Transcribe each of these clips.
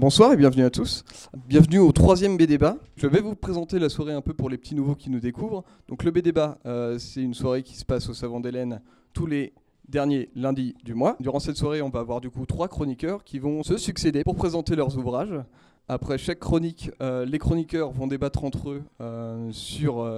Bonsoir et bienvenue à tous. Bienvenue au troisième B-Débat. Je vais vous présenter la soirée un peu pour les petits nouveaux qui nous découvrent. Donc le B-Débat, euh, c'est une soirée qui se passe au Savant d'Hélène tous les derniers lundis du mois. Durant cette soirée, on va avoir du coup trois chroniqueurs qui vont se succéder pour présenter leurs ouvrages. Après chaque chronique, euh, les chroniqueurs vont débattre entre eux euh, sur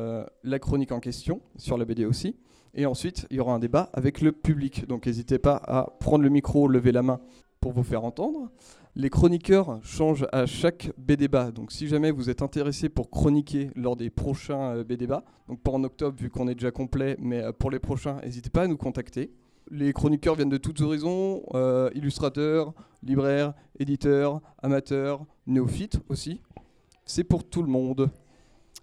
la chronique en question, sur la BD aussi. Et ensuite, il y aura un débat avec le public. Donc n'hésitez pas à prendre le micro, lever la main pour vous faire entendre. Les chroniqueurs changent à chaque B-débat. Donc si jamais vous êtes intéressé pour chroniquer lors des prochains euh, B-débats, donc pas en octobre vu qu'on est déjà complet, mais euh, pour les prochains, n'hésitez pas à nous contacter. Les chroniqueurs viennent de toutes horizons, euh, illustrateurs, libraires, éditeurs, amateurs, néophytes aussi. C'est pour tout le monde.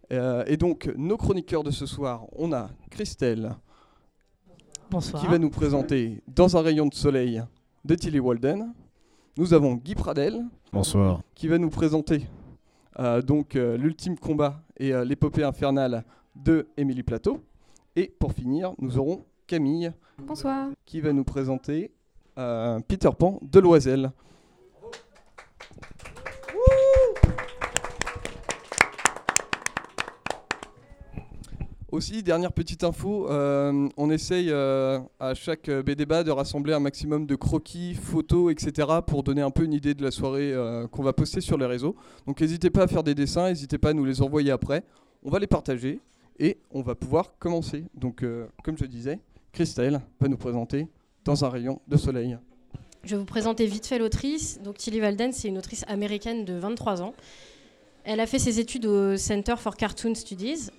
et donc, nos chroniqueurs de ce soir, on a Christelle, Bonsoir. qui va nous présenter Dans un rayon de soleil de Tilly Walden. Nous avons Guy Pradel. Bonsoir. Qui va nous présenter euh, donc euh, l'ultime combat et euh, l'épopée infernale de Émilie Plateau. Et pour finir, nous aurons Camille. Bonsoir. Qui va nous présenter Peter Pan de Loisel. Aussi, dernière petite info, euh, on essaye euh, à chaque B-débat de rassembler un maximum de croquis, photos, etc. pour donner un peu une idée de la soirée euh, qu'on va poster sur les réseaux. Donc n'hésitez pas à faire des dessins, n'hésitez pas à nous les envoyer après. On va les partager et on va pouvoir commencer. Donc comme je disais, Christelle va nous présenter Dans un rayon de soleil. Je vais vous présenter vite fait l'autrice. Donc Tilly Walden, c'est une autrice américaine de 23 ans. Elle a fait ses études au Center for Cartoon Studies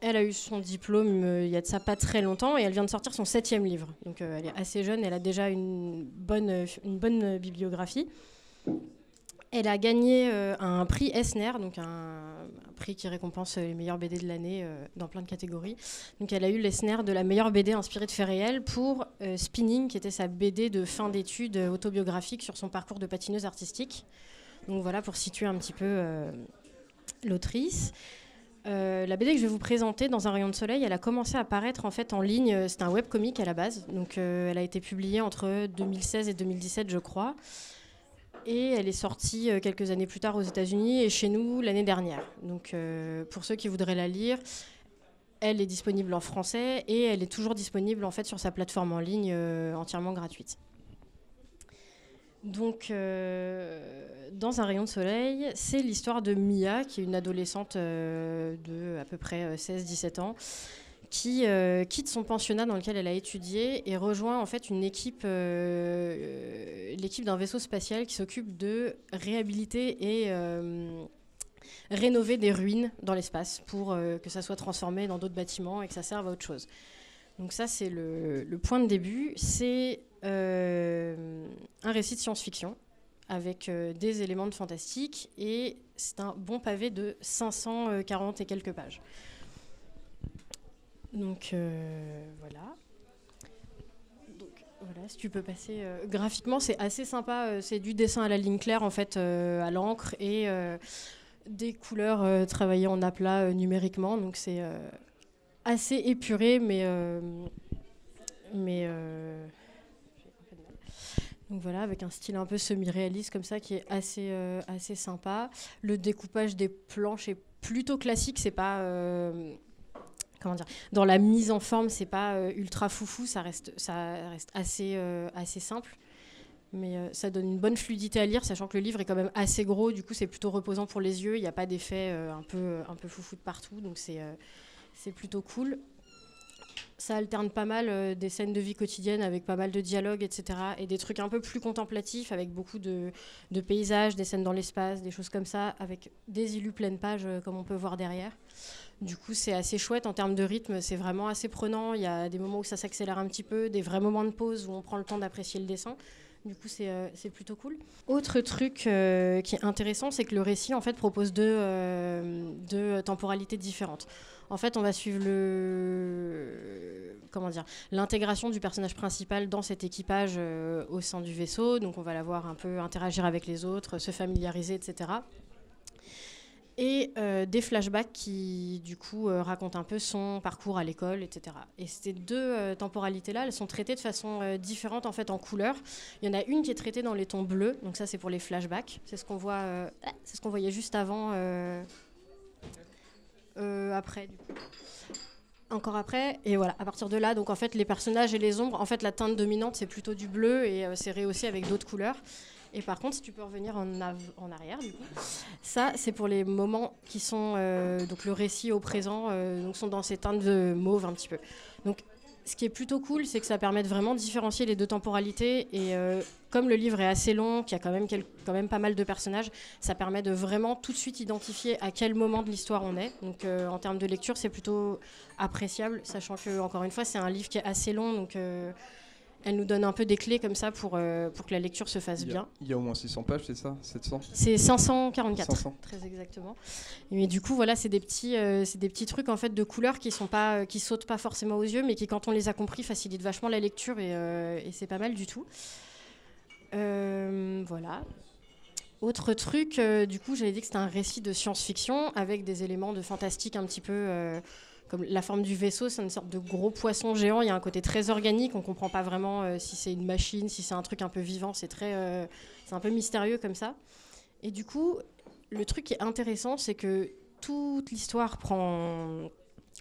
elle a eu son diplôme euh, il y a de ça pas très longtemps et elle vient de sortir son septième livre. Donc euh, elle est assez jeune, elle a déjà une bonne, euh, bibliographie. Elle a gagné un prix Esner, donc un, prix qui récompense les meilleurs BD de l'année dans plein de catégories. Elle a eu l'Esner de la meilleure BD inspirée de faits réels pour Spinning, qui était sa BD de fin d'études autobiographique sur son parcours de patineuse artistique. Donc voilà pour situer un petit peu l'autrice. Euh, la BD que je vais vous présenter dans un rayon de soleil, elle a commencé à apparaître en fait en ligne. C'est un webcomic à la base, donc euh, elle a été publiée entre 2016 et 2017, je crois, et elle est sortie euh, quelques années plus tard aux États-Unis et chez nous l'année dernière. Donc pour ceux qui voudraient la lire, elle est disponible en français et elle est toujours disponible en fait sur sa plateforme en ligne entièrement gratuite. Donc, euh, dans un rayon de soleil, c'est l'histoire de Mia, qui est une adolescente euh, de à peu près 16-17 euh, ans, qui quitte son pensionnat dans lequel elle a étudié et rejoint en fait une équipe, l'équipe d'un vaisseau spatial qui s'occupe de réhabiliter et rénover des ruines dans l'espace pour que ça soit transformé dans d'autres bâtiments et que ça serve à autre chose. Donc ça, c'est le, le, point de début. C'est un récit de science-fiction avec euh, des éléments de fantastique et c'est un bon pavé de 540 et quelques pages. Donc euh, voilà. Voilà, si tu peux passer graphiquement, c'est assez sympa. c'est du dessin à la ligne claire en fait, à l'encre et des couleurs travaillées en aplat numériquement. Donc c'est assez épuré, mais mais donc voilà, avec un style un peu semi-réaliste comme ça qui est assez, euh, assez sympa. Le découpage des planches est plutôt classique, c'est pas. Euh, comment dire Dans la mise en forme, c'est pas euh, ultra foufou, ça reste, ça reste assez, assez simple. Mais ça donne une bonne fluidité à lire, sachant que le livre est quand même assez gros, du coup c'est plutôt reposant pour les yeux, il n'y a pas d'effet un, peu, un peu foufou de partout, donc c'est c'est plutôt cool ça alterne pas mal euh, des scènes de vie quotidienne avec pas mal de dialogues, etc. Et des trucs un peu plus contemplatifs avec beaucoup de, paysages, des scènes dans l'espace, des choses comme ça, avec des illus pleines pages euh, comme on peut voir derrière. Du coup, c'est assez chouette en termes de rythme, c'est vraiment assez prenant. Il y a des moments où ça s'accélère un petit peu, des vrais moments de pause où on prend le temps d'apprécier le dessin. Du coup, c'est euh, plutôt cool. Autre truc qui est intéressant, c'est que le récit en fait propose deux, deux temporalités différentes. En fait, on va suivre le comment dire l'intégration du personnage principal dans cet équipage euh, au sein du vaisseau. Donc, on va la voir un peu interagir avec les autres, se familiariser, etc. et euh, des flashbacks qui, du coup, euh, racontent un peu son parcours à l'école, etc. Et ces deux euh, temporalités-là, elles sont traitées de façon différente, en fait, en couleur. Il y en a une qui est traitée dans les tons bleus, donc ça, c'est pour les flashbacks. C'est ce qu'on voit, c'est ce qu'on voyait juste avant, après, du coup. Encore après, et voilà, à partir de là, donc en fait, les personnages et les ombres, en fait, la teinte dominante, c'est plutôt du bleu et c'est rehaussé avec d'autres couleurs. Et par contre, si tu peux revenir en, arrière, du coup, ça, c'est pour les moments qui sont euh, donc le récit au présent, euh, donc sont dans ces teintes de mauve un petit peu. Donc, ce qui est plutôt cool, c'est que ça permet de vraiment différencier les deux temporalités. Et euh, comme le livre est assez long, qu'il y a quand même, quand même pas mal de personnages, ça permet de vraiment tout de suite identifier à quel moment de l'histoire on est. Donc, en termes de lecture, c'est plutôt appréciable, sachant que encore une fois, c'est un livre qui est assez long, donc elle nous donne un peu des clés comme ça pour, euh, pour que la lecture se fasse bien. Il y a au moins 600 pages, c'est ça? 700 C'est 544, très exactement. Mais du coup, voilà, c'est des, petits, euh, c'est des petits trucs en fait, de couleurs qui sont pas, qui sautent pas forcément aux yeux, mais qui, quand on les a compris, facilitent vachement la lecture et, euh, et c'est pas mal du tout. voilà. Autre truc, du coup, j'avais dit que c'était un récit de science-fiction avec des éléments de fantastique un petit peu comme la forme du vaisseau, c'est une sorte de gros poisson géant. Il y a un côté très organique. On comprend pas vraiment euh, si c'est une machine, si c'est un truc un peu vivant. C'est très, euh, c'est un peu mystérieux comme ça. Et du coup, le truc qui est intéressant, c'est que toute l'histoire prend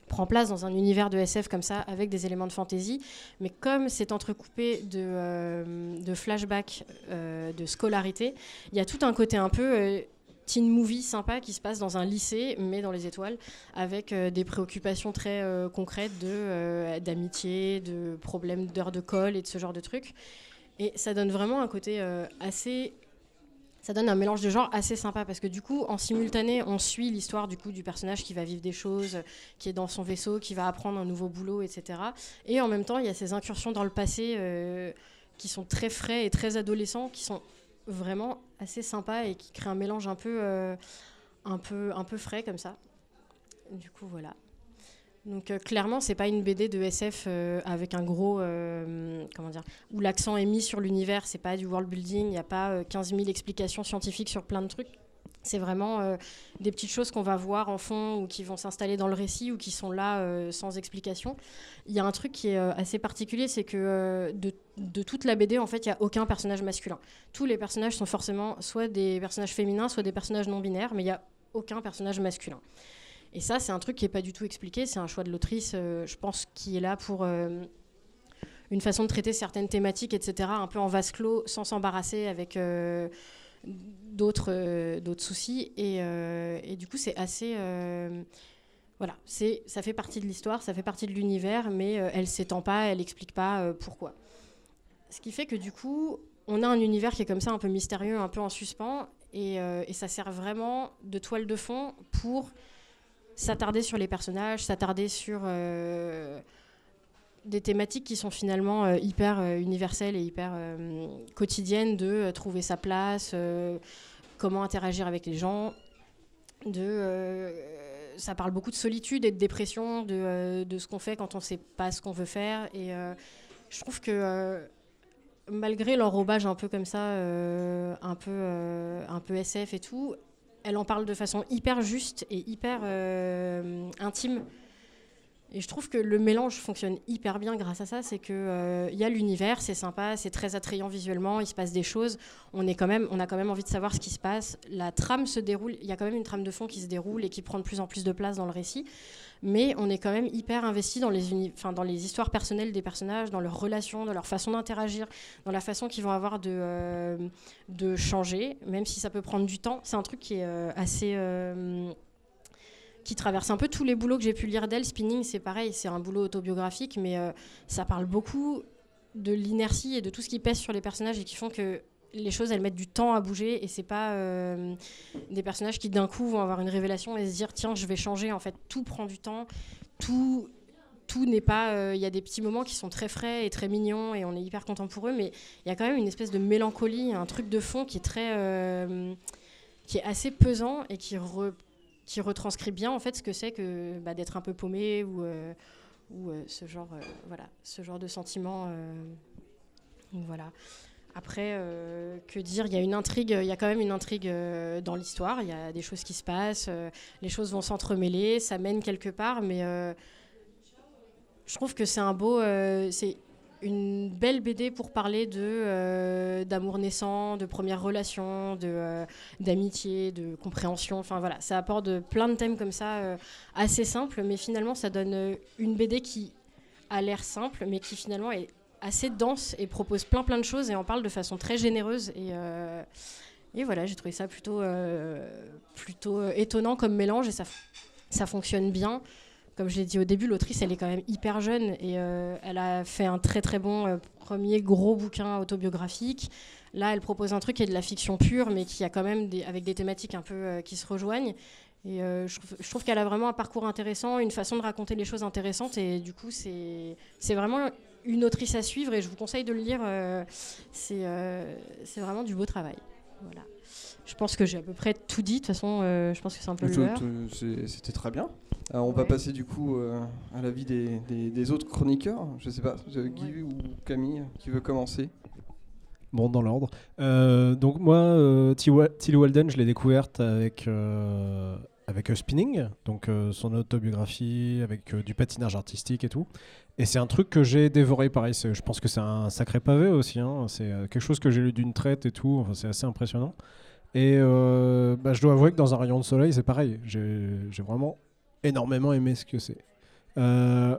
prend place dans un univers de SF comme ça, avec des éléments de fantasy. Mais comme c'est entrecoupé de, euh, de flashbacks, de scolarité, il y a tout un côté un peu teen movie sympa qui se passe dans un lycée, mais dans les étoiles, avec euh, des préoccupations très euh, concrètes de euh, d'amitié, de problèmes d'heures de colle et de ce genre de trucs. Et ça donne vraiment un côté assez ça donne un mélange de genres assez sympa parce que du coup, en simultané, on suit l'histoire du coup du personnage qui va vivre des choses, qui est dans son vaisseau, qui va apprendre un nouveau boulot, etc. Et en même temps, il y a ces incursions dans le passé qui sont très frais et très adolescents, qui sont vraiment assez sympa et qui crée un mélange un peu, euh, un peu, un peu frais comme ça. Du coup, voilà. Donc euh, clairement, c'est pas une BD de SF euh, avec un gros, comment dire, où l'accent est mis sur l'univers. C'est pas du world building. Il n'y a pas 15 000 explications scientifiques sur plein de trucs. C'est vraiment euh, des petites choses qu'on va voir en fond ou qui vont s'installer dans le récit ou qui sont là euh, sans explication. Il y a un truc qui est euh, assez particulier, c'est que de, toute la BD, en fait, il n'y a aucun personnage masculin. Tous les personnages sont forcément soit des personnages féminins, soit des personnages non binaires, mais il n'y a aucun personnage masculin. Et ça, c'est un truc qui n'est pas du tout expliqué. C'est un choix de l'autrice, je pense, qui est là pour une façon de traiter certaines thématiques, etc., un peu en vase clos, sans s'embarrasser avec d'autres euh, d'autres soucis. Et, euh, et, du coup, c'est assez. Euh, voilà, c'est ça fait partie de l'histoire, ça fait partie de l'univers, mais elle s'étend pas, elle explique pas pourquoi. Ce qui fait que du coup, on a un univers qui est comme ça, un peu mystérieux, un peu en suspens, et, et ça sert vraiment de toile de fond pour s'attarder sur les personnages, s'attarder sur des thématiques qui sont finalement euh, hyper euh, universelles et hyper euh, quotidiennes de trouver sa place, comment interagir avec les gens, de ça parle beaucoup de solitude et de dépression, de, de ce qu'on fait quand on ne sait pas ce qu'on veut faire. Et je trouve que malgré l'enrobage un peu comme ça, un, peu, un peu SF et tout, elle en parle de façon hyper juste et hyper intime. Et je trouve que le mélange fonctionne hyper bien grâce à ça. C'est qu'il euh, il y a l'univers, c'est sympa, c'est très attrayant visuellement, il se passe des choses. On, est quand même, on a quand même envie de savoir ce qui se passe. La trame se déroule, il y a quand même une trame de fond qui se déroule et qui prend de plus en plus de place dans le récit. Mais on est quand même hyper investi dans les, histoires personnelles des personnages, dans leurs relations, dans leur façon d'interagir, dans la façon qu'ils vont avoir de, euh, changer, même si ça peut prendre du temps. C'est un truc qui est euh, assez qui traverse un peu tous les boulots que j'ai pu lire d'elle. Spinning, c'est pareil, c'est un boulot autobiographique, mais euh, ça parle beaucoup de l'inertie et de tout ce qui pèse sur les personnages et qui font que les choses elles mettent du temps à bouger et c'est pas euh, des personnages qui d'un coup vont avoir une révélation et se dire tiens je vais changer en fait tout prend du temps tout tout n'est pas euh, il y a des petits moments qui sont très frais et très mignons et on est hyper content pour eux mais il y a quand même une espèce de mélancolie un truc de fond qui est très qui est assez pesant et qui qui retranscrit bien en fait ce que c'est que bah, d'être un peu paumé ou, euh, ou euh, ce genre euh, voilà ce genre de sentiment voilà Après, que dire Il y a une intrigue, il y a quand même une intrigue dans l'histoire. Il y a des choses qui se passent, les choses vont s'entremêler, ça mène quelque part, mais je trouve que c'est un beau, c'est une belle BD pour parler de euh, d'amour naissant, de premières relations, de euh, d'amitié, de compréhension. Enfin voilà, ça apporte plein de thèmes comme ça euh, assez simples, mais finalement ça donne une BD qui a l'air simple, mais qui finalement est assez dense et propose plein plein de choses et en parle de façon très généreuse et et voilà, j'ai trouvé ça plutôt plutôt étonnant comme mélange et ça ça fonctionne bien comme je l'ai dit au début, l'autrice, elle est quand même hyper jeune et euh, elle a fait un très très bon euh, premier gros bouquin autobiographique. Là, elle propose un truc qui est de la fiction pure, mais qui a quand même des, avec des thématiques un peu euh, qui se rejoignent. Et je, trouve, qu'elle a vraiment un parcours intéressant, une façon de raconter les choses intéressantes. Et du coup, c'est vraiment une autrice à suivre et je vous conseille de le lire. c'est vraiment du beau travail. Voilà. Je pense que j'ai à peu près tout dit. De toute façon, je pense que c'est un peu l'heure. C'était très bien. Euh, on va passer du coup euh, à l'avis des, des, autres chroniqueurs. Je sais pas, Guy ou Camille qui veut commencer. Bon, dans l'ordre. Euh, donc moi, Tilly Walden, je l'ai découverte avec avec Spinning, donc son autobiographie avec du patinage artistique et tout. Et c'est un truc que j'ai dévoré, pareil. Je pense que c'est un sacré pavé aussi. Hein. C'est quelque chose que j'ai lu d'une traite et tout. Enfin, c'est assez impressionnant. Et bah, je dois avouer que dans un rayon de soleil, c'est pareil. J'ai vraiment énormément aimé ce que c'est. Il euh,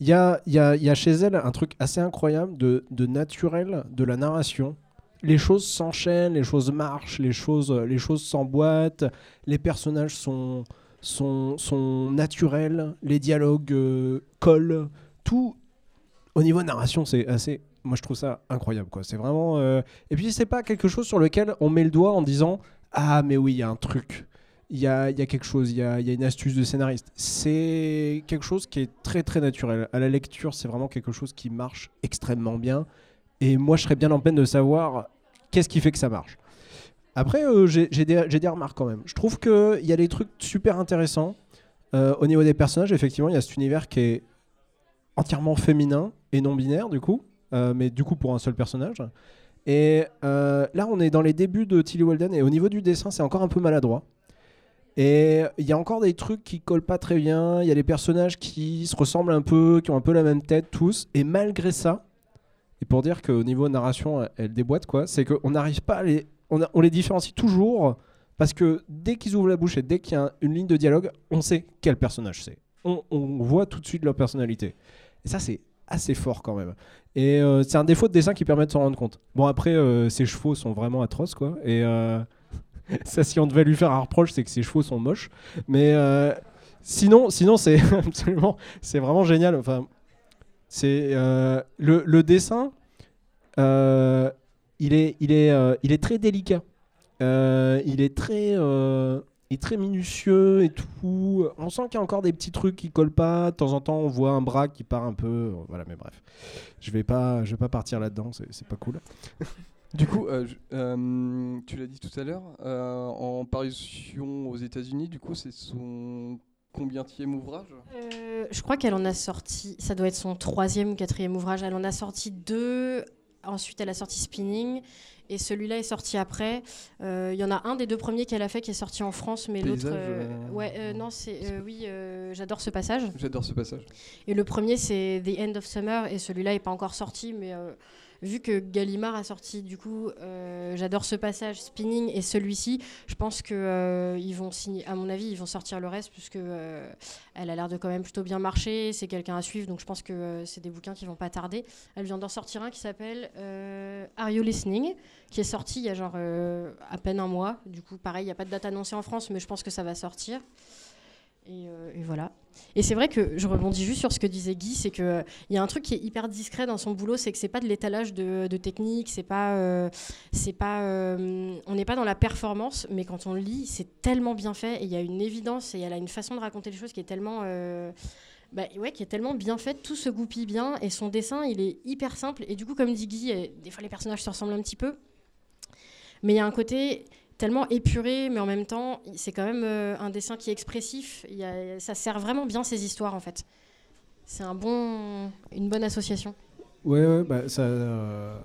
y, a, y, a, y, a, chez elle un truc assez incroyable de, de naturel de la narration. Les choses s'enchaînent, les choses marchent, les choses, les choses s'emboîtent, les personnages sont, sont, sont naturels, les dialogues euh, collent, tout au niveau narration, c'est assez. Moi, je trouve ça incroyable, quoi. C'est vraiment. Euh, et puis, c'est pas quelque chose sur lequel on met le doigt en disant Ah, mais oui, il y a un truc il y a, quelque chose, il y a, une astuce de scénariste. C'est quelque chose qui est très très naturel. À la lecture, c'est vraiment quelque chose qui marche extrêmement bien. Et moi, je serais bien en peine de savoir qu'est-ce qui fait que ça marche. Après, euh, j'ai des, des, remarques quand même. Je trouve qu'il y a des trucs super intéressants. Euh, au niveau des personnages, effectivement, il y a cet univers qui est entièrement féminin et non binaire, du coup. Euh, mais du coup, pour un seul personnage. Et là, on est dans les débuts de Tilly Walden. Et au niveau du dessin, c'est encore un peu maladroit. Et il y a encore des trucs qui collent pas très bien. Il y a des personnages qui se ressemblent un peu, qui ont un peu la même tête tous. Et malgré ça, et pour dire qu'au niveau narration, elle déboîte quoi, c'est qu'on n'arrive pas les. On, les différencie toujours parce que dès qu'ils ouvrent la bouche et dès qu'il y a une ligne de dialogue, on sait quel personnage c'est. On, voit tout de suite leur personnalité. Et ça, c'est assez fort quand même. Et euh, c'est un défaut de dessin qui permet de s'en rendre compte. Bon, après, euh, ces chevaux sont vraiment atroces quoi. Et. Euh, si on devait lui faire un reproche, c'est que ses chevaux sont moches. Mais sinon, sinon c'est absolument, c'est vraiment génial. Enfin, c'est le, le, dessin. Il est, il est, il est très délicat. il est très, est très minutieux et tout. On sent qu'il y a encore des petits trucs qui collent pas. De temps en temps, on voit un bras qui part un peu. Voilà, mais bref, je vais pas, je vais pas partir là-dedans. C'est pas cool. Du coup, euh, euh, tu l'as dit tout à l'heure, euh, en parution aux États-Unis, du coup, c'est son combienième ouvrage? Je crois qu'elle en a sorti, ça doit être son troisième ou quatrième ouvrage. Elle en a sorti deux. Ensuite, elle a sorti Spinning. Et celui-là est sorti après. Il y en a un des deux premiers qu'elle a fait qui est sorti en France, mais l'autre. ouais, non, c'est. oui, j'adore ce passage. J'adore ce passage. Et le premier, c'est The End of Summer. Et celui-là n'est pas encore sorti, mais vu que Gallimard a sorti, du coup, euh, j'adore ce passage, Spinning et celui-ci, je pense que euh, ils vont signer, à mon avis, ils vont sortir le reste puisque euh, elle a l'air de quand même plutôt bien marcher, c'est quelqu'un à suivre, donc je pense que c'est des bouquins qui vont pas tarder. Elle vient d'en sortir un qui s'appelle Are You Listening, qui est sorti il y a genre à peine un mois. Du coup, pareil, il n'y a pas de date annoncée en France, mais je pense que ça va sortir. Euh, et, voilà. Et c'est vrai que je rebondis juste sur ce que disait Guy, c'est qu'il euh, il y a un truc qui est hyper discret dans son boulot, c'est que c'est pas de l'étalage de, de, technique, c'est pas, euh, c'est pas, on n'est pas dans la performance, mais quand on lit, c'est tellement bien fait et il y a une évidence et elle a une façon de raconter les choses qui est tellement, bah, ouais, qui est tellement bien faite, tout se goupille bien et son dessin, il est hyper simple. Et du coup, comme dit Guy, des fois les personnages se ressemblent un petit peu, mais il y a un côté tellement épuré, mais en même temps, c'est quand même euh, un dessin qui est expressif. Il y ça sert vraiment bien ces histoires, en fait. C'est un bon, une bonne association. Ouais, ouais bah, ça, euh,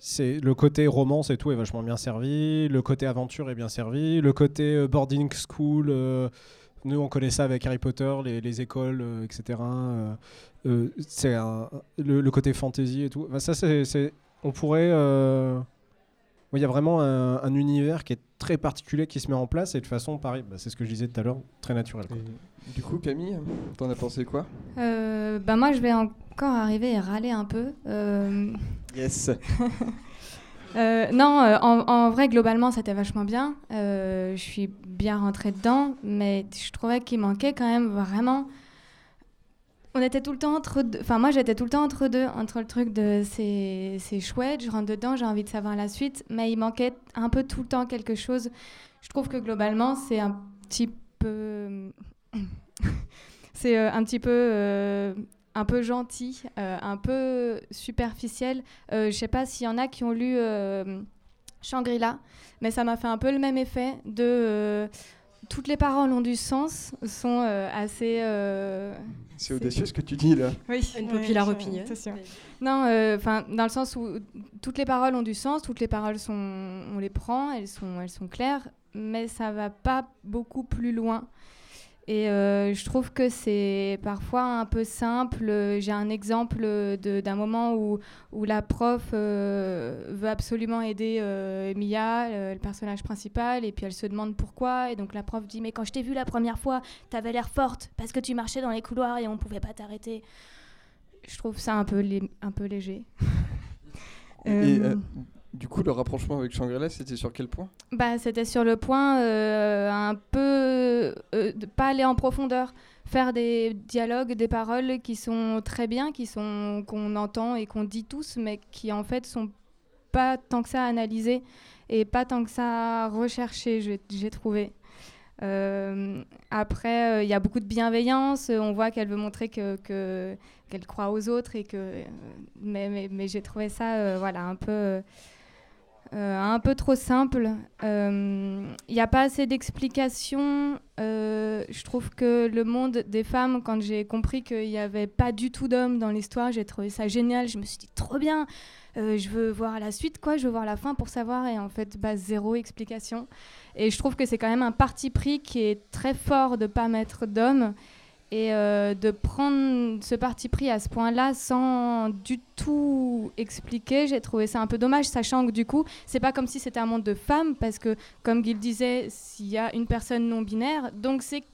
c'est le côté romance et tout est vachement bien servi, le côté aventure est bien servi, le côté euh, boarding school, nous on connaît ça avec Harry Potter, les, les écoles, etc. c'est le, côté fantasy et tout. Ça, c'est- on pourrait. Il y a vraiment un, un univers qui est très particulier qui se met en place et de façon, pareil, bah, c'est ce que je disais tout à l'heure, très naturel. quoi. Du coup, Camille, t'en as pensé quoi? Euh, bah moi, je vais encore arriver et râler un peu. Euh, Yes. euh, non, euh, en, en vrai, globalement, c'était vachement bien. Euh, je suis bien rentrée dedans, mais je trouvais qu'il manquait quand même vraiment. On était tout le temps entre deux. Enfin, moi, j'étais tout le temps entre deux. Entre le truc de c'est chouette, je rentre dedans, j'ai envie de savoir la suite, mais il manquait un peu tout le temps quelque chose. Je trouve que globalement, c'est un petit peu. c'est euh, un petit peu. euh, un peu gentil, euh, un peu superficiel. Je sais pas s'il y en a qui ont lu Shangri-La, mais ça m'a fait un peu le même effet de toutes les paroles ont du sens, sont euh, assez. euh, C'est audacieux ce que tu dis là. oui, Une populaire opinion. c'est sûr. Non, euh, enfin, dans le sens où toutes les paroles ont du sens, toutes les paroles sont, on les prend, elles sont, elles sont claires, mais ça va pas beaucoup plus loin. Et euh, je trouve que c'est parfois un peu simple. J'ai un exemple d'un moment où, où la prof euh, veut absolument aider euh, Mia, euh, le personnage principal, et puis elle se demande pourquoi. Et donc la prof dit Mais quand je t'ai vue la première fois, t'avais l'air forte parce que tu marchais dans les couloirs et on pouvait pas t'arrêter. Je trouve ça un peu, un peu léger. Et du coup, le rapprochement avec Shangri-La, c'était sur quel point? Bah, C'était sur le point euh, un peu euh, de pas aller en profondeur, faire des dialogues, des paroles qui sont très bien, qui sont qu'on entend et qu'on dit tous, mais qui en fait sont pas tant que ça analysées et pas tant que ça recherchées, j'ai trouvé. Euh, après, euh, il y a beaucoup de bienveillance. On voit qu'elle veut montrer que que- qu'elle croit aux autres et que, mais, mais, mais j'ai trouvé ça, euh, voilà, un peu. Euh, euh, un peu trop simple. Il n'y a pas assez d'explications. Euh, je trouve que le monde des femmes, quand j'ai compris qu'il n'y avait pas du tout d'hommes dans l'histoire, j'ai trouvé ça génial. Je me suis dit trop bien. Euh, je veux voir la suite, quoi. Je veux voir la fin pour savoir. Et en fait, bah, zéro explication. Et je trouve que c'est quand même un parti pris qui est très fort de pas mettre d'hommes. Et euh, de prendre ce parti pris à ce point-là sans du tout expliquer, j'ai trouvé ça un peu dommage, sachant que du coup, c'est pas comme si c'était un monde de femmes, parce que, comme Gil disait, s'il y a une personne non binaire, donc c'est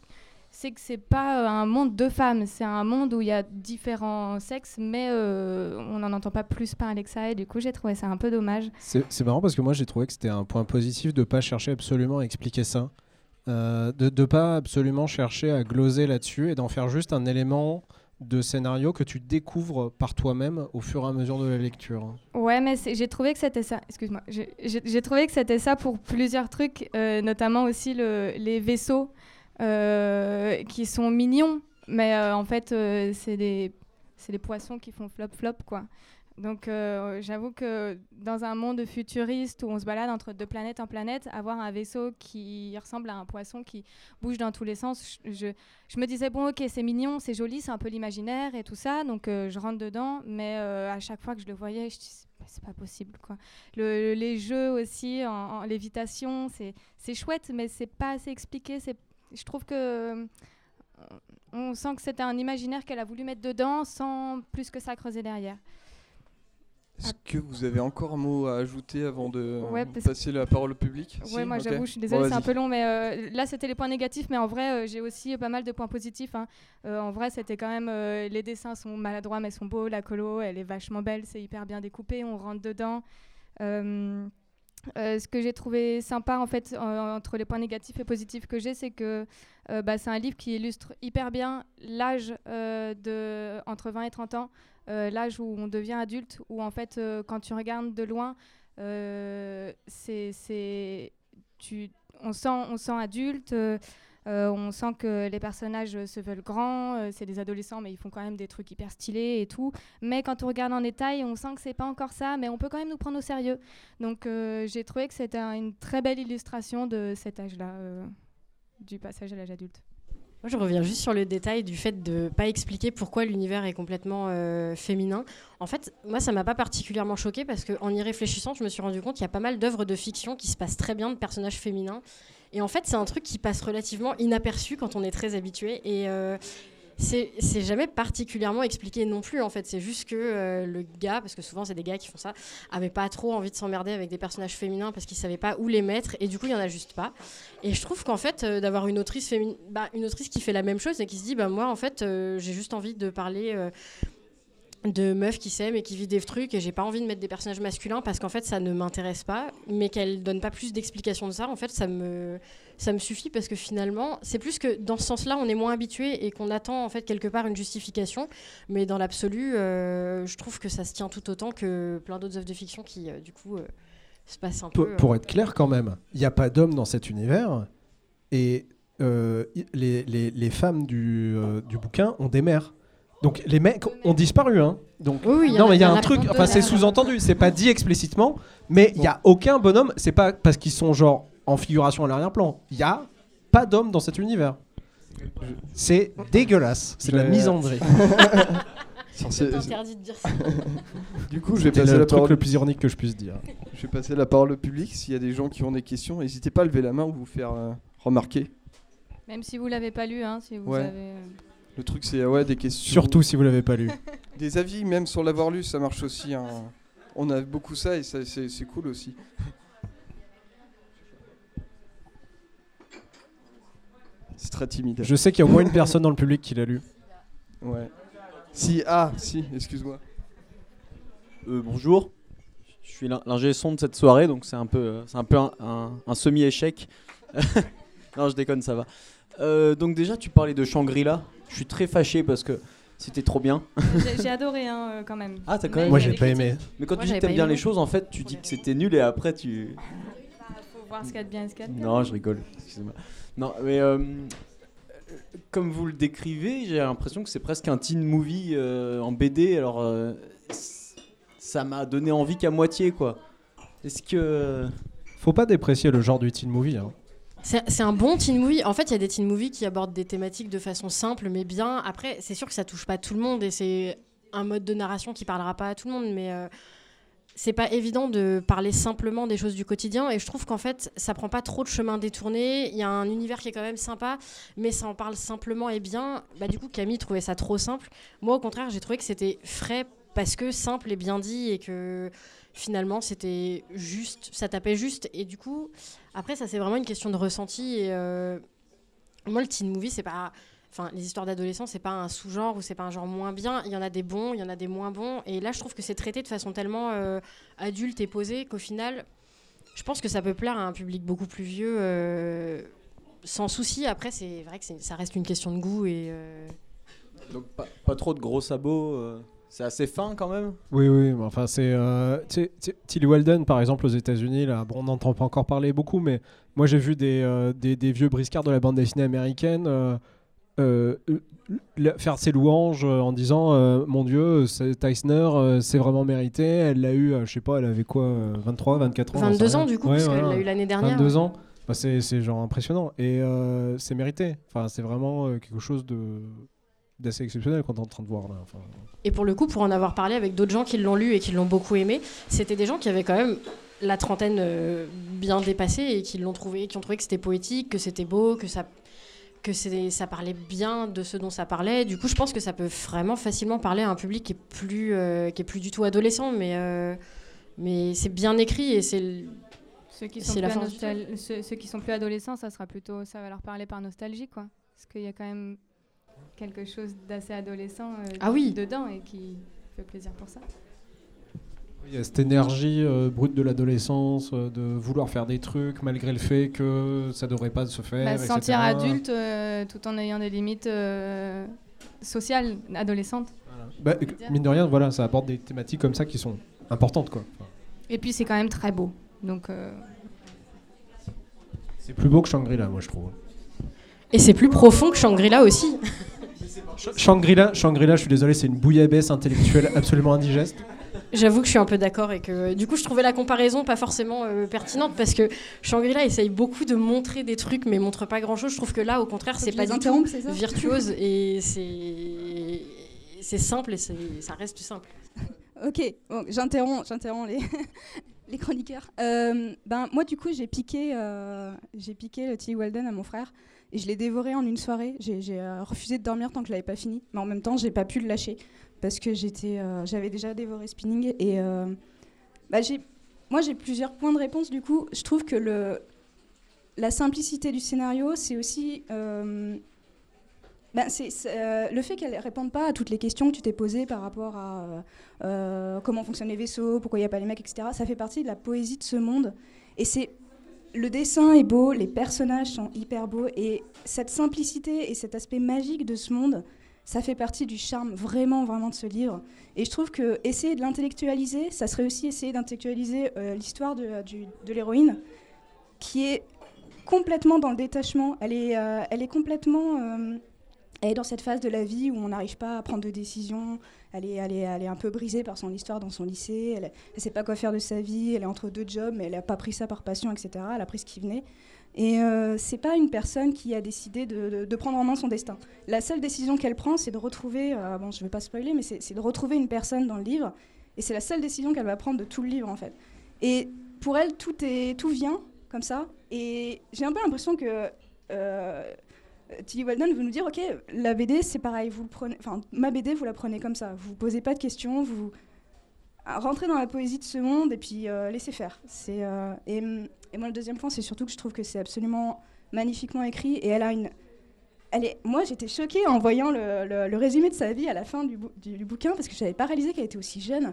c'est que c'est pas euh, un monde de femmes, c'est un monde où il y a différents sexes, mais euh, on n'en entend pas plus que ça, et du coup, j'ai trouvé ça un peu dommage. C'est marrant parce que moi j'ai trouvé que c'était un point positif de pas chercher absolument à expliquer ça, Euh, de ne pas absolument chercher à gloser là-dessus et d'en faire juste un élément de scénario que tu découvres par toi-même au fur et à mesure de la lecture. Ouais, mais j'ai trouvé que c'était ça. Excuse-moi. J'ai- trouvé que c'était ça pour plusieurs trucs, euh, notamment aussi le- les vaisseaux euh, qui sont mignons, mais en fait, c'est des, des poissons qui font flop-flop, quoi. Donc, euh, j'avoue que dans un monde futuriste où on se balade entre deux planètes en planète, avoir un vaisseau qui ressemble à un poisson qui bouge dans tous les sens, je, me disais, bon, ok, c'est mignon, c'est joli, c'est un peu l'imaginaire et tout ça, donc euh, je rentre dedans, mais euh, à chaque fois que je le voyais, je dis, c'est pas- possible, quoi. Le- les jeux aussi en, lévitation, c'est chouette, mais c'est pas assez expliqué. Je trouve que on sent que c'était un imaginaire qu'elle a voulu mettre dedans sans plus que ça creuser derrière. Est-ce que vous avez encore un mot à ajouter avant de Ouais, passer la parole au public Ouais, Si moi j'avoue, je suis Bon, désolée, c'est un peu long, mais euh, là c'était les points négatifs, mais en vrai euh, j'ai aussi pas mal de points positifs. hein. Euh, en vrai, c'était quand même les dessins sont maladroits mais sont beaux, la colo elle est vachement belle, c'est hyper bien découpé, on rentre dedans. Euh, ce que j'ai trouvé sympa en fait en- entre les points négatifs et positifs que j'ai, c'est que euh, bah, c'est un livre qui illustre hyper bien l'âge de entre 20 et 30 ans, l'âge où on devient adulte, où en fait euh, quand tu regardes de loin, euh, c'est tu on sent on sent adulte. euh, euh, on sent que les personnages euh, se veulent grands, euh, c'est des adolescents, mais ils font quand même des trucs hyper stylés et tout. Mais quand on regarde en détail, on sent que c'est pas encore ça, mais on peut quand même nous prendre au sérieux. Donc euh, j'ai trouvé que c'était un- une très belle illustration de cet âge-là, euh, du passage à l'âge adulte. Je reviens juste sur le détail du fait de ne pas expliquer pourquoi l'univers est complètement euh, féminin. En fait, moi, ça m'a pas particulièrement choqué parce qu'en y réfléchissant, je me suis rendu compte qu'il y a pas mal d'œuvres de fiction qui se passent très bien de personnages féminins. Et en fait, c'est un truc qui passe relativement inaperçu quand on est très habitué. Et, euh, c'est jamais particulièrement expliqué non plus en fait. C'est juste que euh, le gars, parce que souvent c'est des gars qui font ça, avait pas trop envie de s'emmerder avec des personnages féminins parce qu'ils savaient pas où les mettre et du coup il y en a juste pas. Et je trouve qu'en fait euh, d'avoir une autrice bah, une autrice qui fait la même chose et qui se dit bah moi en fait euh, j'ai juste envie de parler de meufs qui s'aiment et qui vivent des trucs et j'ai pas envie de mettre des personnages masculins parce qu'en fait ça ne m'intéresse pas mais qu'elle donne pas plus d'explications de ça en fait ça me ça me suffit parce que finalement c'est plus que dans ce sens là on est moins habitué et qu'on attend en fait quelque part une justification. Mais dans l'absolu euh, je trouve que ça se tient tout autant que plein d'autres œuvres de fiction qui euh, du coup euh, se passent un peu pour être clair quand même il n'y a pas d'hommes dans cet univers et les, les, les, femmes du, du bouquin ont des mères donc les mecs ont disparu, hein. Donc oui, non, mais il y a, un truc. Enfin, c'est sous-entendu. C'est pas dit explicitement, mais il y a aucun bonhomme. C'est pas parce qu'ils sont genre en figuration à l'arrière-plan. Il y a pas d'homme dans cet univers. C'est dégueulasse. C'est de la misandrie. C'est interdit de dire ça. du coup, je vais passer le la truc le plus ironique que je puisse dire. Je vais passer la parole au public. S'il y a des gens qui ont des questions, n'hésitez pas à lever la main ou vous faire euh, remarquer. Même si vous l'avez pas lu, hein, si vous avez. Le truc, c'est ouais, des questions. Surtout si vous l'avez pas lu. des avis, même sur l'avoir lu, ça marche aussi. Hein. On a beaucoup ça et c'est cool aussi. C'est très timide. Je sais qu'il y a au moins une personne dans le public qui l'a lu. Ouais. Si, ah, si, excuse-moi. Euh, bonjour. Je suis l'ingé son de cette soirée, donc c'est un peu, euh, c'est un, peu un semi-échec. non, je déconne, ça va. Euh, donc déjà, tu parlais de Shangri-La. Je suis très fâché parce que c'était trop bien. J'ai adoré hein, euh, quand même. Ah, t'as quand même. Moi, j'ai pas aimé. Mais quand tu dis que t'aimes bien les choses, en fait, tu dis que c'était nul et après tu. Faut voir ce qu'il y a de bien et ce qu'il y a de Non, je rigole. Excusez-moi. Non, mais euh, comme vous le décrivez, j'ai l'impression que c'est presque un teen movie en BD. Alors, ça m'a donné envie qu'à moitié, quoi. Est-ce que. Faut pas déprécier le genre du teen movie. Hein. C'est un bon teen movie. En fait, il y a des teen movies qui abordent des thématiques de façon simple, mais bien. Après, c'est sûr que ça touche pas tout le monde et c'est un mode de narration qui parlera pas à tout le monde, mais euh, c'est pas évident de parler simplement des choses du quotidien. Et je trouve qu'en fait, ça prend pas trop de chemin détourné. Il y a un univers qui est quand même sympa, mais ça en parle simplement et bien. Bah, du coup, Camille trouvait ça trop simple. Moi, au contraire, j'ai trouvé que c'était frais parce que simple et bien dit et que finalement c'était juste, ça tapait juste. Et du coup, après, ça c'est vraiment une question de ressenti. Et euh, moi, le teen movie, c'est pas. Enfin, les histoires d'adolescents, c'est pas un sous-genre ou c'est pas un genre moins bien. Il y en a des bons, il y en a des moins bons. Et là, je trouve que c'est traité de façon tellement euh, adulte et posée qu'au final, je pense que ça peut plaire à un public beaucoup plus vieux euh, sans souci. Après, c'est vrai que ça reste une question de goût et. Donc, pas, pas, trop de gros sabots c'est assez fin quand même. Oui, oui. Enfin, c'est euh, Tilly Walden, par exemple, aux États-Unis. Là, bon, on n'entend pas encore parler beaucoup, mais moi, j'ai vu des, euh, des, des, vieux briscards de la bande dessinée américaine euh, faire ses louanges en disant Mon Dieu, Teisner, c'est vraiment mérité. Elle l'a eu, je sais pas, elle avait quoi 23, 24 ans 22 ans, du coup, parce qu'elle l'a eu l'année dernière. 22 ans. Bah, c'est genre impressionnant. Et c'est mérité. Enfin, c'est vraiment quelque chose de d'assez exceptionnel qu'on est en train de voir là. Et pour le coup, pour en avoir parlé avec d'autres gens qui l'ont lu et qui l'ont beaucoup aimé, c'était des gens qui avaient quand même la trentaine euh, bien dépassée et qui l'ont trouvé, qui ont trouvé que c'était poétique, que c'était beau, que ça que ça parlait bien de ce dont ça parlait. Du coup, je pense que ça peut vraiment facilement parler à un public qui est plus, euh, qui est plus du tout adolescent, mais, euh, mais c'est bien écrit et c'est ceux qui sont la plus ceux, ceux, qui sont plus adolescents, ça sera plutôt, ça va leur parler par nostalgie, quoi. Parce qu'il y a quand même quelque chose d'assez adolescent euh, ah oui. dedans et qui fait plaisir pour ça. Il y a cette énergie euh, brute de l'adolescence, euh, de vouloir faire des trucs malgré le fait que ça ne devrait pas se faire. Bah, se sentir adulte tout en ayant des limites sociales adolescentes. Bah, mine de rien, voilà, ça apporte des thématiques comme ça qui sont importantes. Quoi. Et puis c'est quand même très beau. Donc, C'est plus beau que Shangri-La, moi je trouve. Et c'est plus profond que Shangri-La aussi. Shangri-La, Shangri-La, je suis désolé, c'est une bouillabaisse intellectuelle absolument indigeste. J'avoue que je suis un peu d'accord et que du coup je trouvais la comparaison pas forcément euh, pertinente parce que Shangri-La essaye beaucoup de montrer des trucs mais montre pas grand chose. Je trouve que là au contraire c'est pas du tout virtuose et c'est simple et ça reste simple. ok, bon, j'interromps, j'interromps les, les chroniqueurs. Euh, ben moi du coup j'ai piqué euh, j'ai piqué le Tilly Walden à mon frère et je l'ai dévoré en une soirée. J'ai refusé de dormir tant que je l'avais pas fini, mais en même temps j'ai pas pu le lâcher parce que j'étais, euh, j'avais déjà dévoré Spinning. Et euh, bah, moi, j'ai plusieurs points de réponse. Du coup, je trouve que la simplicité du scénario, c'est aussi euh, bah, le fait qu'elle ne réponde pas à toutes les questions que tu t'es posées par rapport à comment fonctionnent les vaisseaux, pourquoi il n'y a pas les mecs, etc. Ça fait partie de la poésie de ce monde. Et c'est le dessin est beau, les personnages sont hyper beaux, et cette simplicité et cet aspect magique de ce monde, ça fait partie du charme vraiment, vraiment de ce livre. Et je trouve que essayer de l'intellectualiser, ça serait aussi essayer d'intellectualiser euh, l'histoire de, de l'héroïne, qui est complètement dans le détachement. Elle est, euh, elle est complètement euh, elle est dans cette phase de la vie où on n'arrive pas à prendre de décisions. Elle est, un peu brisée par son histoire dans son lycée. Elle ne sait pas quoi faire de sa vie. Elle est entre deux jobs, mais elle n'a pas pris ça par passion, etc. Elle a pris ce qui venait. Et euh, c'est pas une personne qui a décidé de, prendre en main son destin. La seule décision qu'elle prend, c'est de retrouver, euh, bon, je vais pas spoiler, mais c'est de retrouver une personne dans le livre. Et c'est la seule décision qu'elle va prendre de tout le livre, en fait. Et pour elle, tout, est, tout vient comme ça. Et j'ai un peu l'impression que euh, Tilly Walden veut nous dire, ok, la BD, c'est pareil, vous prenez, enfin, ma BD, vous la prenez comme ça. Vous posez pas de questions, vous rentrez dans la poésie de ce monde et puis euh, laissez faire. C'est et moi, le deuxième point, c'est surtout que je trouve que c'est absolument magnifiquement écrit. Et elle a une. Elle est... Moi, j'étais choquée en voyant le, le, résumé de sa vie à la fin du, du, bouquin parce que je n'avais pas réalisé qu'elle était aussi jeune.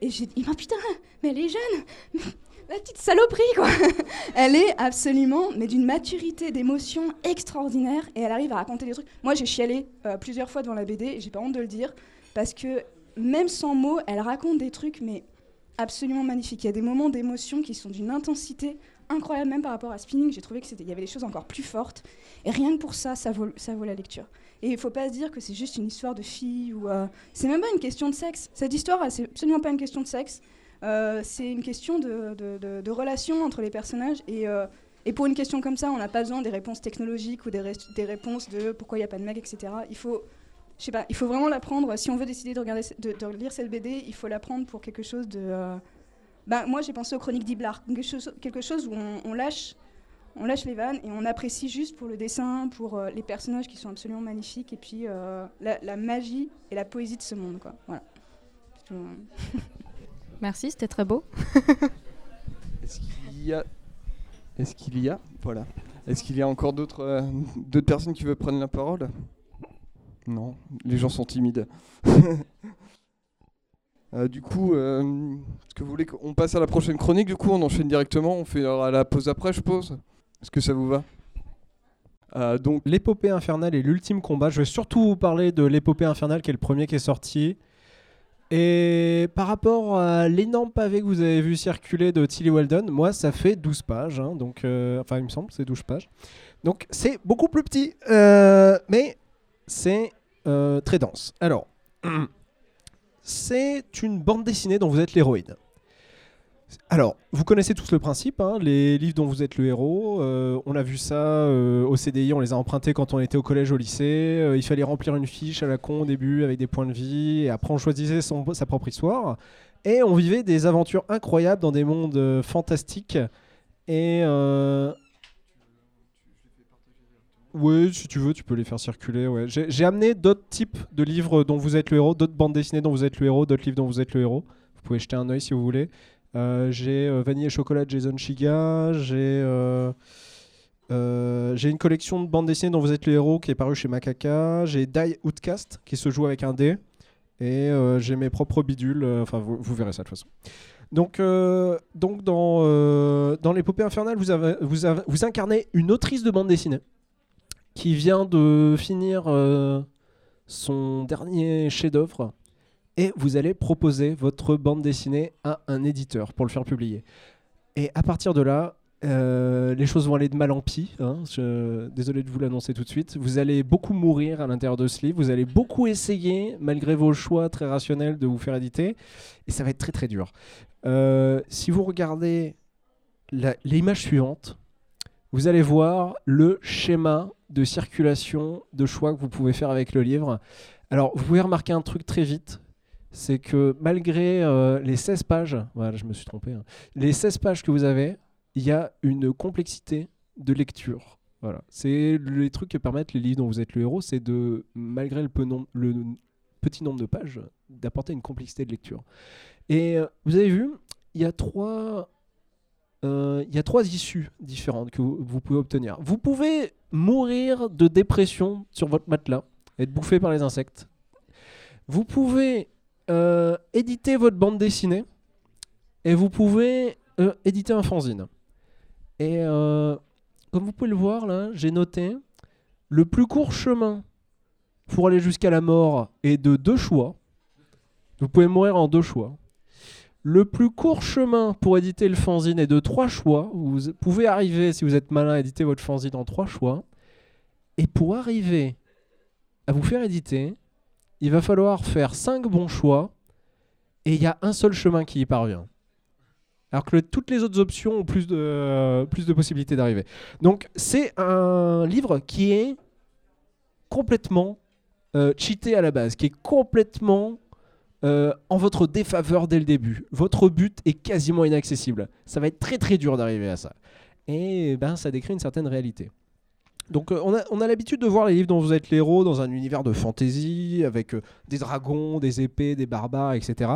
Et j'ai dit, oh, putain, mais elle est jeune La petite saloperie, quoi Elle est absolument, mais d'une maturité d'émotion extraordinaire et elle arrive à raconter des trucs. Moi, j'ai chialé euh, plusieurs fois devant la BD et j'ai pas honte de le dire parce que même sans mots, elle raconte des trucs, mais absolument magnifique. Il y a des moments d'émotion qui sont d'une intensité incroyable, même par rapport à Spinning. J'ai trouvé qu'il y avait des choses encore plus fortes. Et rien que pour ça, ça vaut, la lecture. Et il faut pas se dire que c'est juste une histoire de fille ou. Euh, c'est même pas une question de sexe. Cette histoire, c'est absolument pas une question de sexe. Euh, c'est une question de, relation entre les personnages. Et, euh, et pour une question comme ça, on n'a pas besoin des réponses technologiques ou des, réponses de pourquoi il n'y a pas de mec, etc. Il faut pas, il faut vraiment l'apprendre. Si on veut décider de, lire cette BD, il faut l'apprendre pour quelque chose de. Euh, bah, moi, j'ai pensé aux chroniques d'Iblar, quelque chose, où on, lâche, les vannes et on apprécie juste pour le dessin, pour euh, les personnages qui sont absolument magnifiques et puis euh, la, magie et la poésie de ce monde. Quoi. Voilà. Merci, c'était très beau. Est-ce qu'il y a. Est-ce qu'il y a. Voilà. Est-ce qu'il y a encore d'autres d'autres personnes qui veulent prendre la parole? Non, les gens sont timides. Euh, du coup, euh, est-ce que vous voulez qu'on passe à la prochaine chronique? Du coup, on enchaîne directement, on fait à la pause après, je suppose. Est-ce que ça vous va? Euh, donc l'épopée infernale et l'ultime combat. Je vais surtout vous parler de l'épopée infernale qui est le premier qui est sorti. Et par rapport à l'énorme pavé que vous avez vu circuler de Tilly Weldon, moi ça fait 12 pages. Hein, donc, enfin, il me semble, c'est 12 pages. Donc c'est beaucoup plus petit. mais c'est euh, très dense. Alors, c'est une bande dessinée dont vous êtes l'héroïne. Alors, vous connaissez tous le principe, hein, les livres dont vous êtes le héros. Euh, on a vu ça euh, au CDI, on les a empruntés quand on était au collège, au lycée. il fallait remplir une fiche à la con au début avec des points de vie, et après on choisissait son, sa propre histoire. Et on vivait des aventures incroyables dans des mondes fantastiques. Et oui, si tu veux, tu peux les faire circuler. Ouais. J'ai amené d'autres types de livres dont vous êtes le héros, d'autres bandes dessinées dont vous êtes le héros, d'autres livres dont vous êtes le héros. Vous pouvez jeter un oeil si vous voulez. Euh, j'ai euh, Vanille et Chocolat de Jason Shiga. J'ai euh, j'ai une collection de bandes dessinées dont vous êtes le héros qui est paru chez Macaca. J'ai Die Outcast qui se joue avec un dé. Et j'ai mes propres bidules. Enfin, vous, verrez ça de toute façon. Donc, donc dans, dans l'épopée infernale, vous, avez, vous, avez, vous incarnez une autrice de bande dessinée qui vient de finir son dernier chef-d'œuvre et vous allez proposer votre bande dessinée à un éditeur pour le faire publier. Et à partir de là, Euh, les choses vont aller de mal en pis. hein. Désolé de vous l'annoncer tout de suite. Vous allez beaucoup mourir à l'intérieur de ce livre. Vous allez beaucoup essayer, malgré vos choix très rationnels, de vous faire éditer. Et ça va être très très dur. Euh, si vous regardez l'image suivante, vous allez voir le schéma de circulation de choix que vous pouvez faire avec le livre. Alors, vous pouvez remarquer un truc très vite. C'est que malgré euh, les 16 pages, voilà, je me suis trompé, hein. les 16 pages que vous avez, il y a une complexité de lecture. Voilà. C'est les trucs que permettent les livres dont vous êtes le héros, c'est de, malgré le, petit nombre de pages, d'apporter une complexité de lecture. Et euh, vous avez vu, il y a trois, euh, il y a trois issues différentes que vous, vous pouvez obtenir. Vous pouvez mourir de dépression sur votre matelas, être bouffé par les insectes. Vous pouvez euh, éditer votre bande dessinée et vous pouvez euh, éditer un fanzine. Et euh, comme vous pouvez le voir là, j'ai noté le plus court chemin pour aller jusqu'à la mort est de deux choix. Vous pouvez mourir en deux choix. Le plus court chemin pour éditer le fanzine est de trois choix. Vous pouvez arriver, si vous êtes malin, à éditer votre fanzine en trois choix. Et pour arriver à vous faire éditer, il va falloir faire cinq bons choix. Et il y a un seul chemin qui y parvient. Alors que toutes les autres options ont plus de, plus de possibilités d'arriver. Donc c'est un livre qui est complètement euh, cheaté à la base, qui est complètement euh, en votre défaveur dès le début. Votre but est quasiment inaccessible. Ça va être très très dur d'arriver à ça. Et ben ça décrit une certaine réalité. Donc euh, on a, on a l'habitude de voir les livres dont vous êtes l'héros dans un univers de fantasy, avec euh, des dragons, des épées, des barbares, etc.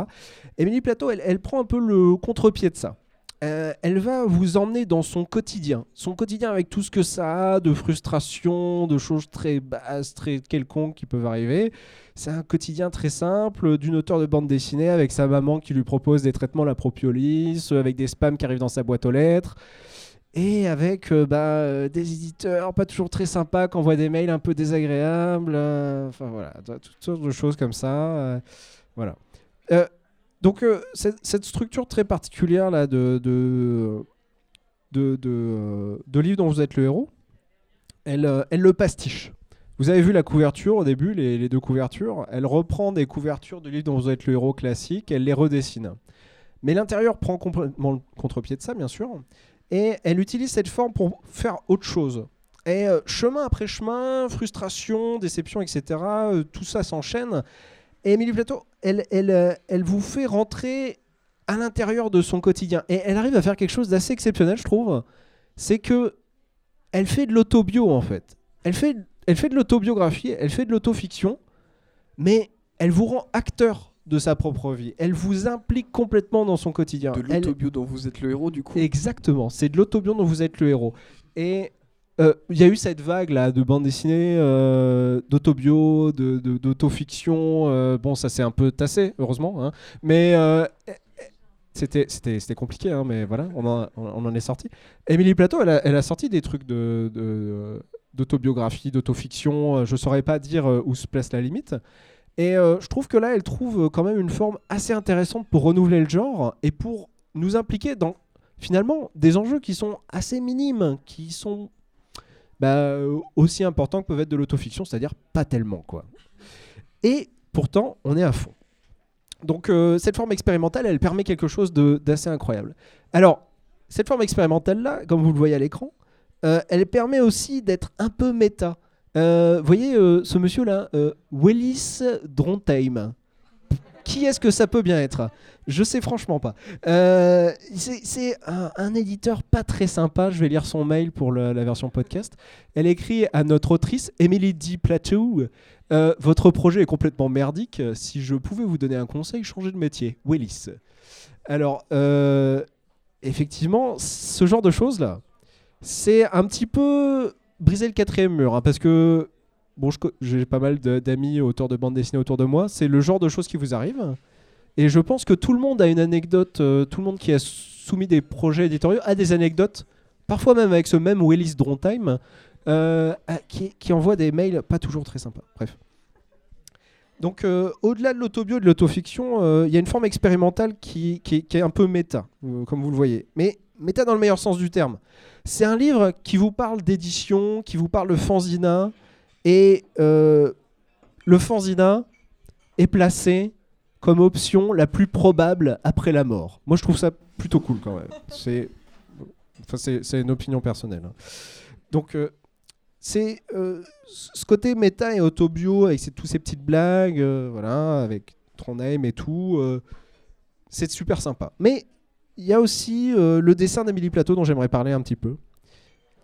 Émilie Plateau, elle, elle prend un peu le contre-pied de ça. Euh, elle va vous emmener dans son quotidien. Son quotidien avec tout ce que ça a de frustration, de choses très basses, très quelconques qui peuvent arriver. C'est un quotidien très simple d'une auteure de bande dessinée avec sa maman qui lui propose des traitements la propiolis, avec des spams qui arrivent dans sa boîte aux lettres. Et avec euh, bah, euh, des éditeurs pas toujours très sympas qui envoient des mails un peu désagréables. euh, Enfin voilà, toutes sortes de choses comme ça. euh, voilà. Donc cette, structure très particulière là de, de, de, de, livre dont vous êtes le héros, elle, elle le pastiche. Vous avez vu la couverture au début, les, les deux couvertures. Elle reprend des couvertures de livres dont vous êtes le héros classique, elle les redessine. Mais l'intérieur prend complètement le contre-pied de ça, bien sûr. Et elle utilise cette forme pour faire autre chose. Et euh, chemin après chemin, frustration, déception, etc., euh, tout ça s'enchaîne. Et Émilie Plateau, euh, elle vous fait rentrer à l'intérieur de son quotidien. Et elle arrive à faire quelque chose d'assez exceptionnel, je trouve. C'est que elle fait de l'autobio, en fait. Elle fait, elle fait de l'autobiographie, elle fait de l'autofiction, mais elle vous rend acteur de sa propre vie. Elle vous implique complètement dans son quotidien. De Elle- l'autobio dont vous êtes le héros, du coup. Exactement, c'est de l'autobio dont vous êtes le héros. Et euh, il y a eu cette vague là de bande dessinée, euh, d'autobio, de, de- d'autofiction. euh, bon, ça s'est un peu tassé, heureusement. hein. Mais euh, c'était, c'était, compliqué, hein, mais voilà, on en, on en est sorti. Émilie Plateau, elle a, elle a sorti des trucs de, de- d'autobiographie, d'autofiction. Je saurais pas dire où se place la limite. Et euh, je trouve que là, elle trouve euh, quand même une forme assez intéressante pour renouveler le genre et pour nous impliquer dans finalement des enjeux qui sont assez minimes, qui sont bah, euh, aussi importants que peuvent être de l'autofiction, c'est-à-dire pas tellement quoi. Et pourtant, on est à fond. Donc cette forme expérimentale, elle permet quelque chose d'assez incroyable. Alors, cette forme expérimentale-là, comme vous le voyez à l'écran, elle permet aussi d'être un peu méta. Euh, voyez euh, ce monsieur-là, euh, Willis Drontheim. Qui est-ce que ça peut bien être? Je sais franchement pas. C'est un, éditeur pas très sympa. Je vais lire son mail pour la version podcast. Elle écrit à notre autrice, Emily D. Plateau. Votre projet est complètement merdique. Si je pouvais vous donner un conseil, changez de métier. Willis. Alors, effectivement, ce genre de choses-là, c'est un petit peu briser le quatrième mur. hein, parce que, bon, j'ai pas mal d'amis auteurs de bande dessinée autour de moi. C'est le genre de choses qui vous arrivent. Et je pense que tout le monde a une anecdote, euh, tout le monde qui a soumis des projets éditoriaux a des anecdotes, parfois même avec ce même Willis Drontheim, euh, qui, envoie des mails pas toujours très sympas. Bref. Donc, euh, au-delà de l'autobio et de l'autofiction, il y a une forme expérimentale qui, qui est- un peu méta, comme vous le voyez. Mais méta dans le meilleur sens du terme. C'est un livre qui vous parle d'édition, qui vous parle de fanzina, et euh, le fanzina est placé comme option la plus probable après la mort. Moi, je trouve ça plutôt cool quand même. C'est, enfin, une opinion personnelle. hein. Donc, euh, c'est euh, ce côté méta et autobio avec ces- tous ces petites blagues, euh, voilà, avec Trondheim et tout. c'est super sympa. Mais il y a aussi euh, le dessin d'Amélie Plateau dont j'aimerais parler un petit peu.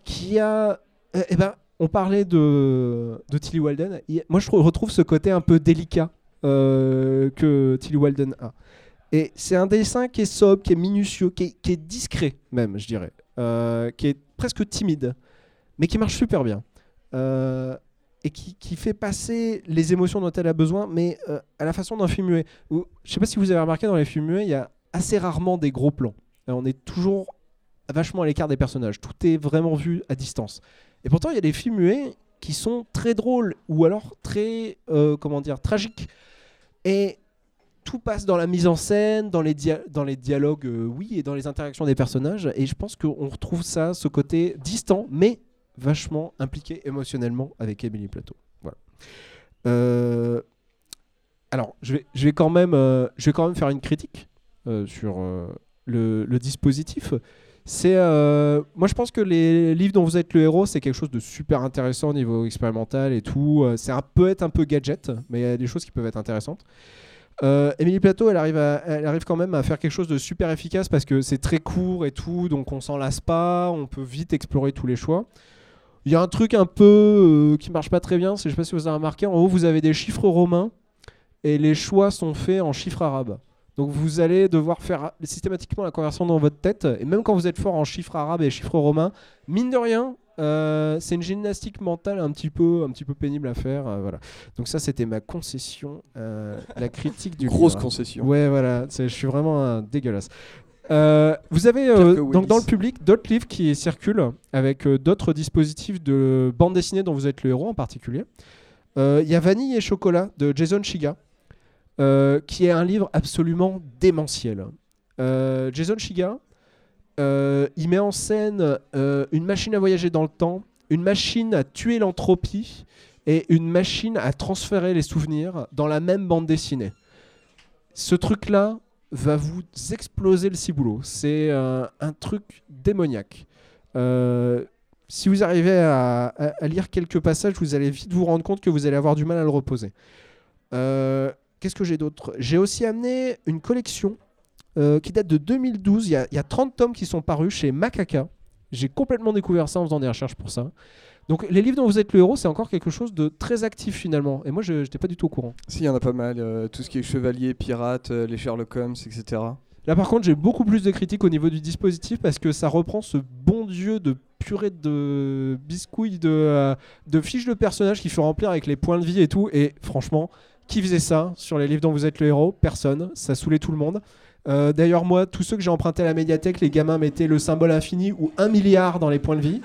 Qui a. eh eh ben, on parlait de, de Tilly Walden. Moi, je retrouve ce côté un peu délicat euh, que Tilly Walden a. Et c'est un dessin qui est sobre, qui est minutieux, qui est, discret, même, je dirais. Euh, qui est presque timide, mais qui marche super bien. Et qui, fait passer les émotions dont elle a besoin, mais à la façon d'un film muet. Je sais pas si vous avez remarqué dans les films muets, il y a assez rarement des gros plans. Euh, on est toujours vachement à l'écart des personnages. Tout est vraiment vu à distance. Et pourtant, il y a des films muets qui sont très drôles ou alors très, euh, comment dire, tragiques. Et tout passe dans la mise en scène, dans les, dans les dialogues, euh, oui, et dans les interactions des personnages. Et je pense qu'on retrouve ça, ce côté distant, mais vachement impliqué émotionnellement avec Emily Plateau. Voilà. Alors, je vais, quand même, je vais quand même faire une critique sur euh, le, dispositif. C'est, euh, moi, je pense que les livres dont vous êtes le héros, c'est quelque chose de super intéressant au niveau expérimental et tout. Euh, C'est un peut être un peu gadget, mais il y a des choses qui peuvent être intéressantes. Euh, Émilie Plateau, elle arrive, elle arrive quand même à faire quelque chose de super efficace parce que c'est très court et tout, donc on s'en lasse pas, on peut vite explorer tous les choix. Il y a un truc un peu euh, qui marche pas très bien, je sais pas si vous avez remarqué, en haut vous avez des chiffres romains et les choix sont faits en chiffres arabes. Donc vous allez devoir faire systématiquement la conversion dans votre tête, et même quand vous êtes fort en chiffres arabes et chiffres romains, mine de rien, euh, c'est une gymnastique mentale un petit peu, un petit peu pénible à faire. euh, voilà. Donc ça, c'était ma concession, euh, la critique du Grosse livre. concession. Ouais, voilà, je suis vraiment dégueulasse. Vous avez donc dans le public d'autres livres qui circulent avec d'autres dispositifs de bande dessinée dont vous êtes le héros en particulier. Il y a Vanille et Chocolat de Jason Shiga, euh, qui est un livre absolument démentiel. Euh, Jason Shiga, euh, il met en scène une machine à voyager dans le temps, une machine à tuer l'entropie et une machine à transférer les souvenirs dans la même bande dessinée. Ce truc-là va vous exploser le ciboulot. C'est un truc démoniaque. Si vous arrivez à, lire quelques passages, vous allez vite vous rendre compte que vous allez avoir du mal à le reposer. Qu'est-ce que j'ai d'autre? J'ai aussi amené une collection euh, qui date de 2012. Il y, a, il y a 30 tomes qui sont parus chez Macaca. J'ai complètement découvert ça en faisant des recherches pour ça. Donc les livres dont vous êtes le héros, c'est encore quelque chose de très actif finalement. Et moi, je n'étais pas du tout au courant. Si, il y en a pas mal. euh, tout ce qui est chevalier, pirate, euh, les Sherlock Holmes, etc. Là, par contre, j'ai beaucoup plus de critiques au niveau du dispositif parce que ça reprend ce bon dieu de purée de biscuits, de, de fiches de personnages qu'il faut remplir avec les points de vie et tout. Et franchement, qui faisait ça sur les livres dont vous êtes le héros? Personne. Ça saoulait tout le monde. Euh, D'ailleurs, moi, tous ceux que j'ai empruntés à la médiathèque, les gamins mettaient le symbole infini ou un milliard dans les points de vie.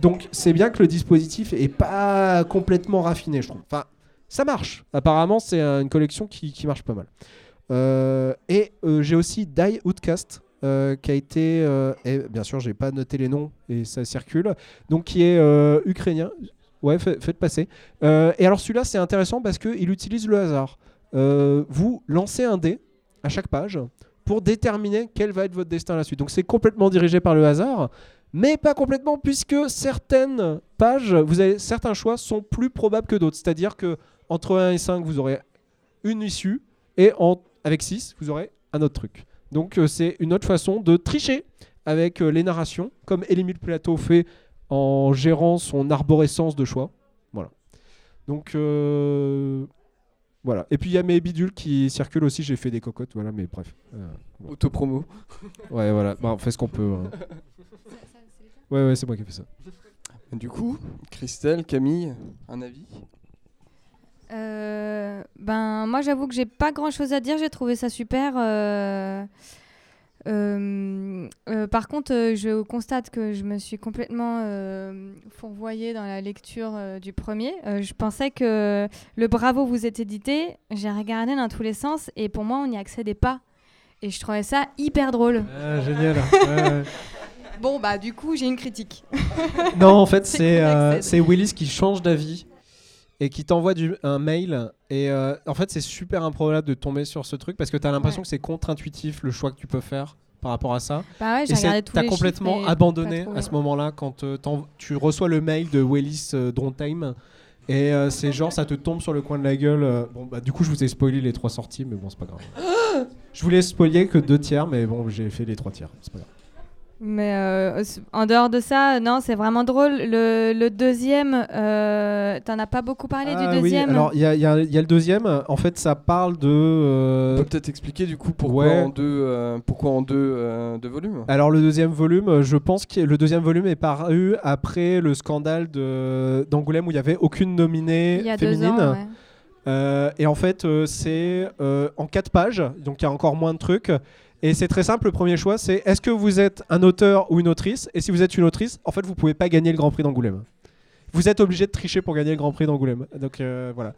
Donc, c'est bien que le dispositif est pas complètement raffiné, je trouve. Enfin, ça marche. Apparemment, c'est une collection qui, qui marche pas mal. Euh, et euh, j'ai aussi Die Outcast. qui a été, et bien sûr, j'ai pas noté les noms et ça circule, donc qui est ukrainien. Ouais, fa- faites passer. Euh, et alors celui-là, c'est intéressant parce qu'il utilise le hasard. Euh, vous lancez un dé à chaque page pour déterminer quel va être votre destin à la suite. Donc c'est complètement dirigé par le hasard, mais pas complètement puisque certaines pages, vous avez certains choix sont plus probables que d'autres. C'est-à-dire que entre 1 et 5, vous aurez une issue et avec 6, vous aurez un autre truc. Donc euh, c'est une autre façon de tricher avec les narrations, comme Émile Plateau fait en gérant son arborescence de choix. Voilà. Donc euh, voilà. Et puis il y a mes bidules qui circulent aussi. J'ai fait des cocottes, voilà. Mais bref. Euh, Autopromo. ouais, voilà. Bah, on fait ce qu'on peut. hein. Ouais, ouais, c'est moi qui ai fait ça. Du coup, Christelle, Camille, un avis? Euh, ben moi j'avoue que j'ai pas grand chose à dire, j'ai trouvé ça super. euh, euh, euh, par contre, euh, je constate que je me suis complètement euh, fourvoyée dans la lecture euh, du premier. Euh, je pensais que le Bravo vous est édité, j'ai regardé dans tous les sens et pour moi on n'y accédait pas. Et je trouvais ça hyper drôle. Ah, génial. Ouais, ouais. Bon, bah, du coup, j'ai une critique. Non, en fait, euh, c'est Willis qui change d'avis et qui t'envoie un mail. Et euh, en fait, c'est super improbable de tomber sur ce truc parce que tu as l'impression Ouais. que c'est contre-intuitif le choix que tu peux faire par rapport à ça. Bah ouais, j'ai Et t'as les complètement abandonné à ce moment-là quand euh, tu reçois le mail de Willis euh, Drontheim. Et euh, c'est genre, ça te tombe sur le coin de la gueule. bon, bah, du coup, je vous ai spoilé les trois sorties, mais bon, c'est pas grave. je voulais spoiler que deux tiers, mais bon, j'ai fait les trois tiers. C'est pas grave. Mais euh, en dehors de ça, non, c'est vraiment drôle. Le, le deuxième, euh, t'en as pas beaucoup parlé Ah du oui, deuxième. alors il y a, y y le deuxième. En fait, ça parle de. euh, On peut peut-être expliquer du coup pourquoi ouais. en deux, euh, pourquoi en deux, euh, deux volumes? Alors le deuxième volume, je pense que le deuxième volume est paru après le scandale de d'Angoulême où il y avait aucune nominée il y a féminine. deux ans. ouais. Euh, et en fait, euh, c'est euh, en quatre pages, donc il y a encore moins de trucs. Et c'est très simple, le premier choix, c'est est-ce que vous êtes un auteur ou une autrice? Et si vous êtes une autrice, en fait, vous pouvez pas gagner le Grand Prix d'Angoulême. Vous êtes obligé de tricher pour gagner le Grand Prix d'Angoulême. Donc euh, voilà.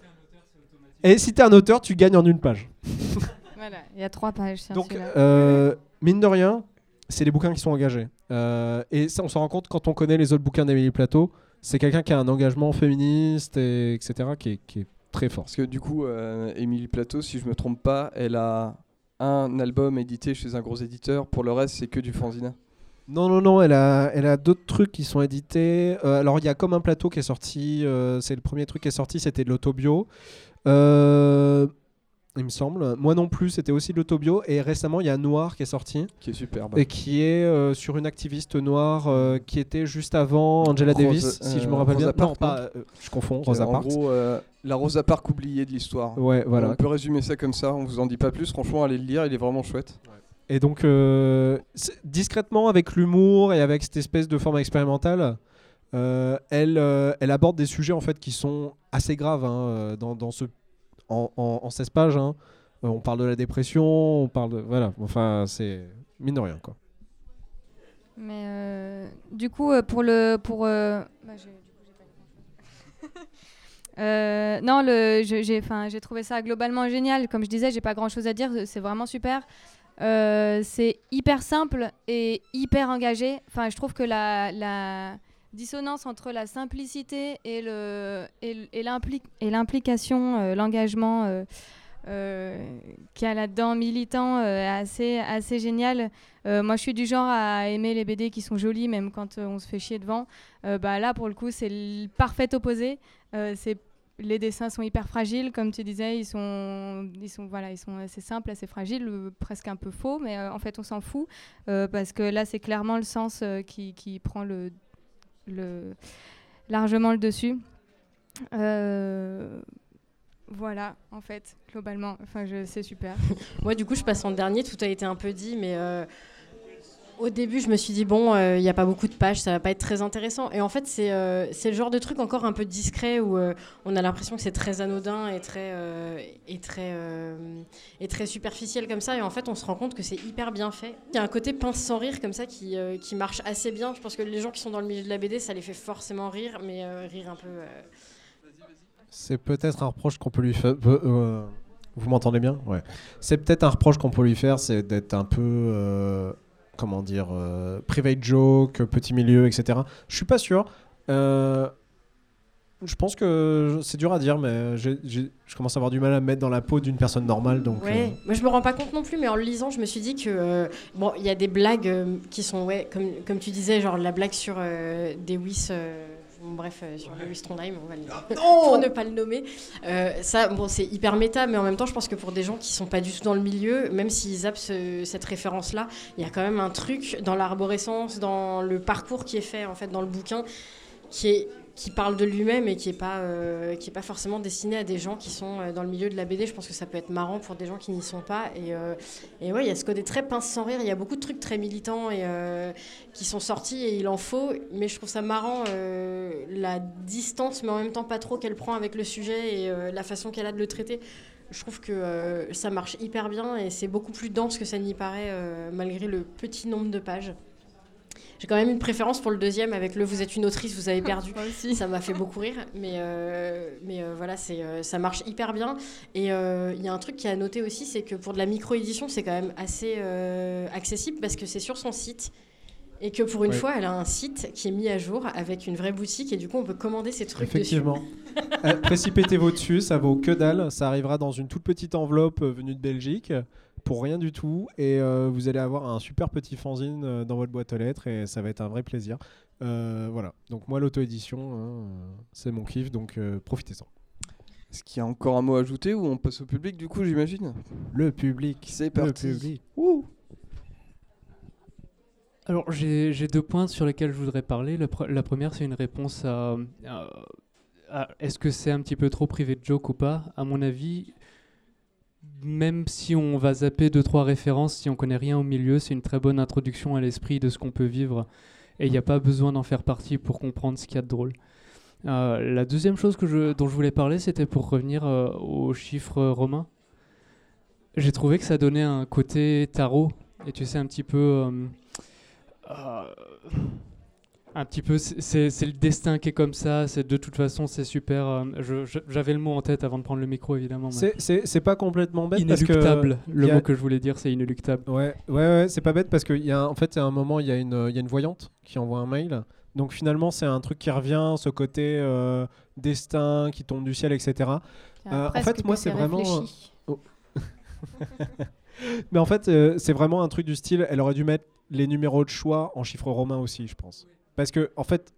Et si t'es un auteur, tu gagnes en une page. Voilà, il y a trois pages sur Donc, euh, mine de rien, c'est les bouquins qui sont engagés. Euh, et ça, on s'en rend compte quand on connaît les autres bouquins d'Amélie Plateau. C'est quelqu'un qui a un engagement féministe, et, etc., qui est, qui est très fort. Parce que du coup, euh, Émilie Plateau, si je me trompe pas, elle a un album édité chez un gros éditeur. Pour le reste, c'est que du fanzina. Non, non, non, elle a, elle a d'autres trucs qui sont édités. Euh, alors, il y a comme un plateau qui est sorti. euh, c'est le premier truc qui est sorti, c'était de l'autobio. Euh, il me semble. Moi non plus, c'était aussi de l'autobio. Et récemment, il y a Noir qui est sorti. Qui est superbe. Et qui est sur une activiste noire qui était juste avant Angela Rose- Davis, si je me rappelle bien. Rosa non, pas. je confonds, Rosa en Parks. gros, euh, la Rosa Parks oubliée de l'histoire. Ouais, voilà. On peut résumer ça comme ça, on vous en dit pas plus. Franchement, allez le lire, il est vraiment chouette. Et donc, euh, discrètement, avec l'humour et avec cette espèce de forme expérimentale, euh, elle, euh, elle aborde des sujets en fait qui sont assez graves hein, dans, dans ce, en, en, en 16 pages. hein. On parle de la dépression, on parle de. Voilà, enfin, c'est mine de rien quoi. Mais euh, du coup, pour le. Pour, euh, bah, du coup, pas. Euh, non, j'ai, trouvé ça globalement génial. Comme je disais, j'ai pas grand chose à dire. C'est vraiment super. Euh, c'est hyper simple et hyper engagé. Enfin, je trouve que la, dissonance entre la simplicité et, l'implication, euh, l'engagement qu'il y a là-dedans, militant, assez, assez génial. Moi, je suis du genre à aimer les BD qui sont jolies, même quand on se fait chier devant. Bah, là, pour le coup, c'est le parfait opposé. Les dessins sont hyper fragiles, comme tu disais, ils sont, assez simples, assez fragiles, presque un peu faux, mais euh, en fait, on s'en fout euh, parce que là, c'est clairement le sens euh, qui, prend le, largement le dessus. Voilà, en fait, globalement, enfin, c'est super. Moi, du coup, je passe en dernier. Tout a été un peu dit, mais au début, je me suis dit, bon, il n'y a pas beaucoup de pages, ça va pas être très intéressant. Et en fait, c'est euh, le genre de truc encore un peu discret où euh, on a l'impression que c'est très anodin et très, euh, et, très, euh, et très superficiel comme ça. Et en fait, on se rend compte que c'est hyper bien fait. Il y a un côté pince sans rire comme ça qui, euh, qui marche assez bien. Je pense que les gens qui sont dans le milieu de la BD, ça les fait forcément rire, mais euh, rire un peu. euh, C'est peut-être un reproche qu'on peut lui faire. euh, vous m'entendez bien? Ouais. C'est peut-être un reproche qu'on peut lui faire, c'est d'être un peu. Comment dire euh, Private joke, petit milieu, etc. Je suis pas sûr. Euh, je pense que c'est dur à dire, mais j'ai- j'ai- je commence à avoir du mal à me mettre dans la peau d'une personne normale. Donc, Ouais, euh, moi je me rends pas compte non plus, mais en le lisant, je me suis dit que euh, bon, il y a des blagues euh, qui sont ouais, comme comme tu disais, genre la blague sur euh, Dewis, euh, bon, bref, sur Dewis Trondheim, on va le pour ne pas le nommer. Euh, ça, bon, c'est hyper méta, mais en même temps, je pense que pour des gens qui sont pas du tout dans le milieu, même s'ils zappent ce- cette référence-là, il y a quand même un truc dans l'arborescence, dans le parcours qui est fait en fait dans le bouquin, qui est qui parle de lui-même et qui est pas euh, pas forcément destiné à des gens qui sont euh, dans le milieu de la BD. Je pense que ça peut être marrant pour des gens qui n'y sont pas. Et, euh, et ouais, il y a ce côté très pince sans rire. Il y a beaucoup de trucs très militants et euh, qui sont sortis et il en faut. Mais je trouve ça marrant la distance, mais en même temps pas trop qu'elle prend avec le sujet et la façon qu'elle a de le traiter. Je trouve que ça marche hyper bien et c'est beaucoup plus dense que ça n'y paraît malgré le petit nombre de pages. J'ai quand même une préférence pour le deuxième avec le Vous êtes une autrice, vous avez perdu. Moi aussi. Ça m'a fait beaucoup rire, mais, euh, mais euh, voilà, c'est, euh, ça marche hyper bien. Et euh, il y a un truc qui a à noter aussi, c'est que pour de la micro-édition, c'est quand même assez euh, accessible parce que c'est sur son site. Et que pour une Ouais. fois, elle a un site qui est mis à jour avec une vraie boutique et du coup, on peut commander ses trucs Effectivement. Précipitez-vous dessus, ça vaut que dalle. Ça arrivera dans une toute petite enveloppe venue de Belgique pour rien du tout. Et euh, vous allez avoir un super petit fanzine euh, dans votre boîte aux lettres et ça va être un vrai plaisir. Euh, voilà. Donc, moi, l'auto-édition, hein, c'est mon kiff. Donc, euh, profitez-en. Est-ce qu'il y a encore un mot à ajouter ou on passe au public du coup, j'imagine? Le public. C'est Le parti. public. Alors j'ai j'ai deux points sur lesquels je voudrais parler. La, pre- la première, c'est une réponse à, à- à est-ce que c'est un petit peu trop privé de joke ou pas? À mon avis, même si on va zapper deux trois références, si on connaît rien au milieu, c'est une très bonne introduction à l'esprit de ce qu'on peut vivre. Et il n'y a pas besoin d'en faire partie pour comprendre ce qu'il y a de drôle. Euh, la deuxième chose que je, dont je voulais parler, c'était pour revenir euh, aux chiffres romains. J'ai trouvé que ça donnait un côté tarot. Et tu sais, un petit peu. euh, euh, un petit peu, c'est- le destin qui est comme ça. C'est de toute façon, c'est super. euh, J'avais le mot en tête avant de prendre le micro, évidemment. C'est- pas complètement bête parce que. Inéluctable. Le a- mot que je voulais dire, c'est inéluctable. Ouais, ouais, ouais, c'est pas bête parce qu'il y a, en fait, il y a un moment, il y, a une- il y a une voyante qui envoie un mail. Donc finalement, c'est un truc qui revient, ce côté euh, destin qui tombe du ciel, etc. Euh, en fait, moi, c'est vraiment, réfléchi. Mais en fait, euh, c'est vraiment un truc du style. Elle aurait dû mettre les numéros de choix en chiffres romains aussi, je pense. Parce que, en fait,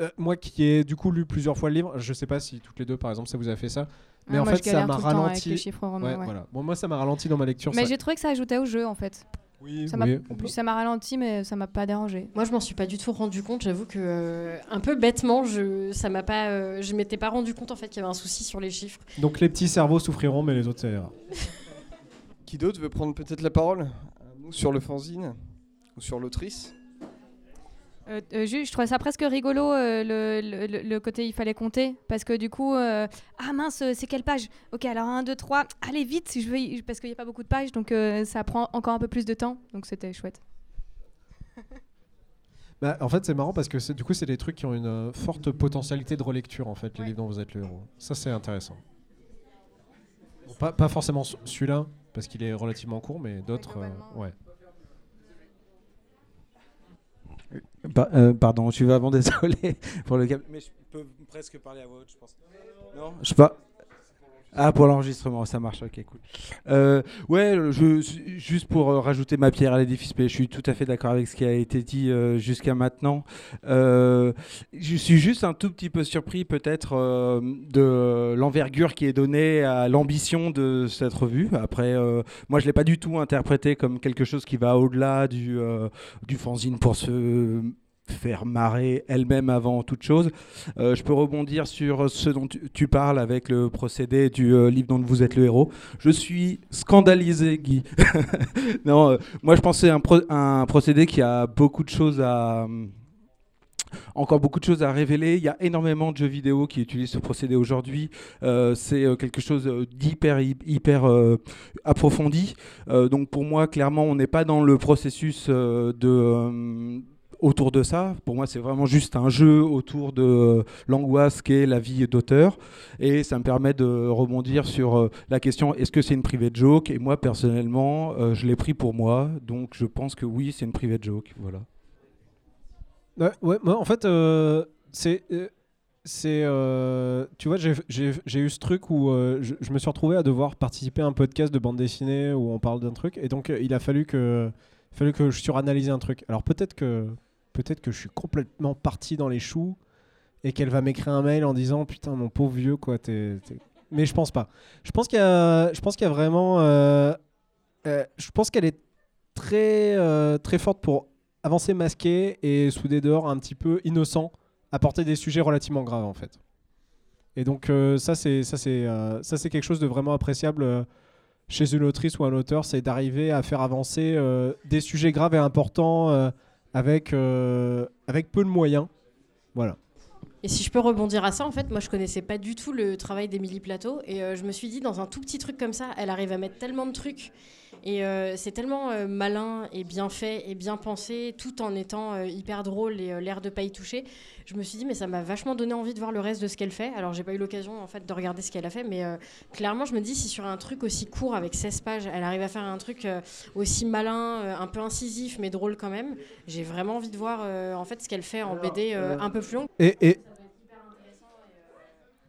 euh, moi qui ai du coup lu plusieurs fois le livre, je sais pas si toutes les deux, par exemple, ça vous a fait ça. Mais Ah, en moi, fait, ça m'a ralenti. les chiffres romains. Ouais, ouais. voilà. Bon, moi, ça m'a ralenti dans ma lecture. Mais ça- j'ai trouvé que ça ajoutait au jeu en fait. Oui, Ça m'a oui, on peut- ça m'a ralenti, mais ça m'a pas dérangé. Moi, je m'en suis pas du tout rendu compte. J'avoue que euh, un peu bêtement, je ça m'a pas, euh, je m'étais pas rendu compte en fait qu'il y avait un souci sur les chiffres. Donc les petits cerveaux souffriront, mais les autres, ça ira. Qui d'autre veut prendre peut-être la parole? Sur le fanzine ou sur l'autrice? Euh, euh, je trouvais ça presque rigolo euh, le, le- côté il fallait compter parce que du coup euh, ah mince c'est quelle page? Ok alors 1 2 3 allez vite je veux y- parce qu'il n'y a pas beaucoup de pages donc ça prend encore un peu plus de temps donc c'était chouette Bah, en fait, c'est marrant parce que du coup, c'est des trucs qui ont une forte potentialité de relecture, en fait, les Ouais. livres dont vous êtes le héros. Ça, c'est intéressant. Bon, pas, pas forcément ce- celui-là, parce qu'il est relativement court, mais d'autres. ouais. Pa- euh, pardon, je suis vraiment désolé pour le câble, mais je peux presque parler à voix haute, je pense. Non, je sais pas. Ah, pour l'enregistrement, ça marche, ok, cool. Euh, ouais, juste pour euh, rajouter ma pierre à l'édifice, je suis tout à fait d'accord avec ce qui a été dit euh, jusqu'à maintenant. Euh, je suis juste un tout petit peu surpris peut-être de l'envergure qui est donnée à l'ambition de cette revue. Après, moi je l'ai pas du tout interprété comme quelque chose qui va au-delà du, du fanzine pour se faire marrer elle-même avant toute chose. Euh, je peux rebondir sur ce dont tu, parles avec le procédé du euh, livre dont vous êtes le héros. Je suis scandalisé, Guy. non, euh, moi je pensais un, pro- un procédé qui a beaucoup de choses à encore beaucoup de choses à révéler. Il y a énormément de jeux vidéo qui utilisent ce procédé aujourd'hui. C'est quelque chose d'hyper hy- hyper approfondi. Donc pour moi, clairement, on n'est pas dans le processus de autour de ça. Pour moi, c'est vraiment juste un jeu autour de euh, l'angoisse qu'est la vie d'auteur. Et ça me permet de rebondir sur euh, la question est-ce que c'est une private joke? Et moi, personnellement, euh, je l'ai pris pour moi. Donc je pense que oui, c'est une private joke. Voilà. Ouais, moi, en fait, c'est. c'est tu vois, j'ai- eu ce truc où je, me suis retrouvé à devoir participer à un podcast de bande dessinée où on parle d'un truc, et donc il a fallu que, fallu que je suranalyse un truc. Alors peut-être que, peut-être que je suis complètement parti dans les choux et qu'elle va m'écrire un mail en disant putain mon pauvre vieux quoi. t'es- Mais je pense pas. Je pense qu'il y a, je pense qu'il y a vraiment, euh, euh, je pense qu'elle est très, euh, très forte pour avancer masqué et sous des dehors un petit peu innocent, apporter des sujets relativement graves en fait. Et donc ça c'est ça c'est ça c'est quelque chose de vraiment appréciable chez une autrice ou un auteur, c'est d'arriver à faire avancer des sujets graves et importants avec euh, avec peu de moyens. Voilà. Et si je peux rebondir à ça, en fait, moi je connaissais pas du tout le travail d'Émilie Plateau et euh, je me suis dit dans un tout petit truc comme ça, elle arrive à mettre tellement de trucs Et euh, c'est tellement euh, malin et bien fait et bien pensé, tout en étant euh, hyper drôle et euh, l'air de pas y toucher. Je me suis dit, mais ça m'a vachement donné envie de voir le reste de ce qu'elle fait. Alors, j'ai pas eu l'occasion en fait de regarder ce qu'elle a fait, mais euh, clairement, je me dis, si sur un truc aussi court avec 16 pages, elle arrive à faire un truc euh, aussi malin, euh, un peu incisif, mais drôle quand même, j'ai vraiment envie de voir euh, en fait ce qu'elle fait en BD euh, un peu plus long. Et, et-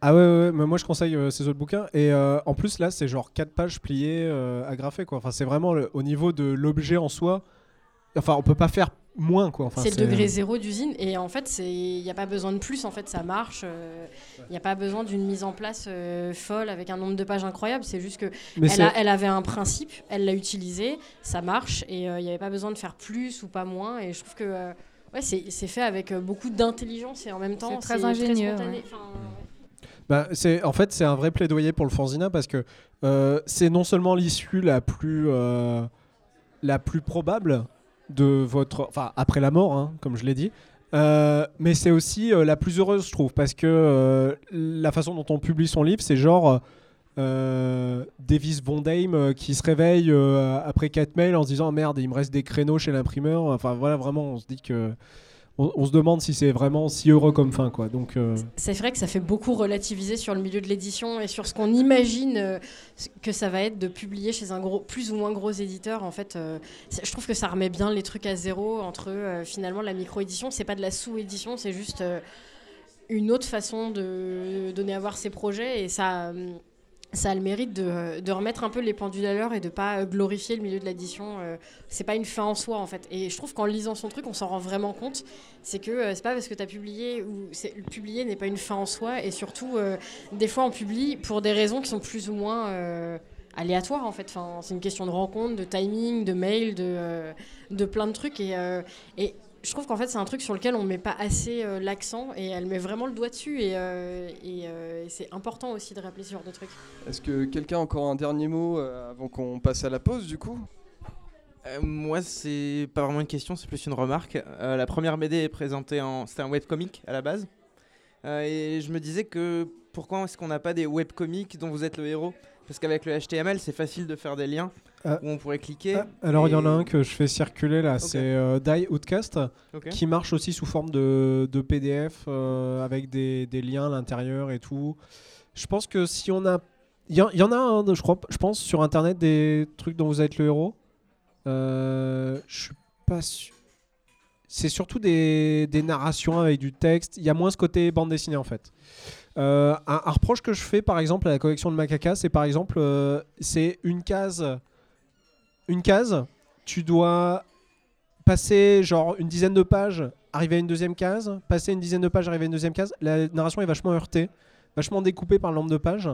Ah ouais, ouais, ouais, mais moi je conseille euh, ces autres bouquins. Et euh, en plus, là, c'est genre 4 pages pliées, euh, agrafées, quoi. Enfin, c'est vraiment le- au niveau de l'objet en soi. Enfin, on peut pas faire moins, quoi. Enfin, c'est le degré zéro d'usine et en fait c'est il n'y a pas besoin de plus en fait ça marche euh, il n'y a pas besoin d'une mise en place euh, folle avec un nombre de pages incroyable c'est juste que Mais elle, c'est- a- elle avait un principe elle l'a utilisé ça marche et euh, il n'y avait pas besoin de faire plus ou pas moins et je trouve que euh, ouais c'est c'est fait avec euh, beaucoup d'intelligence et en même temps C'est très ingénieux, spontané. ouais. Enfin, Bah, c'est en fait c'est un vrai plaidoyer pour le fanzina parce que euh, c'est non seulement l'issue la plus euh, la plus probable de votre enfin après la mort hein, comme je l'ai dit euh, mais c'est aussi la plus heureuse je trouve parce que la façon dont on publie son livre c'est genre Davis Bondheim qui se réveille après 4 mails en se disant merde il me reste des créneaux chez l'imprimeur. Enfin voilà vraiment on se dit que on, se demande si c'est vraiment si heureux comme fin quoi donc euh, c'est vrai que ça fait beaucoup relativiser sur le milieu de l'édition et sur ce qu'on imagine euh, que ça va être de publier chez un gros, plus ou moins gros éditeur. En fait, euh, je trouve que ça remet bien les trucs à zéro entre finalement la micro-édition, c'est pas de la sous-édition, c'est juste une autre façon de donner à voir ses projets et ça. Ça a le mérite de, de remettre un peu les pendules à l'heure et de pas euh, glorifier le milieu de l'édition. euh, c'est pas une fin en soi en fait. Et je trouve qu'en lisant son truc, on s'en rend vraiment compte. C'est que euh, c'est pas parce que tu as publié ou le publier n'est pas une fin en soi. Et surtout, des fois, on publie pour des raisons qui sont plus ou moins aléatoires en fait. Enfin, c'est une question de rencontre, de timing, de mail, de, de plein de trucs. Et, et je trouve qu'en fait, c'est un truc sur lequel on met pas assez euh, l'accent et elle met vraiment le doigt dessus. Et, euh, et, euh, et c'est important aussi de rappeler ce genre de trucs. Est-ce que quelqu'un a encore un dernier mot euh, avant qu'on passe à la pause du coup? Euh, moi, c'est pas vraiment une question, c'est plus une remarque. Euh, la première BD est présentée en. C'était un webcomic à la base. Euh, et je me disais que pourquoi est-ce qu'on n'a pas des webcomics dont vous êtes le héros? Parce qu'avec le HTML, c'est facile de faire des liens Ah. où on pourrait cliquer. Ah, Alors il y en a un que je fais circuler là, c'est euh, Die Outcast, qui marche aussi sous forme de, de PDF euh, avec des, des liens à l'intérieur et tout. Je pense que si on a... Il y, en- il y en a un, je crois, je pense, sur Internet des trucs dont vous êtes le héros. Euh, je suis pas sûr. C'est surtout des, des narrations avec du texte. Il y a moins ce côté bande dessinée en fait. Euh, un, reproche que je fais par exemple à la collection de Macaca, c'est par exemple, euh, c'est une case une case, tu dois passer genre une dizaine de pages, arriver à une deuxième case, passer une dizaine de pages, arriver à une deuxième case. La narration est vachement heurtée, vachement découpée par le nombre de pages.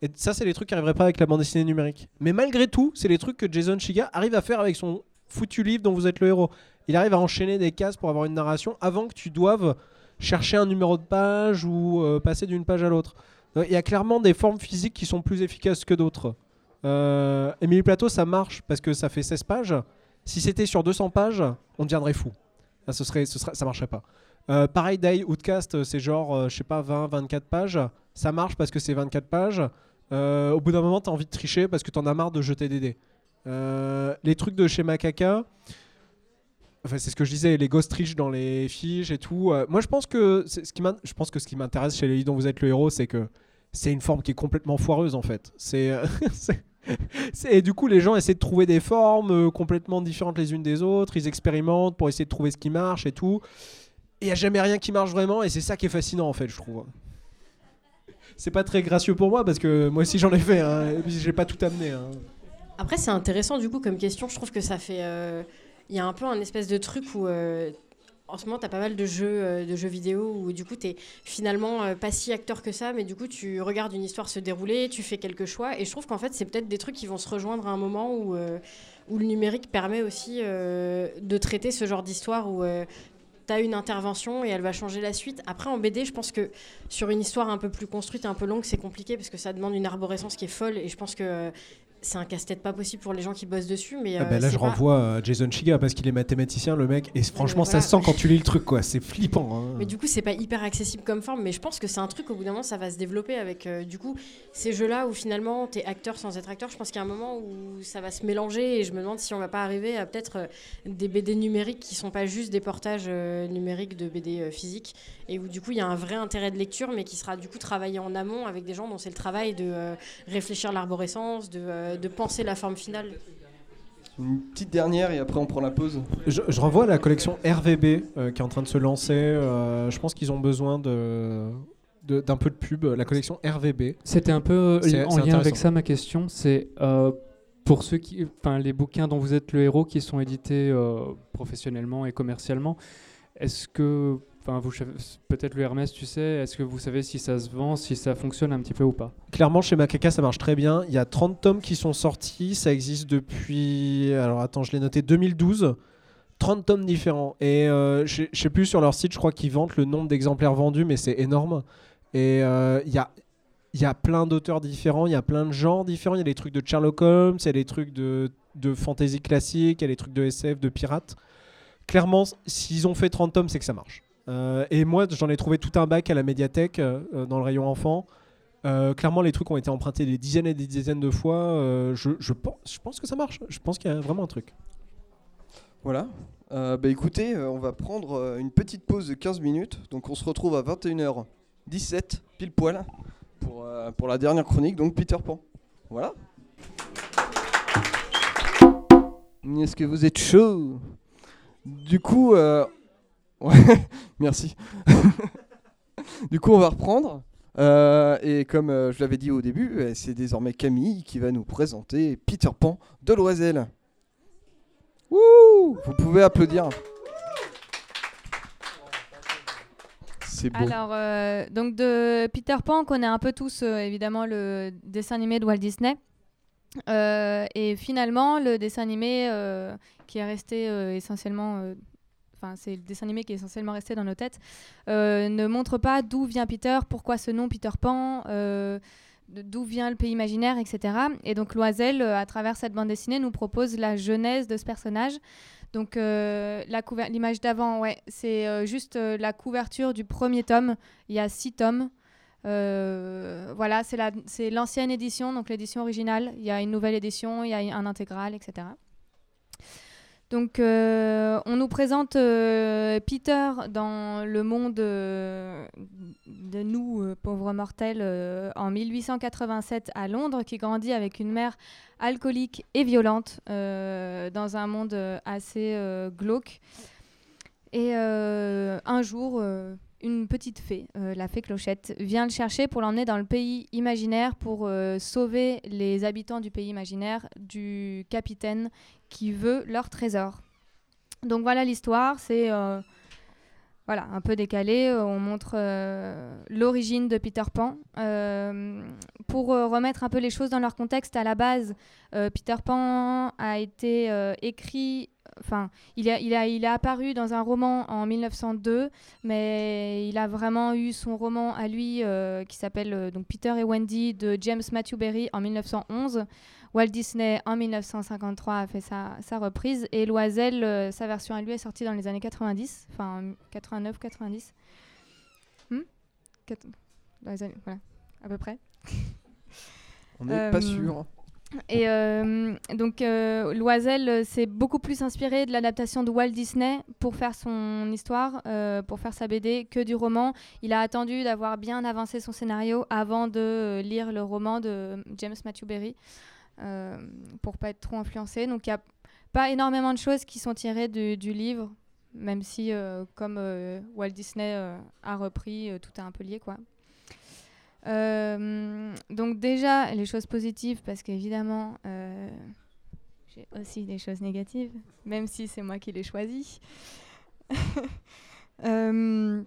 Et ça, c'est les trucs qui n'arriveraient pas avec la bande dessinée numérique. Mais malgré tout, c'est les trucs que Jason Shiga arrive à faire avec son foutu livre dont vous êtes le héros. Il arrive à enchaîner des cases pour avoir une narration avant que tu doives chercher un numéro de page ou euh, passer d'une page à l'autre. Donc, Il y a clairement des formes physiques qui sont plus efficaces que d'autres. Euh, Emily Plateau, ça marche parce que ça fait 16 pages. Si c'était sur 200 pages, on deviendrait fou. Là, serait, ce serait, ça marcherait pas. Euh, pareil, Die Outcast, c'est genre, euh, je sais pas, 20, 24 pages. Ça marche parce que c'est 24 pages. Euh, au bout d'un moment, t'as envie de tricher parce que t'en as marre de jeter des dés. Euh, les trucs de chez Macaca, c'est ce que je disais, les ghost triches dans les fiches et tout. Euh, moi, je pense que ce qui ce qui m'intéresse chez les dont vous êtes le héros, c'est que c'est une forme qui est complètement foireuse en fait. C'est euh, et du coup, les gens essaient de trouver des formes euh, complètement différentes les unes des autres. Ils expérimentent pour essayer de trouver ce qui marche et tout. Il n'y a jamais rien qui marche vraiment. Et c'est ça qui est fascinant, en fait, je trouve. C'est pas très gracieux pour moi parce que moi aussi j'en ai fait. Hein, et puis j'ai pas tout amené. hein. Après, c'est intéressant du coup comme question. Je trouve que ça fait. Il y a un peu un espèce de truc où. euh, en ce moment, tu as pas mal de jeux, euh, de jeux vidéo où du coup, tu es finalement euh, pas si acteur que ça, mais du coup, tu regardes une histoire se dérouler, tu fais quelques choix. Et je trouve qu'en fait, c'est peut-être des trucs qui vont se rejoindre à un moment où, euh, où le numérique permet aussi euh, de traiter ce genre d'histoire où tu as une intervention et elle va changer la suite. Après, en BD, je pense que sur une histoire un peu plus construite, un peu longue, c'est compliqué parce que ça demande une arborescence qui est folle. Et je pense que. Euh, c'est un casse-tête pas possible pour les gens qui bossent dessus. Mais Ah euh, bah là, je pas- renvoie à Jason Chiga parce qu'il est mathématicien, le mec. Et franchement, ça se sent quand tu lis le truc, quoi. C'est flippant. hein. Mais du coup, c'est pas hyper accessible comme forme, mais je pense que c'est un truc au bout d'un moment, ça va se développer avec euh, du coup ces jeux-là où finalement t'es acteur sans être acteur. Je pense qu'il y a un moment où ça va se mélanger et je me demande si on va pas arriver à peut-être euh, des BD numériques qui sont pas juste des portages euh, numériques de BD euh, physiques et où du coup il y a un vrai intérêt de lecture, mais qui sera du coup travaillé en amont avec des gens dont c'est le travail de euh, réfléchir l'arborescence, de, euh, de penser la forme finale. Une petite dernière et après on prend la pause. Je, je renvoie à la collection RVB euh, qui est en train de se lancer. euh, je pense qu'ils ont besoin de d'un peu de pub. La collection RVB. C'était un peu euh, en lien avec ça ma question. C'est euh, pour ceux qui, enfin les bouquins dont vous êtes le héros qui sont édités euh, professionnellement et commercialement. Est-ce que, peut-être le Hermès, tu sais, est-ce que vous savez si ça se vend, si ça fonctionne un petit peu ou pas? Clairement, chez Macaca, ça marche très bien. Il y a 30 tomes qui sont sortis. Ça existe depuis. Alors attends, je l'ai noté 2012. 30 tomes différents. Et euh, je sais plus sur leur site, je crois qu'ils vantent le nombre d'exemplaires vendus, mais c'est énorme. Et euh, il y a. Y a plein d'auteurs différents, il y a plein de genres différents. Il y a des trucs de Sherlock Holmes, il y a des trucs de, de fantasy classique, il y a des trucs de SF, de pirates. Clairement, s'ils ont fait 30 tomes, c'est que ça marche. Euh, et moi, j'en ai trouvé tout un bac à la médiathèque, euh, dans le rayon enfant. Euh, clairement, les trucs ont été empruntés des dizaines et des dizaines de fois. Je, je pense, que ça marche. Je pense qu'il y a vraiment un truc. Voilà. Bah écoutez, on va prendre une petite pause de 15 minutes. Donc on se retrouve à 21h17, pile poil, pour, pour la dernière chronique, donc Peter Pan. Voilà. Est-ce que vous êtes chaud? Du coup, ouais, merci. du coup, on va reprendre. Euh, et comme euh, je l'avais dit au début, euh, c'est désormais Camille qui va nous présenter Peter Pan de Loisel. Wouh Vous pouvez applaudir. Beau. Alors, donc de Peter Pan, on connaît un peu tous évidemment le dessin animé de Walt Disney. Et finalement, le dessin animé qui est resté essentiellement. C'est le dessin animé qui est essentiellement resté dans nos têtes, euh, ne montre pas d'où vient Peter, pourquoi ce nom Peter Pan, euh, d'où vient le pays imaginaire, etc. Et donc Loisel, euh, à travers cette bande dessinée, nous propose la genèse de ce personnage. Donc l'image d'avant, ouais, c'est juste la couverture du premier tome. Il y a six tomes. Voilà, c'est l'ancienne édition, donc l'édition originale. Il y a une nouvelle édition, il y a un intégral, etc. Donc, euh, on nous présente euh, Peter dans le monde euh, de nous, pauvres mortels, en 1887 à Londres, qui grandit avec une mère alcoolique et violente dans un monde assez glauque. Et un jour, une petite fée, la fée Clochette, vient le chercher pour l'emmener dans le pays imaginaire pour sauver les habitants du pays imaginaire du capitaine qui veut leur trésor. Donc voilà l'histoire, c'est euh, voilà, un peu décalé. euh, On montre euh, l'origine de Peter Pan. Pour remettre un peu les choses dans leur contexte, à la base, Peter Pan a été écrit, enfin, il, a, il, a, il est apparu dans un roman en 1902, mais il a vraiment eu son roman à lui qui s'appelle donc Peter et Wendy de James Matthew Berry en 1911. Walt Disney en 1953 a fait sa, sa reprise et Loisel, euh, sa version à lui est sortie dans les années 90, enfin 89-90. Hmm? Dans les années- voilà, à peu près. On n'est pas Euh, sûr. Et euh, donc euh, Loisel s'est beaucoup plus inspiré de l'adaptation de Walt Disney pour faire son histoire, euh, pour faire sa BD, que du roman. Il a attendu d'avoir bien avancé son scénario avant de lire le roman de James Matthew Berry pour pas être trop influencé. Donc il n'y a pas énormément de choses qui sont tirées du, livre, même si euh, comme euh, Walt Disney euh, a repris, euh, tout est un peu lié quoi. Euh, donc déjà, les choses positives, parce qu'évidemment, euh, j'ai aussi des choses négatives, même si c'est moi qui les choisis. Euh,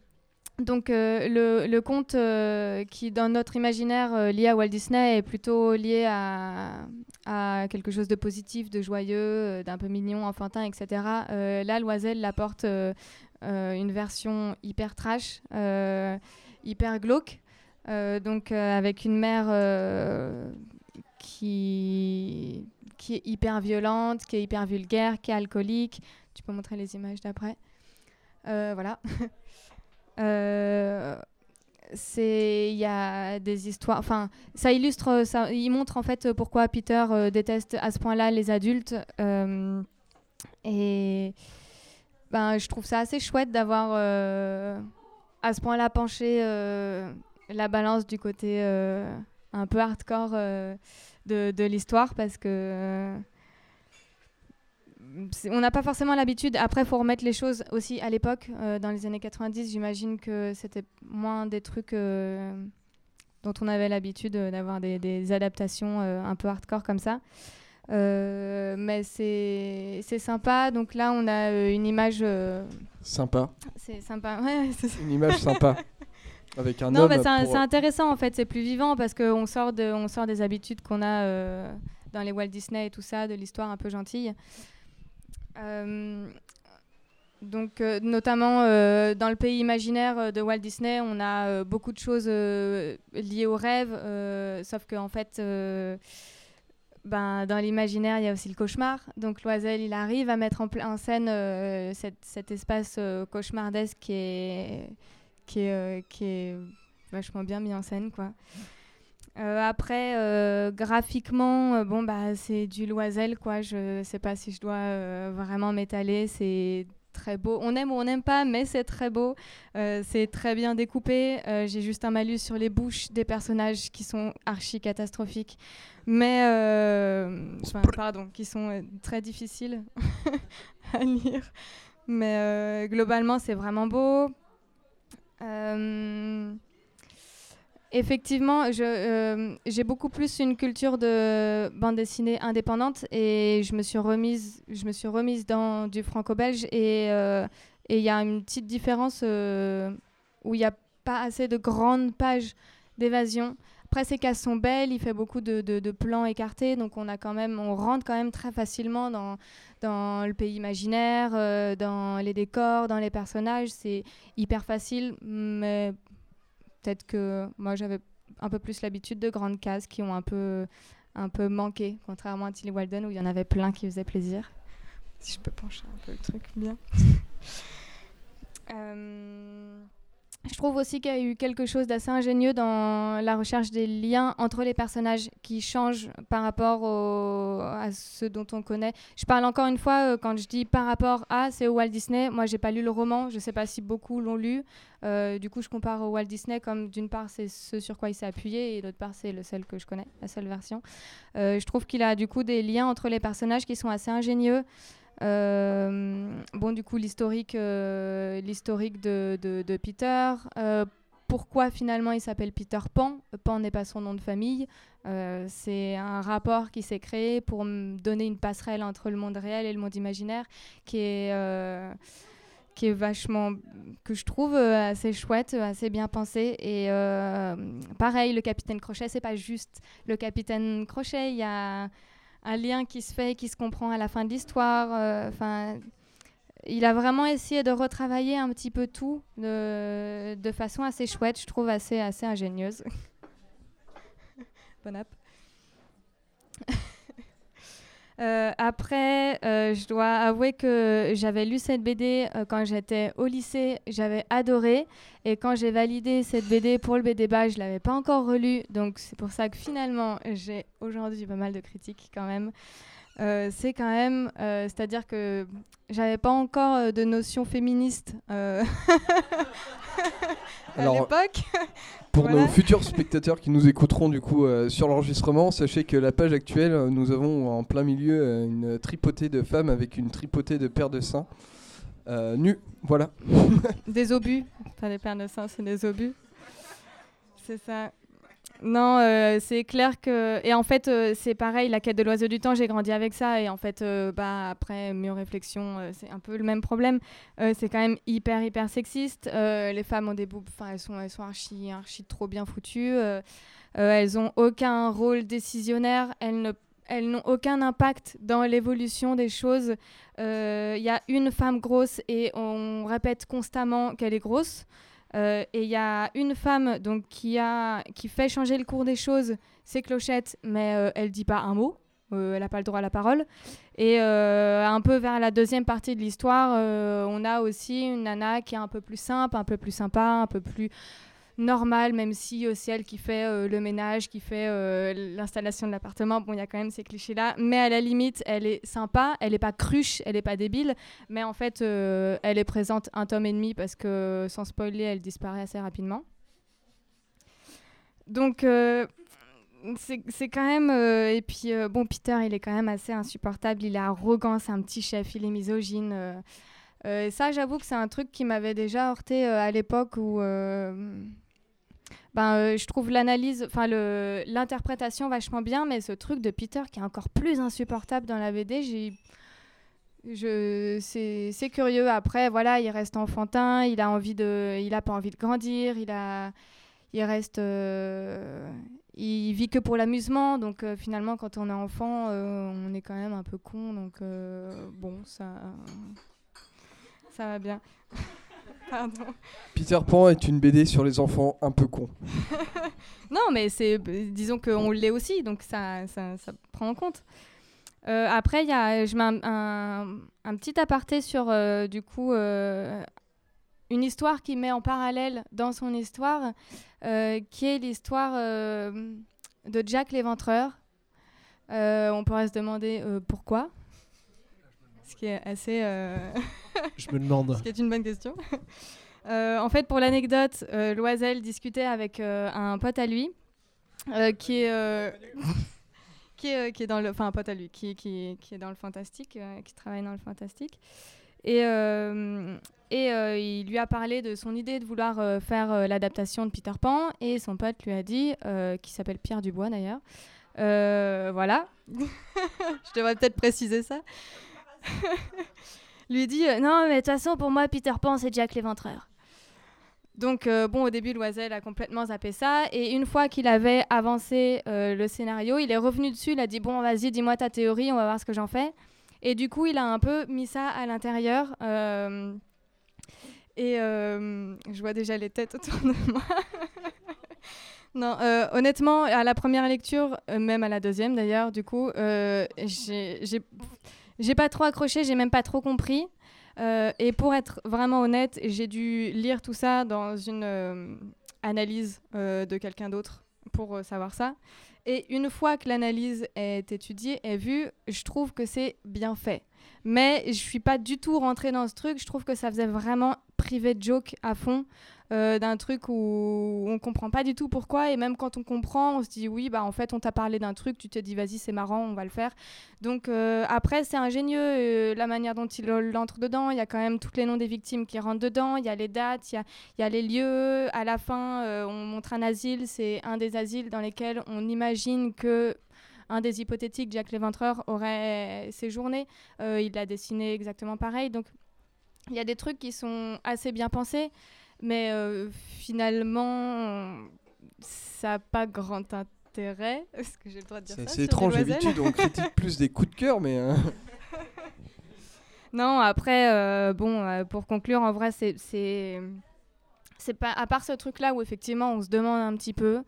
donc euh, le, conte euh, qui, dans notre imaginaire euh, lié à Walt Disney, est plutôt lié à, quelque chose de positif, de joyeux, d'un peu mignon, enfantin, etc. Là, Loisel l'apporte une version hyper trash, hyper glauque. Donc avec une mère qui, qui est hyper violente, qui est hyper vulgaire, qui est alcoolique. Tu peux montrer les images d'après. Voilà. Euh, c'est il y a des histoires enfin ça illustre ça il montre en fait pourquoi Peter euh, déteste à ce point-là les adultes. Euh, et ben je trouve ça assez chouette d'avoir à ce point-là penché la balance du côté un peu hardcore de, de l'histoire parce que on n'a pas forcément l'habitude. Après, il faut remettre les choses aussi à l'époque. euh, dans les années 90, j'imagine que c'était moins des trucs euh, dont on avait l'habitude euh, d'avoir des, des adaptations un peu hardcore comme ça. Mais c'est sympa. Donc là, on a une image. Sympa. c'est sympa. Ouais. Une image sympa. Avec un Non, mais c'est intéressant en fait, c'est plus vivant parce qu'on sort, de, on sort des habitudes qu'on a euh, dans les Walt Disney et tout ça, de l'histoire un peu gentille. Euh, donc, euh, notamment euh, dans le pays imaginaire de Walt Disney, on a beaucoup de choses liées au rêve, euh, sauf qu'en fait, euh, ben, dans l'imaginaire, il y a aussi le cauchemar. Donc, Loisel, il arrive à mettre en, en scène cet, espace cauchemardesque qui est, qui est vachement bien mis en scène, quoi. Euh, après, euh, graphiquement, euh, bon, bah, c'est du Loisel, quoi. Je sais pas si je dois vraiment m'étaler. C'est très beau. On aime ou on n'aime pas, mais c'est très beau. Euh, c'est très bien découpé. Euh, J'ai juste un malus sur les bouches des personnages qui sont archi catastrophiques. Mais, euh, enfin, pardon, qui sont très difficiles à lire. Mais globalement, c'est vraiment beau. Effectivement, euh, j'ai beaucoup plus une culture de bande dessinée indépendante et je me suis remise, je me suis remise dans du franco-belge et euh, il y a une petite différence euh, où il n'y a pas assez de grandes pages d'évasion. Après, ces cases sont belles, il fait beaucoup de, plans écartés, donc on a quand même, on rentre quand même très facilement dans, dans le pays imaginaire, dans les décors, dans les personnages. C'est hyper facile, mais peut-être que moi j'avais un peu plus l'habitude de grandes cases qui ont un peu, un peu manqué, contrairement à Tilly Walden où il y en avait plein qui faisaient plaisir. Si je peux pencher un peu le truc bien. Euh, je trouve aussi qu'il y a eu quelque chose d'assez ingénieux dans la recherche des liens entre les personnages qui changent par rapport à ceux dont on connaît. Je parle encore une fois, euh, quand je dis par rapport à, c'est au Walt Disney. Moi, j'ai pas lu le roman, je sais pas si beaucoup l'ont lu. Euh, du coup, je compare au Walt Disney comme d'une part, c'est ce sur quoi il s'est appuyé et d'autre part, c'est le seul que je connais, la seule version. Euh, je trouve qu'il a du coup des liens entre les personnages qui sont assez ingénieux. Euh, bon, du coup, l'historique, euh, l'historique de, Peter. euh, pourquoi finalement il s'appelle Peter Pan? Pan n'est pas son nom de famille. C'est un rapport qui s'est créé pour donner une passerelle entre le monde réel et le monde imaginaire qui est, qui est vachement, que je trouve assez chouette, assez bien pensé. Et pareil, le capitaine Crochet, c'est pas juste le capitaine Crochet, il y a un lien qui se fait et qui se comprend à la fin de l'histoire. euh, Enfin, il a vraiment essayé de retravailler un petit peu tout de, de façon assez chouette, je trouve assez, assez ingénieuse. bon app. Euh, après, euh, je dois avouer que j'avais lu cette BD euh, quand j'étais au lycée, j'avais adoré. Et quand j'ai validé cette BD pour le BD bas, je l'avais pas encore relue. Donc c'est pour ça que finalement, j'ai aujourd'hui pas mal de critiques quand même. C'est quand même, c'est-à-dire que j'avais pas encore de notion féministe euh, à Alors, l'époque. Pour Voilà. nos futurs spectateurs qui nous écouteront du coup euh, sur l'enregistrement, sachez que la page actuelle, euh, nous avons en plein milieu euh, une tripotée de femmes avec une tripotée de paires de seins euh, nus. Voilà. Des obus. Pas des paires de seins, c'est des obus. C'est ça. Non, euh, c'est clair que. Et en fait, euh, c'est pareil, la quête de l'oiseau du temps, j'ai grandi avec ça. Et en fait, euh, bah, après mieux réflexion, euh, c'est un peu le même problème. C'est quand même hyper, hyper sexiste. Les femmes ont des boobs, enfin, elles sont, elles sont archi, archi trop bien foutues. Elles ont aucun rôle décisionnaire. Elles ne elles n'ont aucun impact dans l'évolution des choses. Il y a une femme grosse et on répète constamment qu'elle est grosse. Euh, et il y a une femme donc, qui, a, qui fait changer le cours des choses, c'est Clochette, mais euh, elle dit pas un mot. Euh, elle n'a pas le droit à la parole. Et euh, un peu vers la deuxième partie de l'histoire, on a aussi une nana qui est un peu plus simple, un peu plus sympa, un peu plus normale, même si c'est elle qui fait euh, le ménage, qui fait euh, l'installation de l'appartement. Bon, il y a quand même ces clichés-là. Mais à la limite, elle est sympa, elle n'est pas cruche, elle n'est pas débile. Mais en fait, euh, elle est présente un tome et demi parce que, sans spoiler, elle disparaît assez rapidement. Donc, c'est quand même. et puis, bon, Peter, il est quand même assez insupportable. Il est arrogant, c'est un petit chef, il est misogyne. ça, j'avoue que c'est un truc qui m'avait déjà heurté à l'époque où. Ben, euh, je trouve l'analyse, enfin l'interprétation vachement bien, mais ce truc de Peter qui est encore plus insupportable dans la BD, j'ai, c'est, curieux. Après, voilà, il reste enfantin, il a envie de, il a pas envie de grandir, il a, il reste, euh, il vit que pour l'amusement. Donc euh, finalement, quand on est enfant, on est quand même un peu con. Donc bon, ça, ça va bien. Pardon. Peter Pan est une BD sur les enfants un peu cons. Non, mais c'est, disons qu'on l'est aussi, donc ça, ça, ça prend en compte. Euh, après, il y a, je mets un, un- un petit aparté sur, euh, du coup, euh, une histoire qui met en parallèle dans son histoire, euh, qui est l'histoire euh, de Jack l'Éventreur. Euh, on pourrait se demander euh, pourquoi. Ce qui est assez... Je me demande. ce qui est une bonne question. Euh, en fait, pour l'anecdote, euh, Loisel discutait avec euh, un pote à lui qui est. qui est, qui est dans le enfin un pote à lui qui, qui, qui est dans le fantastique qui travaille dans le fantastique et, et il lui a parlé de son idée de vouloir faire l'adaptation de Peter Pan et son pote lui a dit qui s'appelle Pierre Dubois d'ailleurs voilà je devrais peut-être préciser ça lui dit euh, non mais de toute façon pour moi Peter Pan c'est Jack l'Éventreur. Donc euh, bon au début Loisel a complètement zappé ça. Et une fois qu'il avait avancé euh, le scénario il est revenu dessus il a dit bon vas-y dis-moi ta théorie on va voir ce que j'en fais. Et du coup il a un peu mis ça à l'intérieur et je vois déjà les têtes autour de moi. Non honnêtement à la première lecture même à la deuxième d'ailleurs du coup j'ai j'ai- pas trop accroché j'ai même pas trop compris euh, et pour être vraiment honnête, j'ai dû lire tout ça dans une euh, analyse euh, de quelqu'un d'autre pour savoir ça. Et une fois que l'analyse est étudiée, est vue, je trouve que c'est bien fait. Mais je suis pas du tout rentrée dans ce truc. Je trouve que ça faisait vraiment privé de joke à fond. Euh, d'un truc où on comprend pas du tout pourquoi et même quand on comprend on se dit oui bah en fait on t'a parlé d'un truc tu t'es dit vas-y c'est marrant on va le faire donc euh, après, c'est ingénieux euh, la manière dont il entre dedans. Il y a quand même tous les noms des victimes qui rentrent dedans. Il y a les dates, il y a, y a les lieux. À la fin, on montre un asile. C'est un des asiles dans lesquels on imagine que un des hypothétiques Jack l'Éventreur aurait séjourné. Il l'a dessiné exactement pareil. Donc il y a des trucs qui sont assez bien pensés, mais euh, finalement, ça n'a pas grand intérêt. Est-ce que j'ai le droit de dire ça c'est étrange, d'habitude on critique plus des coups de cœur, mais. euh, Non, après, euh, bon, euh, pour conclure, en vrai, c'est, pas, à part ce truc-là où effectivement on se demande un petit peu,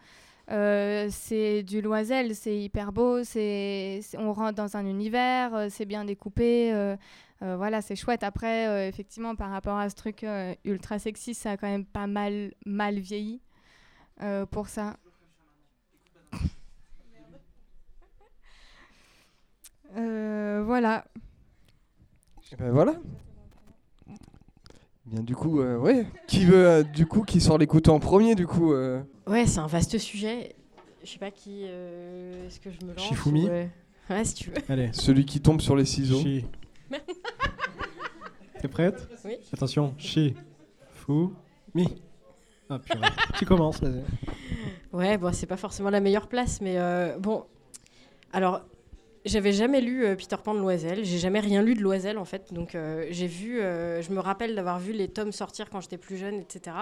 euh, c'est du loisel, c'est hyper beau, c'est, on rentre dans un univers, c'est bien découpé, euh, euh, voilà, c'est chouette. Après, euh, effectivement, par rapport à ce truc euh, ultra sexy, ça a quand même pas mal, mal vieilli euh, pour ça. Euh, voilà. Et ben voilà. Bien du coup, euh, ouais. Qui veut euh, du coup qui sort les couteaux en premier du coup euh, Ouais, c'est un vaste sujet. Je sais pas qui. euh, Est-ce que je me lance Shifumi ou, euh, Ouais, si tu veux. Allez. Celui qui tombe sur les ciseaux. Chi. T'es prête? Oui. Attention, chi, fou, mi. Ah purée. tu commences, vas-y. Ouais, bon, c'est pas forcément la meilleure place, mais euh, bon. Alors, j'avais jamais lu euh, Peter Pan de Loisel. J'ai jamais rien lu de Loisel, en fait. Donc, euh, j'ai vu. euh, je me rappelle d'avoir vu les tomes sortir quand j'étais plus jeune, etc.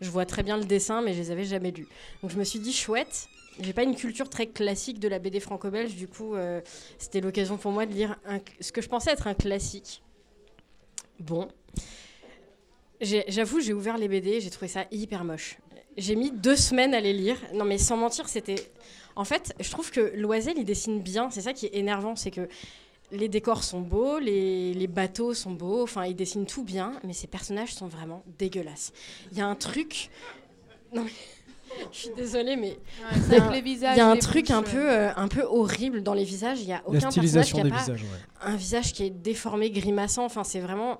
Je vois très bien le dessin, mais je les avais jamais lus. Donc, je me suis dit, chouette. J'ai pas une culture très classique de la BD franco-belge, du coup, euh, c'était l'occasion pour moi de lire ce que je pensais être un classique. Bon. J'avoue, j'ai ouvert les BD, j'ai trouvé ça hyper moche. j'ai mis deux semaines à les lire. Non, mais sans mentir, c'était. En fait, je trouve que Loisel, il dessine bien. C'est ça qui est énervant, c'est que les décors sont beaux, les, les bateaux sont beaux. Enfin, il dessine tout bien, mais ses personnages sont vraiment dégueulasses. Il y a un truc. Non, mais. Je suis désolée, mais il y a un- les visages, il y a un les truc un peu, euh, un peu horrible dans les visages. Il y a aucun personnage qui a des pas visages, ouais. un visage qui est déformé, grimaçant. Enfin, c'est vraiment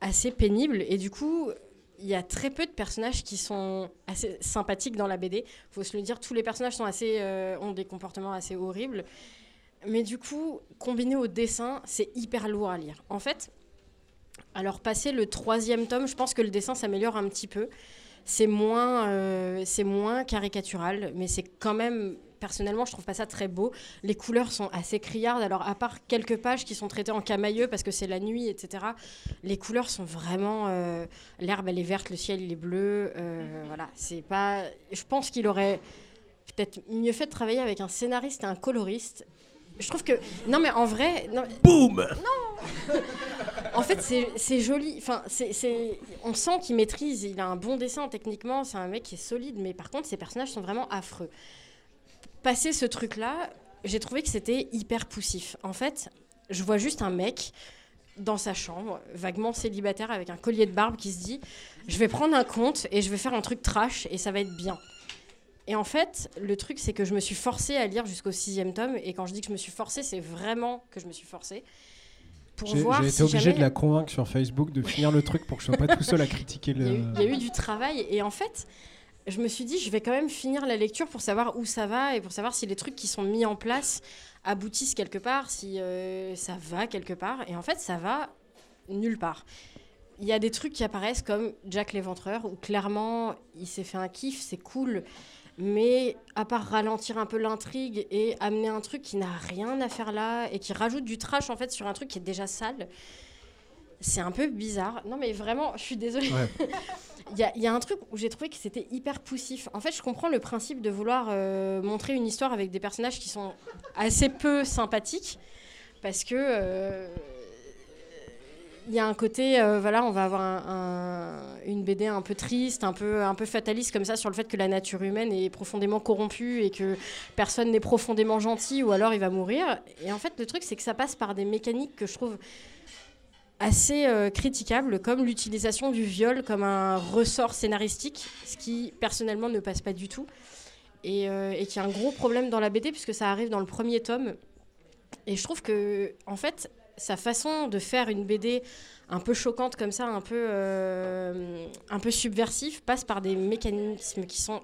assez pénible. Et du coup, il y a très peu de personnages qui sont assez sympathiques dans la BD. Faut se le dire, tous les personnages sont assez, euh, ont des comportements assez horribles. Mais du coup, combiné au dessin, c'est hyper lourd à lire. En fait, alors passer le troisième tome, je pense que le dessin s'améliore un petit peu. C'est moins, euh, c'est moins caricatural, mais c'est quand même personnellement, je trouve pas ça très beau. Les couleurs sont assez criardes. Alors, à part quelques pages qui sont traitées en camailleux parce que c'est la nuit, etc., les couleurs sont vraiment. euh, L'herbe, elle est verte, le ciel, il est bleu. euh, voilà, c'est pas. Je pense qu'il aurait peut-être mieux fait de travailler avec un scénariste et un coloriste. Je trouve que. Non, mais en vrai. non- Boum en fait, c'est- joli. Enfin, c'est- on sent qu'il maîtrise. Il a un bon dessin techniquement. C'est un mec qui est solide. Mais par contre, ses personnages sont vraiment affreux. Passer ce truc-là, j'ai trouvé que c'était hyper poussif. En fait, je vois juste un mec dans sa chambre, vaguement célibataire, avec un collier de barbe, qui se dit Je vais prendre un compte et je vais faire un truc trash et ça va être bien. Et en fait, le truc, c'est que je me suis forcée à lire jusqu'au sixième tome. Et quand je dis que je me suis forcée, c'est vraiment que je me suis forcée. Pour J'ai voir j'ai été si obligé jamais- de la convaincre sur Facebook de finir le truc pour que je sois pas tout seul à critiquer il y, a eu, le. il y a eu du travail et en fait, je me suis dit, je vais quand même finir la lecture pour savoir où ça va et pour savoir si les trucs qui sont mis en place aboutissent quelque part, si euh, ça va quelque part. Et en fait, ça va nulle part. Il y a des trucs qui apparaissent comme Jack l'éventreur, où clairement, il s'est fait un kiff, c'est cool. Mais à part ralentir un peu l'intrigue et amener un truc qui n'a rien à faire là et qui rajoute du trash en fait sur un truc qui est déjà sale, c'est un peu bizarre. Non mais vraiment, je suis désolée. Ouais. Il y, a- il y a un truc où j'ai trouvé que c'était hyper poussif. En fait, je comprends le principe de vouloir euh, montrer une histoire avec des personnages qui sont assez peu sympathiques, parce que euh, il y a un côté, euh, voilà, on va avoir un- un- une BD un peu triste, un peu, un peu fataliste comme ça sur le fait que la nature humaine est profondément corrompue et que personne n'est profondément gentil ou alors il va mourir. Et en fait, le truc, c'est que ça passe par des mécaniques que je trouve assez euh, critiquables, comme l'utilisation du viol comme un ressort scénaristique, ce qui personnellement ne passe pas du tout, et, euh, et qui est un gros problème dans la BD puisque ça arrive dans le premier tome. Et je trouve que, en fait, sa façon de faire une BD un peu choquante comme ça, un peu, euh, un peu subversif, passe par des mécanismes qui sont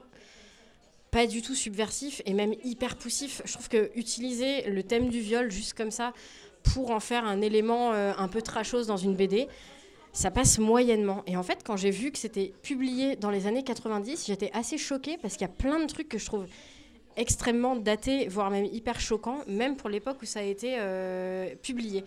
pas du tout subversifs et même hyper poussifs. Je trouve que utiliser le thème du viol juste comme ça pour en faire un élément euh, un peu trashos dans une BD, ça passe moyennement. Et en fait, quand j'ai vu que c'était publié dans les années 90, j'étais assez choquée parce qu'il y a plein de trucs que je trouve extrêmement datés, voire même hyper choquants, même pour l'époque où ça a été euh, publié.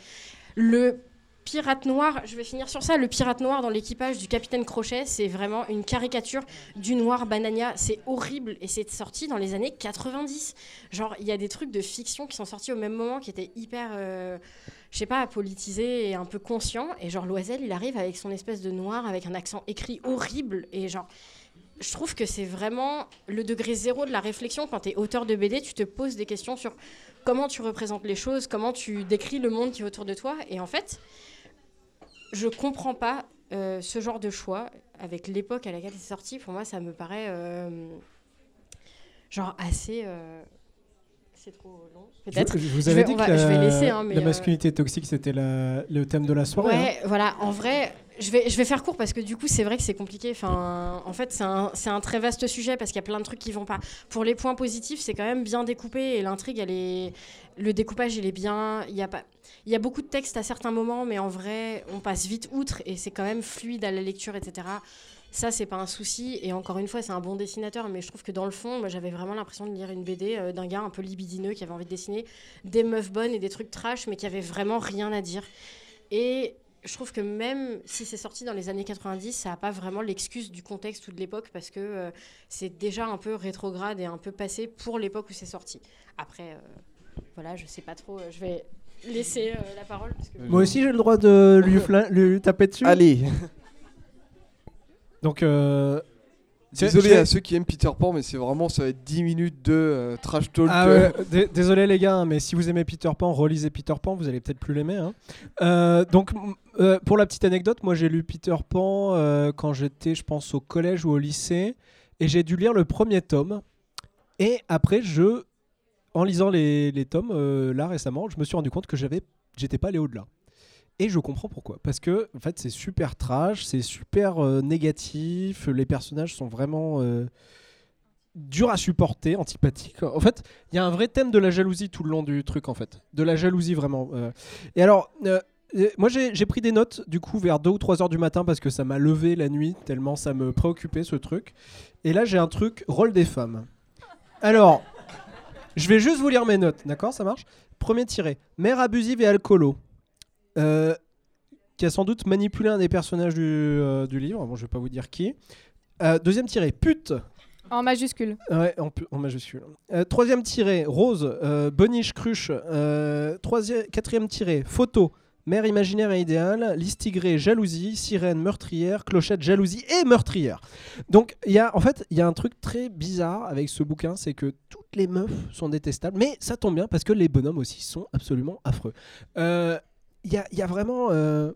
Le pirate noir, je vais finir sur ça, le pirate noir dans l'équipage du capitaine Crochet, c'est vraiment une caricature du noir banania. C'est horrible et c'est sorti dans les années 90. Genre, il y a des trucs de fiction qui sont sortis au même moment qui étaient hyper, euh, je sais pas, politisés et un peu conscients. Et genre, Loisel, il arrive avec son espèce de noir, avec un accent écrit horrible. Et genre, je trouve que c'est vraiment le degré zéro de la réflexion. Quand tu es auteur de BD, tu te poses des questions sur comment tu représentes les choses, comment tu décris le monde qui est autour de toi. Et en fait, je comprends pas euh, ce genre de choix avec l'époque à laquelle c'est sorti. Pour moi, ça me paraît euh, genre assez. euh, c'est trop long, peut-être. Je, je vous Je avais vais- dit que la, je laisser, hein, mais, la masculinité toxique, c'était le thème de la soirée. hein. Ouais, voilà. En vrai, je vais, je vais faire court parce que du coup, c'est vrai que c'est compliqué. Enfin, en fait, c'est un, un très vaste sujet parce qu'il y a plein de trucs qui vont pas. Pour les points positifs, c'est quand même bien découpé et l'intrigue, elle est, le découpage, il est bien. Il y a pas, il y a beaucoup de textes à certains moments, mais en vrai, on passe vite outre et c'est quand même fluide à la lecture, etc. Ça, c'est pas un souci. Et encore une fois, c'est un bon dessinateur, mais je trouve que dans le fond, j'avais vraiment l'impression de lire une BD euh, d'un gars un peu libidineux qui avait envie de dessiner des meufs bonnes et des trucs trash, mais qui avait vraiment rien à dire. Et je trouve que même si c'est sorti dans les années 90, ça n'a pas vraiment l'excuse du contexte ou de l'époque parce que euh, c'est déjà un peu rétrograde et un peu passé pour l'époque où c'est sorti. Après, euh, voilà, je sais pas trop. euh, je vais laisser euh, la parole. Parce que... Moi aussi, j'ai le droit de lui, lui taper dessus. Allez, Donc, euh, Désolé à ceux qui aiment Peter Pan, mais c'est vraiment, ça va être 10 minutes de euh, trash talk. Ah ouais, désolé les gars, hein, mais si vous aimez Peter Pan, relisez Peter Pan, vous allez peut-être plus l'aimer. hein. Euh, donc, euh, pour la petite anecdote, moi j'ai lu Peter Pan quand j'étais, je pense, au collège ou au lycée, et j'ai dû lire le premier tome. Et après, je, en lisant les, les tomes là récemment, je me suis rendu compte que j'avais, j'étais pas allé au-delà. Et je comprends pourquoi. Parce que en fait, c'est super trash, c'est super euh, négatif. Les personnages sont vraiment euh, durs à supporter, antipathiques. En fait, il y a un vrai thème de la jalousie tout le long du truc, en fait. De la jalousie, vraiment. euh. Et alors, moi, j'ai pris des notes, du coup, vers 2 ou 3 heures du matin, parce que ça m'a levé la nuit, tellement ça me préoccupait, ce truc. Et là, j'ai un truc, rôle des femmes. Alors, je vais juste vous lire mes notes, d'accord? Ça marche? Premier tiré. Mère abusive et alcoolo. Euh, qui a sans doute manipulé un des personnages du, euh, du livre. Bon, je vais pas vous dire qui. Euh, deuxième tiré. Pute. En majuscule. Ouais, en, pu- en majuscule. Troisième tiré, rose, boniche, cruche. Troisième, quatrième tiré, photo, mère imaginaire et idéale, listigré, jalousie, sirène, meurtrière, clochette, jalousie et meurtrière. Donc, il y a, en fait, il y a un truc très bizarre avec ce bouquin, c'est que toutes les meufs sont détestables, mais ça tombe bien parce que les bonhommes aussi sont absolument affreux. Euh, y, y a vraiment... euh,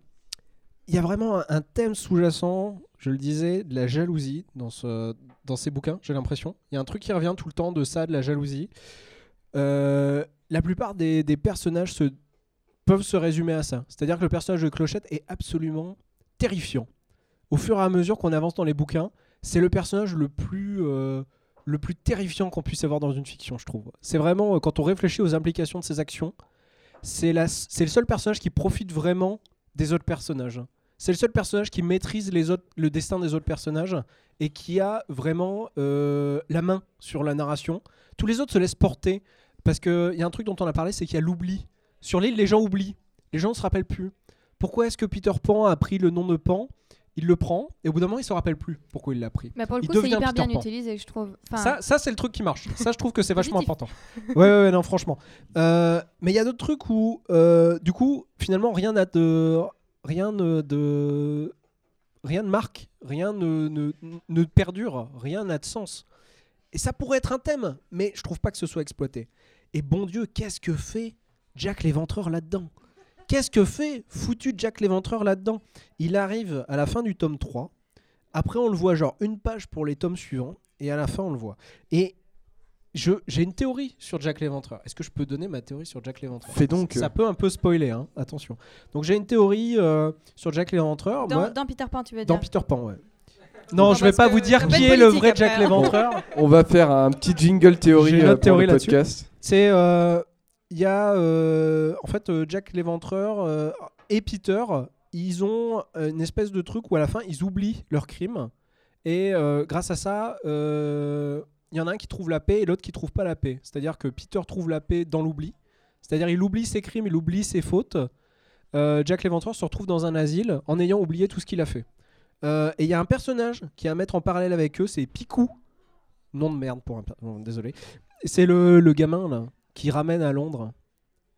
il y a vraiment un- un thème sous-jacent, je le disais, de la jalousie dans, ce, dans ces bouquins, j'ai l'impression. Il y a un truc qui revient tout le temps de ça, de la jalousie. Euh, la plupart des, personnages peuvent se résumer à ça. C'est-à-dire que le personnage de Clochette est absolument terrifiant. Au fur et à mesure qu'on avance dans les bouquins, c'est le personnage le plus, euh, terrifiant qu'on puisse avoir dans une fiction, je trouve. C'est vraiment, euh, quand on réfléchit aux implications de ses actions, c'est le seul personnage qui profite vraiment des autres personnages. C'est le seul personnage qui maîtrise le destin des autres personnages et qui a vraiment euh, la main sur la narration. Tous les autres se laissent porter parce qu'il y a un truc dont on a parlé, c'est qu'il y a l'oubli. Sur l'île, les gens oublient. Les gens ne se rappellent plus. Pourquoi est-ce que Peter Pan a pris le nom de Pan? Il le prend et au bout d'un moment, il se rappelle plus pourquoi il l'a pris. Mais pour le Il coup, c'est hyper bien Pan. utilisé, je trouve. Enfin, Ça, ça c'est le truc qui marche. Ça, je trouve que c'est vachement important. Ouais, ouais, ouais, non, franchement. Euh, mais il y a d'autres trucs où, euh, du coup, finalement, rien n'a de, rien ne- de, rien ne marque, rien ne, ne, ne perdure, rien n'a de sens. Et ça pourrait être un thème, mais je trouve pas que ce soit exploité. Et bon Dieu, qu'est-ce que fait Jack l'Éventreur là-dedans? Qu'est-ce que fait foutu Jack l'Éventreur là-dedans? Il arrive à la fin du tome 3. Après, on le voit genre une page pour les tomes suivants. Et à la fin, on le voit. Et je, j'ai une théorie sur Jack l'Éventreur. Est-ce que je peux donner ma théorie sur Jack l'Éventreur? Fais donc. Ça peut un peu spoiler, hein, attention. Donc j'ai une théorie euh, sur Jack l'Éventreur. dans, dans Peter Pan, tu veux dans dire? Peter Pan, ouais. Non, Non, je vais pas vous dire qui est le vrai après, Jack hein. l'Éventreur. On va faire un petit jingle théorie une euh, autre pour théorie le podcast. C'est euh, il y a euh, en fait euh, Jack l'Éventreur euh, et Peter, ils ont une espèce de truc où à la fin ils oublient leur crime et grâce à ça, il y en a un qui trouve la paix et l'autre qui trouve pas la paix. C'est-à-dire que Peter trouve la paix dans l'oubli. C'est-à-dire il oublie ses crimes, il oublie ses fautes. Jack l'Éventreur se retrouve dans un asile en ayant oublié tout ce qu'il a fait. Et il y a un personnage qui est à mettre en parallèle avec eux, c'est Picou. Nom de merde pour un. désolé. C'est le, le gamin là qui ramène à Londres.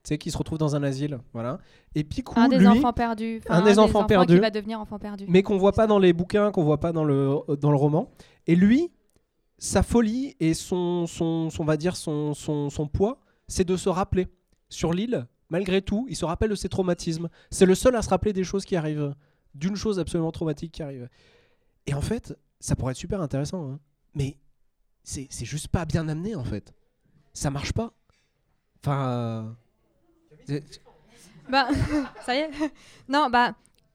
Tu sais, qui se retrouve dans un asile. Voilà. Et Picou, Un des lui, enfants perdus. Enfin, un des enfants perdus. va devenir enfant perdu. mais qu'on voit pas dans les bouquins, qu'on voit pas dans le, dans le roman. Et lui, sa folie et son, son, son- on va dire son, son, son poids, c'est de se rappeler. Sur l'île, malgré tout, il se rappelle de ses traumatismes. C'est le seul à se rappeler des choses qui arrivent, d'une chose absolument traumatique qui arrive. Et en fait, ça pourrait être super intéressant, hein. mais c'est c'est juste pas bien amené en fait. Ça marche pas. Enfin. euh, Bah, ça y est. Non, bah,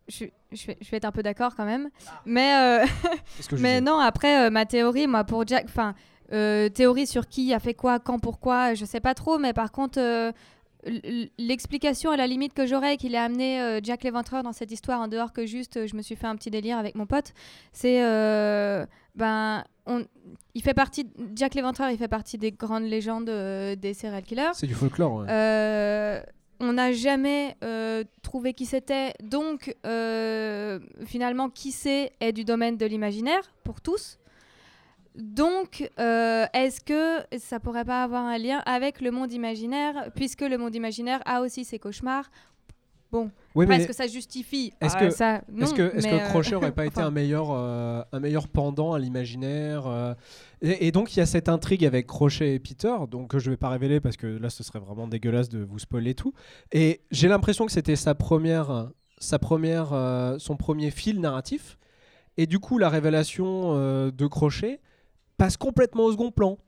je, je, vais, je vais être un peu d'accord quand même. Mais, euh, mais non, après, euh, ma théorie, moi, pour Jack, enfin, euh, théorie sur qui a fait quoi, quand, pourquoi, je sais pas trop. Mais par contre, euh, l'explication à la limite que j'aurais qu'il ait amené euh, Jack l'Éventreur dans cette histoire, en dehors que juste, euh, je me suis fait un petit délire avec mon pote, c'est. euh, ben, on, il fait partie. Jack l'Éventreur, il fait partie des grandes légendes des serial killers. C'est du folklore. ouais. On n'a jamais trouvé qui c'était, donc finalement qui c'est est du domaine de l'imaginaire pour tous. Donc, euh, est-ce que ça pourrait pas avoir un lien avec le monde imaginaire, puisque le monde imaginaire a aussi ses cauchemars? Bon. Oui, est-ce que ça justifie Est-ce Ah, que, ça, non, est-ce que, que euh, Crochet aurait pas été un meilleur, euh, un meilleur pendant à l'imaginaire euh, et, et donc il y a cette intrigue avec Crochet et Peter, donc que je vais pas révéler parce que là ce serait vraiment dégueulasse de vous spoiler tout. Et j'ai l'impression que c'était sa première, sa première, euh, son premier fil narratif. Et du coup la révélation euh, de Crochet passe complètement au second plan.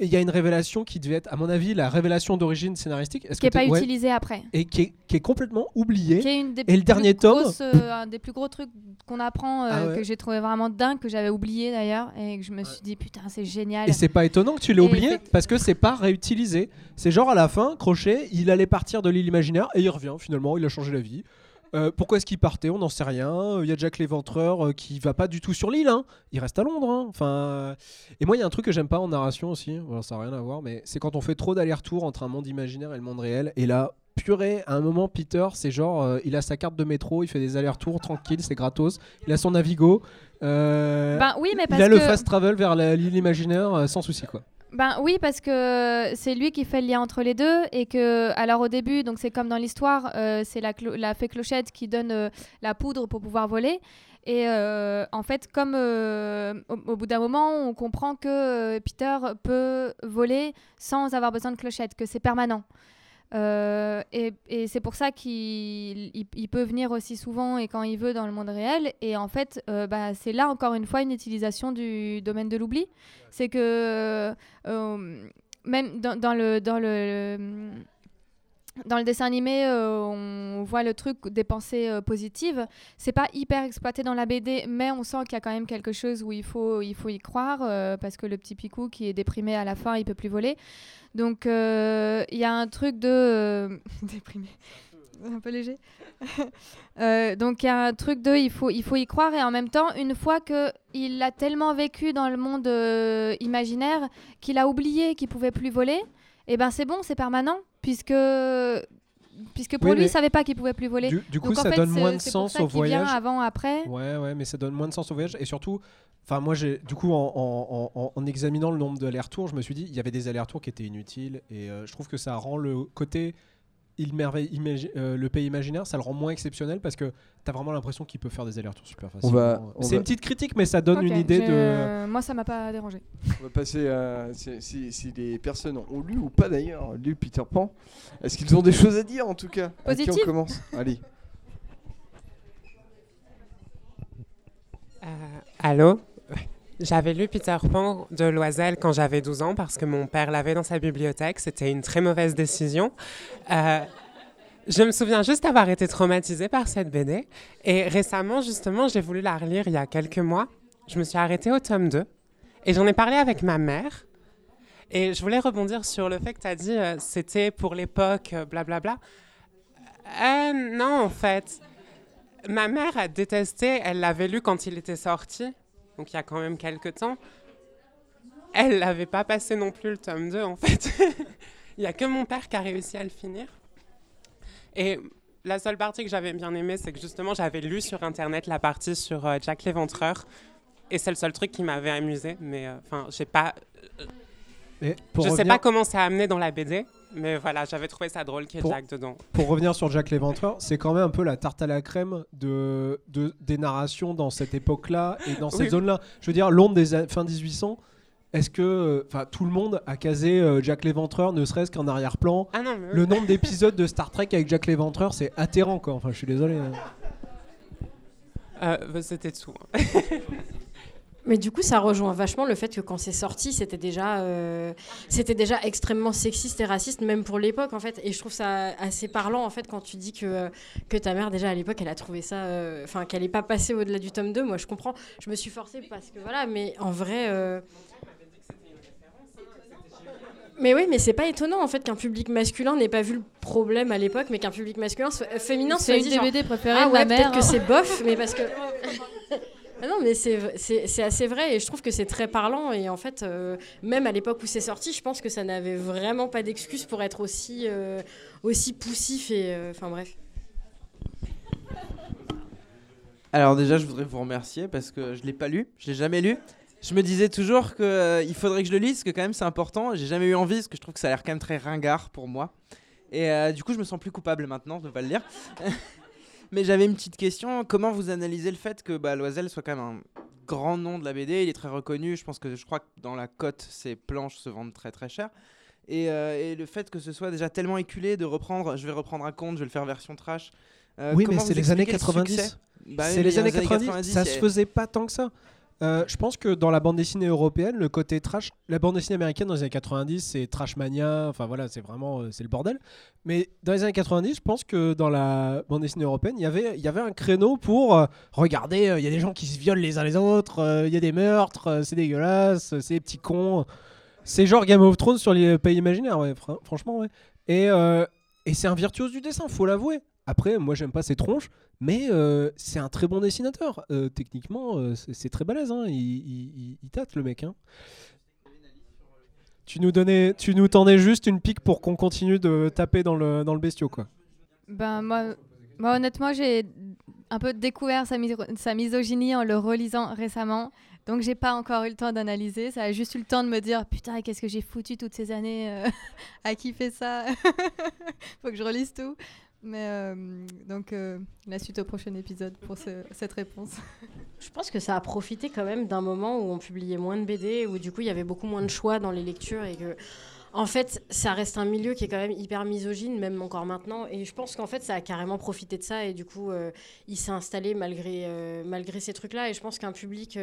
Et il y a une révélation qui devait être, à mon avis, la révélation d'origine scénaristique. Est-ce qui n'est pas ouais. utilisé après. Et qui est, qui est complètement oubliée. Qui est une des Et le dernier tome, grosses, euh, un des plus gros trucs qu'on apprend, euh, Ah ouais. que j'ai trouvé vraiment dingue, que j'avais oublié d'ailleurs, et que je me suis dit putain c'est génial. Et c'est pas étonnant que tu l'aies oublié parce que c'est pas réutilisé. C'est genre à la fin, Crochet, il allait partir de l'île imaginaire et il revient finalement, il a changé la vie. Euh, pourquoi est-ce qu'il partait? On n'en sait rien. Il y a Jack l'Éventreur euh, qui va pas du tout sur l'île. hein. Il reste à Londres. hein. Enfin, euh, Et moi, il y a un truc que j'aime pas en narration aussi. Voilà, ça n'a rien à voir, mais c'est quand on fait trop d'aller-retour entre un monde imaginaire et le monde réel. Et là, purée, à un moment, Peter, c'est genre, euh, il a sa carte de métro, il fait des allers-retours tranquille, c'est gratos. Il a son Navigo. euh, Ben oui, mais il a le fast travel vers l'île imaginaire euh, sans souci quoi. Ben oui, parce que c'est lui qui fait le lien entre les deux et que, alors au début, donc c'est comme dans l'histoire, euh, c'est la, fée Clochette qui donne euh, la poudre pour pouvoir voler. Et euh, en fait, comme au, au bout d'un moment, on comprend que Peter peut voler sans avoir besoin de Clochette, que c'est permanent. Euh, et et c'est pour ça qu'il il- il peut venir aussi souvent et quand il veut dans le monde réel. Et en fait, euh, bah, c'est là encore une fois une utilisation du domaine de l'oubli. C'est que euh, même dans, dans le, dans, le, dans le dessin animé, euh, on voit le truc des pensées euh, positives. C'est pas hyper exploité dans la BD, mais on sent qu'il y a quand même quelque chose où il faut, il faut y croire euh, parce que le petit Picou qui est déprimé à la fin, il peut plus voler. Donc euh, il y a un truc de déprimé, un peu léger. Donc il y a un truc de il faut il faut y croire et en même temps une fois que il a tellement vécu dans le monde imaginaire qu'il a oublié qu'il pouvait plus voler et ben c'est bon c'est permanent puisque puisque pour Oui, lui il savait pas qu'il pouvait plus voler Du, du coup, Donc, en ça fait, donne moins de c'est pour sens ça au qu'il vient voyage. avant après Ouais, ouais, mais ça donne moins de sens au voyage. Et surtout, enfin, moi, j'ai, du coup, en, en- en- en examinant le nombre d'allers-retours, je me suis dit, il y avait des allers-retours qui étaient inutiles. Et euh, je trouve que ça rend le côté il merveille, imagi- euh, le pays imaginaire, ça le rend moins exceptionnel parce que t'as vraiment l'impression qu'il peut faire des allers-retours super facilement. va- on C'est va- une petite critique, mais ça donne Ok, une idée de. euh, moi ça m'a pas dérangé On va passer à si, si- si les personnes ont lu ou pas d'ailleurs lu Peter Pan. Est-ce qu'ils ont des choses à dire en tout cas? À qui on commence? Allez. Euh, allô? J'avais lu Peter Pan de Loisel quand j'avais 12 ans parce que mon père l'avait dans sa bibliothèque. C'était une très mauvaise décision. Euh, je me souviens juste avoir été traumatisée par cette BD. Et récemment, justement, j'ai voulu la relire il y a quelques mois. Je me suis arrêtée au tome 2. Et j'en ai parlé avec ma mère. Et je voulais rebondir sur le fait que tu as dit euh, c'était pour l'époque, euh, blablabla. Euh, non, en fait. Ma mère a détesté, elle l'avait lu quand il était sorti, donc il y a quand même quelques temps. Elle n'avait pas passé non plus le tome 2, en fait. il n'y a que mon père qui a réussi à le finir. Et la seule partie que j'avais bien aimée, c'est que justement, j'avais lu sur Internet la partie sur euh, Jack l'Éventreur. Et c'est le seul truc qui m'avait amusé, mais euh, enfin, j'ai pas. Je sais revenir- pas comment ça a amené dans la BD, mais voilà, j'avais trouvé ça drôle qu'il y ait Pour- Jack dedans. Pour revenir sur Jack l'Éventreur, c'est quand même un peu la tarte à la crème de, de- des narrations dans cette époque-là et dans cette Oui. zone-là. Je veux dire, Londres des a- fin 1800, est-ce que enfin tout le monde a casé euh, Jack l'Éventreur, ne serait-ce qu'en arrière-plan? Ah oui. Le nombre d'épisodes de Star Trek avec Jack l'Éventreur, c'est atterrant, quoi. Enfin, je suis désolé. hein. Euh, bah, C'était tout. Mais du coup, ça rejoint vachement le fait que quand c'est sorti, c'était déjà, euh, c'était déjà extrêmement sexiste et raciste, même pour l'époque, en fait. Et je trouve ça assez parlant, en fait, quand tu dis que, que ta mère, déjà à l'époque, elle a trouvé ça. euh, Enfin, qu'elle n'est pas passée au-delà du tome 2. Moi, je comprends. Je me suis forcée parce que voilà, mais en vrai. euh, Mais oui, mais c'est pas étonnant en fait qu'un public masculin n'ait pas vu le problème à l'époque, mais qu'un public masculin soit- féminin C'est soit dit BD préférées ah ouais, peut-être que c'est bof, mais parce que ah non, mais c'est assez vrai et je trouve que c'est très parlant. Et en fait, euh, même à l'époque où c'est sorti, je pense que ça n'avait vraiment pas d'excuse pour être aussi, euh, aussi poussif. Et euh, enfin bref. Alors déjà, je voudrais vous remercier parce que je l'ai pas lu, je l'ai jamais lu. Je me disais toujours qu'il il faudrait que je le lise, parce que quand même c'est important. J'ai jamais eu envie, parce que je trouve que ça a l'air quand même très ringard pour moi. Et du coup, je me sens plus coupable maintenant de pas le lire. Mais j'avais une petite question. Comment vous analysez le fait que bah, Loisel soit quand même un grand nom de la BD Il est très reconnu. Je pense que je crois que dans la cote, ses planches se vendent très très cher. Et, euh, et le fait que ce soit déjà tellement éculé de reprendre, je vais reprendre un conte, je vais le faire version trash. euh, oui, mais c'est les années expliquez le 90. succès? Bah c'est les années 90. ça se faisait pas tant que ça. Euh, je pense que dans la bande dessinée européenne, le côté trash, la bande dessinée américaine dans les années 90, c'est trash mania, enfin voilà, c'est vraiment euh, c'est le bordel. Mais dans les années 90, je pense que dans la bande dessinée européenne, il y avait il y avait un créneau pour euh, regarder, il y a des gens qui se violent les uns les autres, il y a des meurtres, c'est dégueulasse, c'est des petits cons. C'est genre Game of Thrones sur les pays imaginaires, ouais, fran- franchement, ouais. Et, et c'est un virtuose du dessin, faut l'avouer. Après, moi, j'aime pas ses tronches, mais euh, c'est un très bon dessinateur. Euh, techniquement, euh, c'est très balèze. Hein. Il, il- tâte, le mec. hein. Tu nous, donnais, tu nous tendais juste une pique pour qu'on continue de taper dans le, dans le bestiau, quoi. Ben, moi, honnêtement, j'ai un peu découvert sa, mis- sa misogynie en le relisant récemment. Donc, j'ai pas encore eu le temps d'analyser. Ça a juste eu le temps de me dire Putain, qu'est-ce que j'ai foutu toutes ces années à kiffer ça Faut que je relise tout. Mais euh, donc, euh, la suite au prochain épisode pour ce- cette réponse. Je pense que ça a profité quand même d'un moment où on publiait moins de BD, où du coup il y avait beaucoup moins de choix dans les lectures et que. En fait, ça reste un milieu qui est quand même hyper misogyne, même encore maintenant. Et je pense qu'en fait, ça a carrément profité de ça. Et du coup, euh, il s'est installé malgré, malgré ces trucs-là. Et je pense qu'un public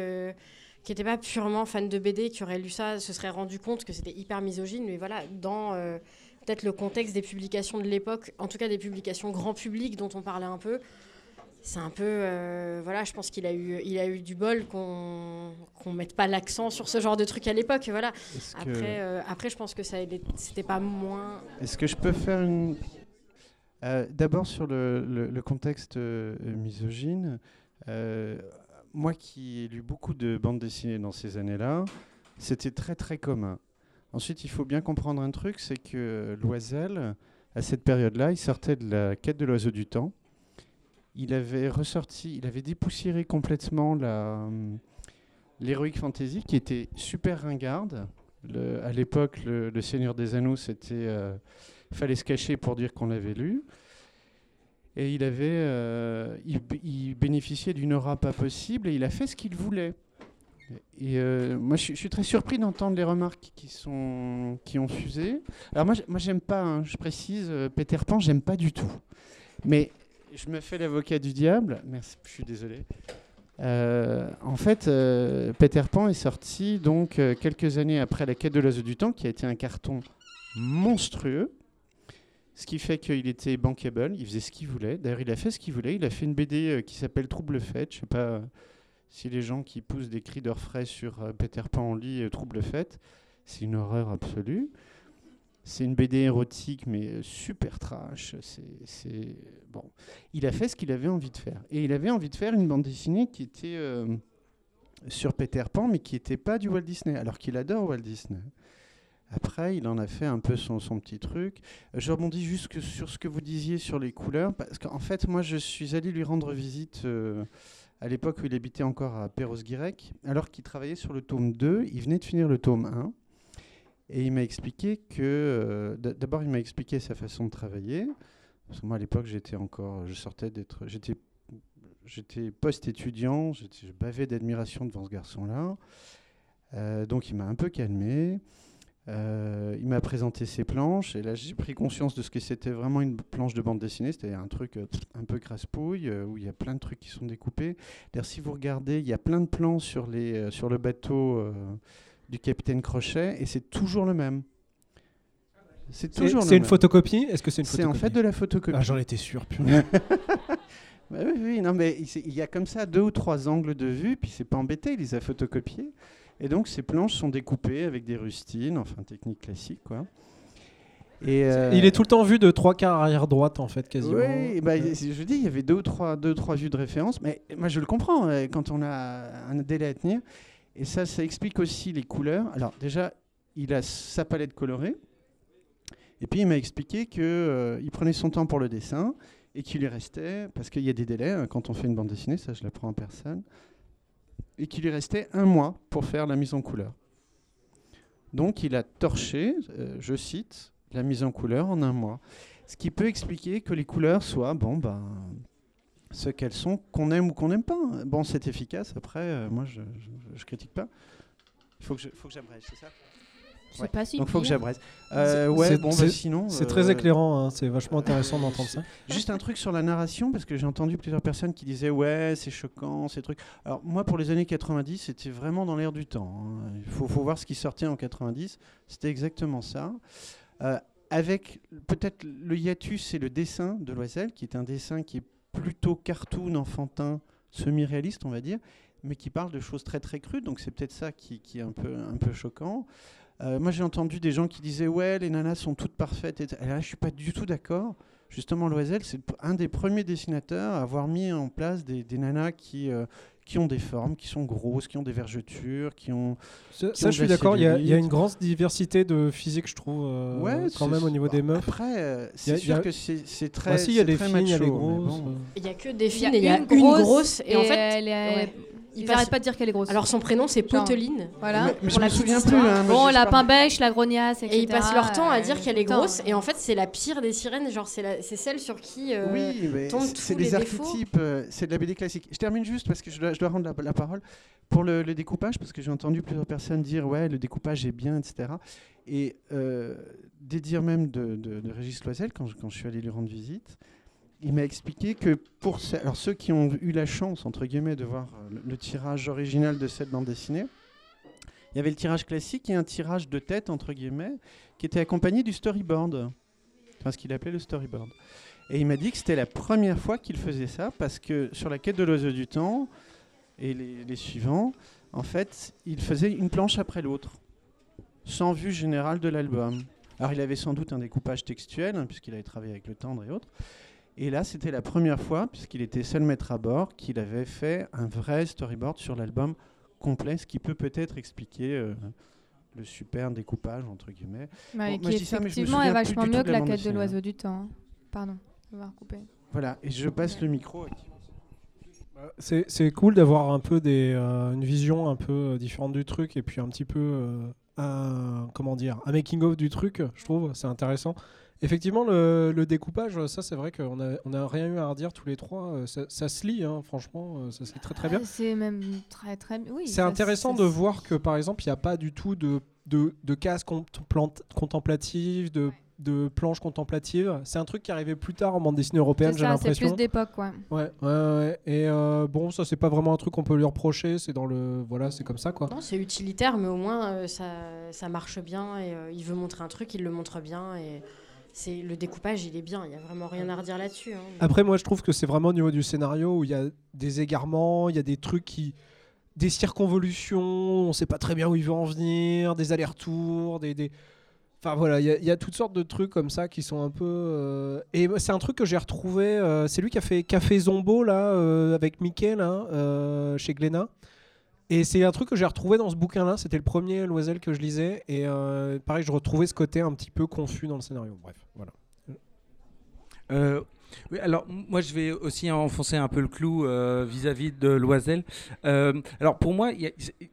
qui n'était pas purement fan de BD, qui aurait lu ça, se serait rendu compte que c'était hyper misogyne. Mais voilà, dans peut-être le contexte des publications de l'époque, en tout cas des publications grand public dont on parlait un peu, c'est un peu euh, voilà je pense qu'il a eu il a eu du bol qu'on qu'on mette pas l'accent sur ce genre de truc à l'époque voilà que- après euh, après je pense que ça c'était pas moins Est-ce que je peux faire une. Euh, D'abord sur le, le- le contexte misogyne. moi qui ai lu beaucoup de bandes dessinées dans ces années-là, c'était très très commun. Ensuite, il faut bien comprendre un truc c'est que Loisel, à cette période-là, il sortait de la quête de l'oiseau du temps. Il avait ressorti, il avait dépoussiéré complètement hum, L'Heroic Fantasy qui était super ringarde. À l'époque, le, Seigneur des Anneaux, c'était. euh, fallait se cacher pour dire qu'on l'avait lu. Et il avait, euh, il bénéficiait d'une aura pas possible et il a fait ce qu'il voulait. Et euh, moi, je, suis- très surpris d'entendre les remarques qui sont, qui ont fusé. Alors moi, moi, j'aime pas. hein, je précise, euh, Peter Pan, j'aime pas du tout. Mais je me fais l'avocat du diable. Merci, je suis désolé. Euh, en fait, euh, Peter Pan est sorti donc quelques années après La Quête de l'oiseau du temps, qui a été un carton monstrueux. Ce qui fait qu'il était bankable, il faisait ce qu'il voulait. D'ailleurs, il a fait ce qu'il voulait. Il a fait une BD qui s'appelle Trouble Fête. Je sais pas si les gens qui poussent des cris d'orfraie sur euh, Peter Pan en lit euh, Trouble Fête. C'est une horreur absolue. C'est une BD érotique, mais euh, super trash. C'est, bon. Il a fait ce qu'il avait envie de faire. Et il avait envie de faire une bande dessinée qui était sur Peter Pan, mais qui n'était pas du Walt Disney, alors qu'il adore Walt Disney. Après, il en a fait un peu son, petit truc. Je rebondis juste sur ce que vous disiez sur les couleurs, parce qu'en fait, moi, je suis allé lui rendre visite à l'époque où il habitait encore à Perros-Guirec, alors qu'il travaillait sur le tome 2. Il venait de finir le tome 1. Et il m'a expliqué que. euh, D'abord, il m'a expliqué sa façon de travailler. Parce que moi, à l'époque, j'étais encore. Je sortais d'être. J'étais. Post-étudiant, je bavais d'admiration devant ce garçon-là. Euh, donc, il m'a un peu calmé. Euh, il m'a présenté ses planches et là j'ai pris conscience de ce que c'était vraiment une planche de bande dessinée, c'était un truc euh, un peu crasse-pouille euh, où il y a plein de trucs qui sont découpés. D'ailleurs si vous regardez, il y a plein de plans sur, les, sur le bateau du capitaine Crochet et c'est toujours le même. C'est toujours le c'est une même. photocopie? Est-ce que c'est une C'est en photocopie? fait de la photocopie. Ah, j'en étais sûr, purée. Bah oui, oui, non, mais il y a comme ça deux ou trois angles de vue, puis c'est pas embêté, il les a photocopiés. Et donc ces planches sont découpées avec des rustines, enfin technique classique, quoi. Et, euh, Il est tout le temps vu de trois quarts arrière droite, en fait, quasiment. Oui, bah, je dis, il y avait deux ou trois, deux, trois vues de référence, mais moi je le comprends euh, quand on a un délai à tenir. Et ça, ça explique aussi les couleurs. Alors déjà, il a sa palette colorée. Et puis il m'a expliqué qu'il prenait son temps pour le dessin et qu'il lui restait, parce qu'il y a des délais hein, quand on fait une bande dessinée, ça je l'apprends en personne, et qu'il lui restait un mois pour faire la mise en couleur. Donc il a torché, euh, je cite, la mise en couleur en un mois. Ce qui peut expliquer que les couleurs soient, bon, ben, ce qu'elles sont, qu'on aime ou qu'on n'aime pas. Bon, c'est efficace, après, euh, moi, je, je critique pas. Il faut que je- faut que j'abrège, c'est ça? Je sais pas si Donc, faut que j'abrège. Euh, ouais, C'est- bon, bah, c'est- sinon. C'est euh, très éclairant, hein, c'est vachement intéressant d'entendre ça. Juste un truc sur la narration, parce que j'ai entendu plusieurs personnes qui disaient Ouais, c'est choquant, ces trucs. Alors, moi, pour les années 90, c'était vraiment dans l'air du temps. hein. Il faut, faut voir ce qui sortait en 90. C'était exactement ça. Euh, avec peut-être le hiatus et le dessin de Loisel, qui est un dessin qui est plutôt cartoon, enfantin, semi-réaliste, on va dire, mais qui parle de choses très très crues. Donc, c'est peut-être ça qui, qui est un peu, un peu choquant. Euh, moi, j'ai entendu des gens qui disaient ouais, les nanas sont toutes parfaites. Et, là, je suis pas du tout d'accord. Justement, Loisel, c'est un des premiers dessinateurs à avoir mis en place des, des nanas qui, euh, qui ont des formes, qui sont grosses, qui ont des vergetures, qui ont. Ça, qui ça, ont je suis d'accord, il y, a- y une grande diversité de physique, je trouve, euh, Ouais, quand même au niveau des meufs. Après, c'est sûr a- que c'est très. Bah si, il y a des très fines, il y a des grosses. bon. Il y a que des Il y fines a et il y a une une grosse grosse. Et, en fait, elle est- ouais, Ils passe- arrêtent pas de dire qu'elle est grosse. Alors son prénom c'est Poteline. Voilà. Mais- mais pour je la me souviens plus, hein, bon, la pain-bêche, la grognasse, etc. Et ils passent leur temps à dire qu'elle est grosse. Et en fait, c'est la pire des sirènes. Genre, c'est la- c'est celle sur qui euh, Oui, mais tombent c'est- tous c'est les archétypes, euh, c'est de la BD classique. Je termine juste parce que je dois, je dois rendre la, la parole pour le, le découpage, parce que j'ai entendu plusieurs personnes dire ouais, le découpage est bien, etc. Et euh, des dires même de, de, de Régis Loisel, quand je, quand je suis allé lui rendre visite, il m'a expliqué que pour alors ceux qui ont eu la chance, entre guillemets, de voir euh, le, tirage original de cette bande dessinée, il y avait le tirage classique et un tirage de tête, entre guillemets, qui était accompagné du storyboard. Enfin, ce qu'il appelait le storyboard. Et il m'a dit que c'était la première fois qu'il faisait ça, parce que sur la quête de l'oiseau du temps, et les, les suivants, en fait, il faisait une planche après l'autre, sans vue générale de l'album. Alors il avait sans doute un découpage textuel, hein, puisqu'il avait travaillé avec le tendre et autres. Et là, c'était la première fois, puisqu'il était seul maître à bord, qu'il avait fait un vrai storyboard sur l'album complet, ce qui peut peut-être expliquer euh, le super découpage, entre guillemets. Mais Bon, moi, qui je dis ça, mais je me effectivement est vachement mieux que la quête de l'oiseau du temps. hein. Pardon, on va recouper. Voilà, et je passe le micro qui C'est cool d'avoir un peu des, euh, une vision un peu euh, différente du truc et puis un petit peu euh, un, comment dire, un making of du truc, je trouve, c'est intéressant. Effectivement, le, le découpage, ça c'est vrai qu'on a, on a rien eu à redire tous les trois. euh, Ça, ça se lit, hein, franchement, euh, ça se lit très très bien. Ah, C'est même très très oui. C'est intéressant ça- de voir que par exemple, il n'y a pas du tout de, de, de cases contemplatives, de, de planches contemplatives. C'est un truc qui arrivait plus tard en bande dessinée européenne, C'est j'ai ça, c'est l'impression. plus d'époque, ouais. Ouais, ouais, ouais. Et euh, bon, ça, c'est pas vraiment un truc qu'on peut lui reprocher. C'est dans le. Voilà, c'est comme ça, quoi. Non, c'est utilitaire, mais au moins euh, ça, ça marche bien et euh, il veut montrer un truc, il le montre bien et c'est le découpage, il est bien. Il y a vraiment rien à redire là-dessus. hein. Après, moi, je trouve que c'est vraiment au niveau du scénario où il y a des égarements, il y a des trucs qui. des circonvolutions, on sait pas très bien où il veut en venir, des allers-retours, des. des- Enfin voilà, il y, a- il y a toutes sortes de trucs comme ça qui sont un peu. euh, Et c'est un truc que j'ai retrouvé. euh, c'est lui qui a fait Café Zombo là euh, avec Mickey là euh, chez Glénat. Et c'est un truc que j'ai retrouvé dans ce bouquin-là. C'était le premier Loisel que je lisais. Et euh, pareil, je retrouvais ce côté un petit peu confus dans le scénario. Bref, voilà. Euh, alors moi je vais aussi enfoncer un peu le clou euh, vis-à-vis de Loisel. Alors pour moi,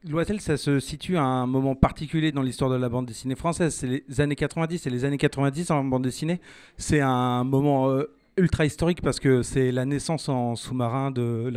Loisel, ça se situe à un moment particulier dans l'histoire de la bande dessinée française. C'est les années 90 et les années 90 en bande dessinée, c'est un moment ultra historique parce que c'est la naissance en sous-marin de,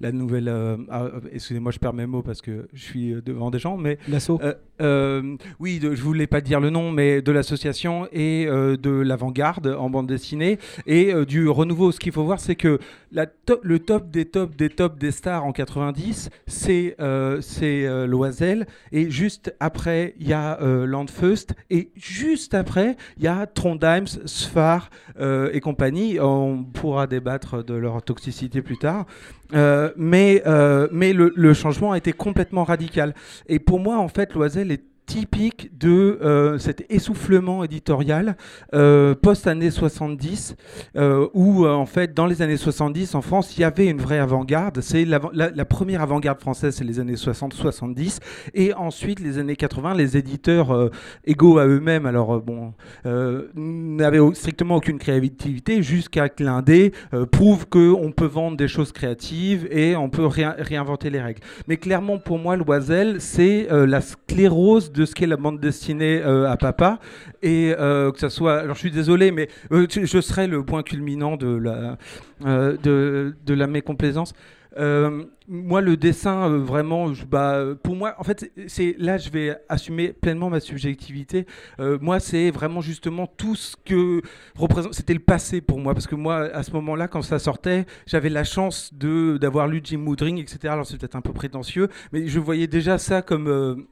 la nouvelle. euh, ah, Excusez-moi, je perds mes mots parce que je suis euh, devant des gens, mais L'assaut. euh, euh, oui, de, je voulais pas dire le nom, mais de l'association et de l'avant-garde en bande dessinée et du renouveau. Ce qu'il faut voir, c'est que la to- le top des tops des tops des stars en 90, c'est c'est Loisel et juste après il y a Landfeust et juste après il y a Trondheims, Sfar et compagnie. On pourra débattre de leur toxicité plus tard. Euh, mais euh, mais le, le changement a été complètement radical. Et pour moi, en fait, Loisel est typique de euh, cet essoufflement éditorial euh, post-années 70, euh, où en fait dans les années 70 en France il y avait une vraie avant-garde. C'est la, première avant-garde française, c'est les années 60-70, et ensuite les années 80, les éditeurs égaux à eux-mêmes, alors bon, n'avaient strictement aucune créativité jusqu'à que l'indé prouve qu'on peut vendre des choses créatives et on peut réin- réinventer les règles. Mais clairement, pour moi, Loisel, c'est la sclérose de de ce qu'est la bande dessinée euh, à papa. Et euh, que ça soit. Alors je suis désolé, mais euh, je serai le point culminant de la, de, de la mécomplaisance. Moi, le dessin, vraiment, bah, pour moi, en fait, c'est là, je vais assumer pleinement ma subjectivité. Moi, c'est vraiment justement tout ce que représente. C'était le passé pour moi, parce que moi, à ce moment-là, quand ça sortait, j'avais la chance de d'avoir lu Jim Woodring, etc. Alors c'est peut-être un peu prétentieux, mais je voyais déjà ça comme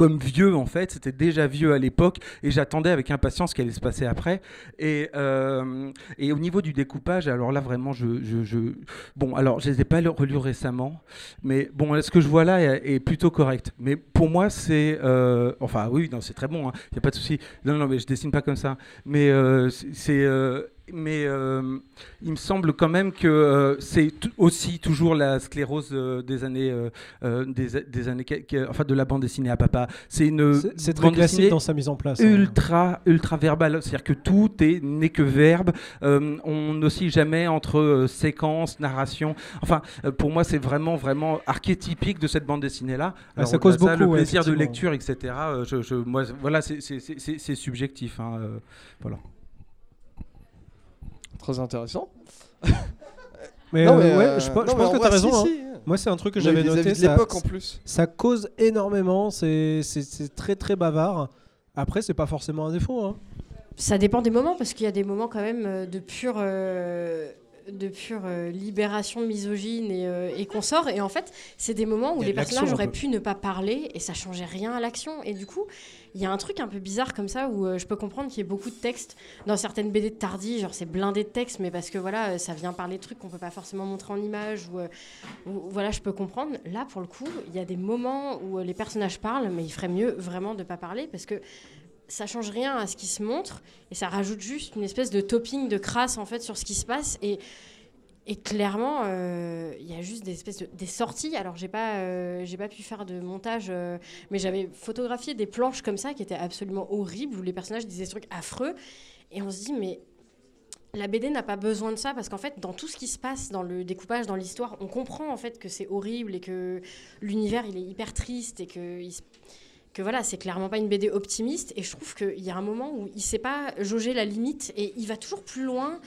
comme vieux en fait, c'était déjà vieux à l'époque et j'attendais avec impatience ce qui allait se passer après. Et, euh, et au niveau du découpage, alors là vraiment, je, je, bon, alors je les ai pas relus récemment, mais bon, ce que je vois là est, plutôt correct. Mais pour moi, c'est, euh, enfin oui, non, c'est très bon, il n'y a pas de souci. Non, non, mais je dessine pas comme ça. Mais euh, c'est, mais euh, il me semble quand même que euh, c'est aussi toujours la sclérose euh, des années, des, des années, enfin de la bande dessinée à papa. C'est une C'est- très bande classique dessinée dans sa mise en place, hein. Ultra, ultra verbale, c'est-à-dire que tout est n'est que verbe. On n'oscille jamais entre séquences, narration. Enfin, pour moi, c'est vraiment, vraiment archétypique de cette bande dessinée-là. Ouais, ça au-delà cause de ça, beaucoup, Le ouais, plaisir de lecture, etc. je, je- moi, voilà, c'est- subjectif. hein, voilà. Très intéressant. Mais, Non, euh, mais, ouais, euh, je, pe- je non, pense mais que tu as raison. si, hein. si. Moi, c'est un truc que j'avais noté. ça- l'époque, en plus. Ça cause énormément. C'est c'est- c'est très très bavard. Après, c'est pas forcément un défaut. hein. Ça dépend des moments, parce qu'il y a des moments quand même euh, de pure, euh, de pure euh, libération misogyne et, euh, et consorts. Et en fait, c'est des moments où les personnages auraient pu ne pas parler et ça changeait rien à l'action. Et du coup, il y a un truc un peu bizarre comme ça où euh, je peux comprendre qu'il y ait beaucoup de textes dans certaines BD de Tardy, genre c'est blindé de textes, mais parce que voilà, euh, ça vient parler de trucs qu'on peut pas forcément montrer en image ou, ou- voilà, je peux comprendre. Là, pour le coup, il y a des moments où les personnages parlent, mais il ferait mieux vraiment de pas parler parce que ça change rien à ce qui se montre et ça rajoute juste une espèce de topping de crasse en fait sur ce qui se passe et clairement, euh, il y a juste des espèces de, des sorties. Alors j'ai pas, euh, pas pu faire de montage, euh, mais j'avais photographié des planches comme ça qui étaient absolument horribles où les personnages disaient des trucs affreux. Et on se dit mais la BD n'a pas besoin de ça parce qu'en fait, dans tout ce qui se passe dans le découpage, dans l'histoire, on comprend en fait que c'est horrible et que l'univers il est hyper triste et que que voilà, c'est clairement pas une BD optimiste. Et je trouve qu'il y a un moment où il sait pas jauger la limite et il va toujours plus loin,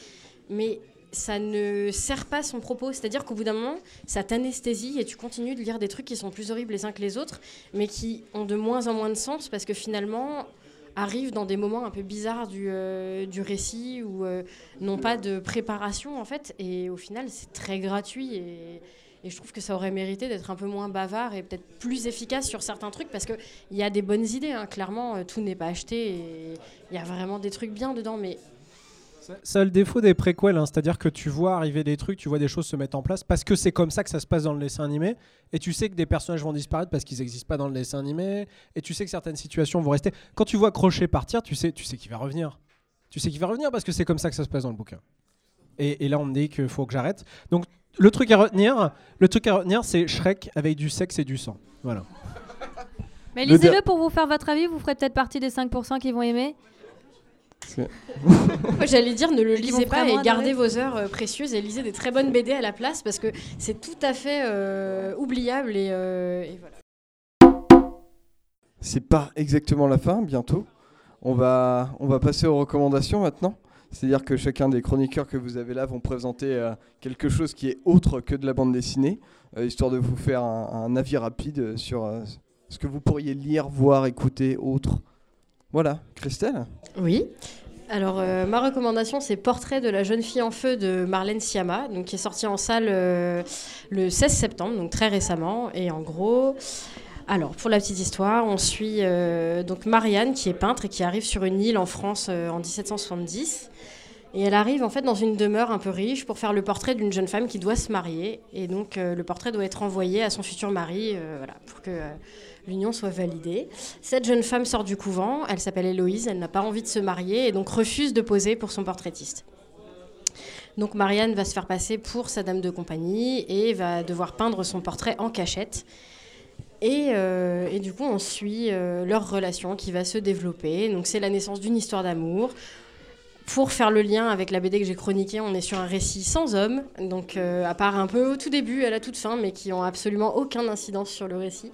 mais ça ne sert pas son propos. C'est-à-dire qu'au bout d'un moment, ça t'anesthésie et tu continues de lire des trucs qui sont plus horribles les uns que les autres, mais qui ont de moins en moins de sens parce que finalement arrivent dans des moments un peu bizarres du, euh, du récit ou euh, n'ont pas de préparation en fait et au final c'est très gratuit et, et je trouve que ça aurait mérité d'être un peu moins bavard et peut-être plus efficace sur certains trucs parce qu'il y a des bonnes idées hein. clairement euh, tout n'est pas acheté et il y a vraiment des trucs bien dedans mais a le défaut des préquels, hein, c'est-à-dire que tu vois arriver des trucs, tu vois des choses se mettre en place parce que c'est comme ça que ça se passe dans le dessin animé, et tu sais que des personnages vont disparaître parce qu'ils n'existent pas dans le dessin animé, et tu sais que certaines situations vont rester. Quand tu vois Crochet partir, tu sais, tu sais qu'il va revenir. Tu sais qu'il va revenir parce que c'est comme ça que ça se passe dans le bouquin. Et, et là, on me dit qu'il faut que j'arrête. Donc, le truc à retenir, le truc à retenir, c'est Shrek avec du sexe et du sang. Voilà. Mais Le lisez-le pour vous faire votre avis, vous ferez peut-être partie des 5% qui vont aimer. Moi, j'allais dire, ne le lisez pas et gardez adorer. vos heures euh, précieuses et lisez des très bonnes BD à la place parce que c'est tout à fait euh, oubliable et, euh, et voilà. C'est pas exactement la fin, bientôt. On va, on va passer aux recommandations maintenant. C'est-à-dire que chacun des chroniqueurs que vous avez là vont présenter euh, quelque chose qui est autre que de la bande dessinée, euh, histoire de vous faire un, avis rapide euh, sur ce que vous pourriez lire, voir, écouter, autre. Voilà, Christelle? Oui. Alors, ma recommandation, c'est Portrait de la jeune fille en feu de Marlène Sciamma, donc, qui est sorti en salle le 16 septembre, donc très récemment. Et en gros, alors, pour la petite histoire, on suit euh, donc Marianne, qui est peintre et qui arrive sur une île en France euh, en 1770. Et elle arrive en fait dans une demeure un peu riche pour faire le portrait d'une jeune femme qui doit se marier. Et donc, euh, le portrait doit être envoyé à son futur mari voilà, pour que l'union soit validée. Cette jeune femme sort du couvent, elle s'appelle Héloïse, elle n'a pas envie de se marier et donc refuse de poser pour son portraitiste. Donc Marianne va se faire passer pour sa dame de compagnie et va devoir peindre son portrait en cachette. Et, euh, et du coup, on suit euh, leur relation qui va se développer. Donc c'est la naissance d'une histoire d'amour. Pour faire le lien avec la BD que j'ai chroniquée, on est sur un récit sans homme, donc euh, à part un peu au tout début, à la toute fin, mais qui ont absolument aucun incidence sur le récit.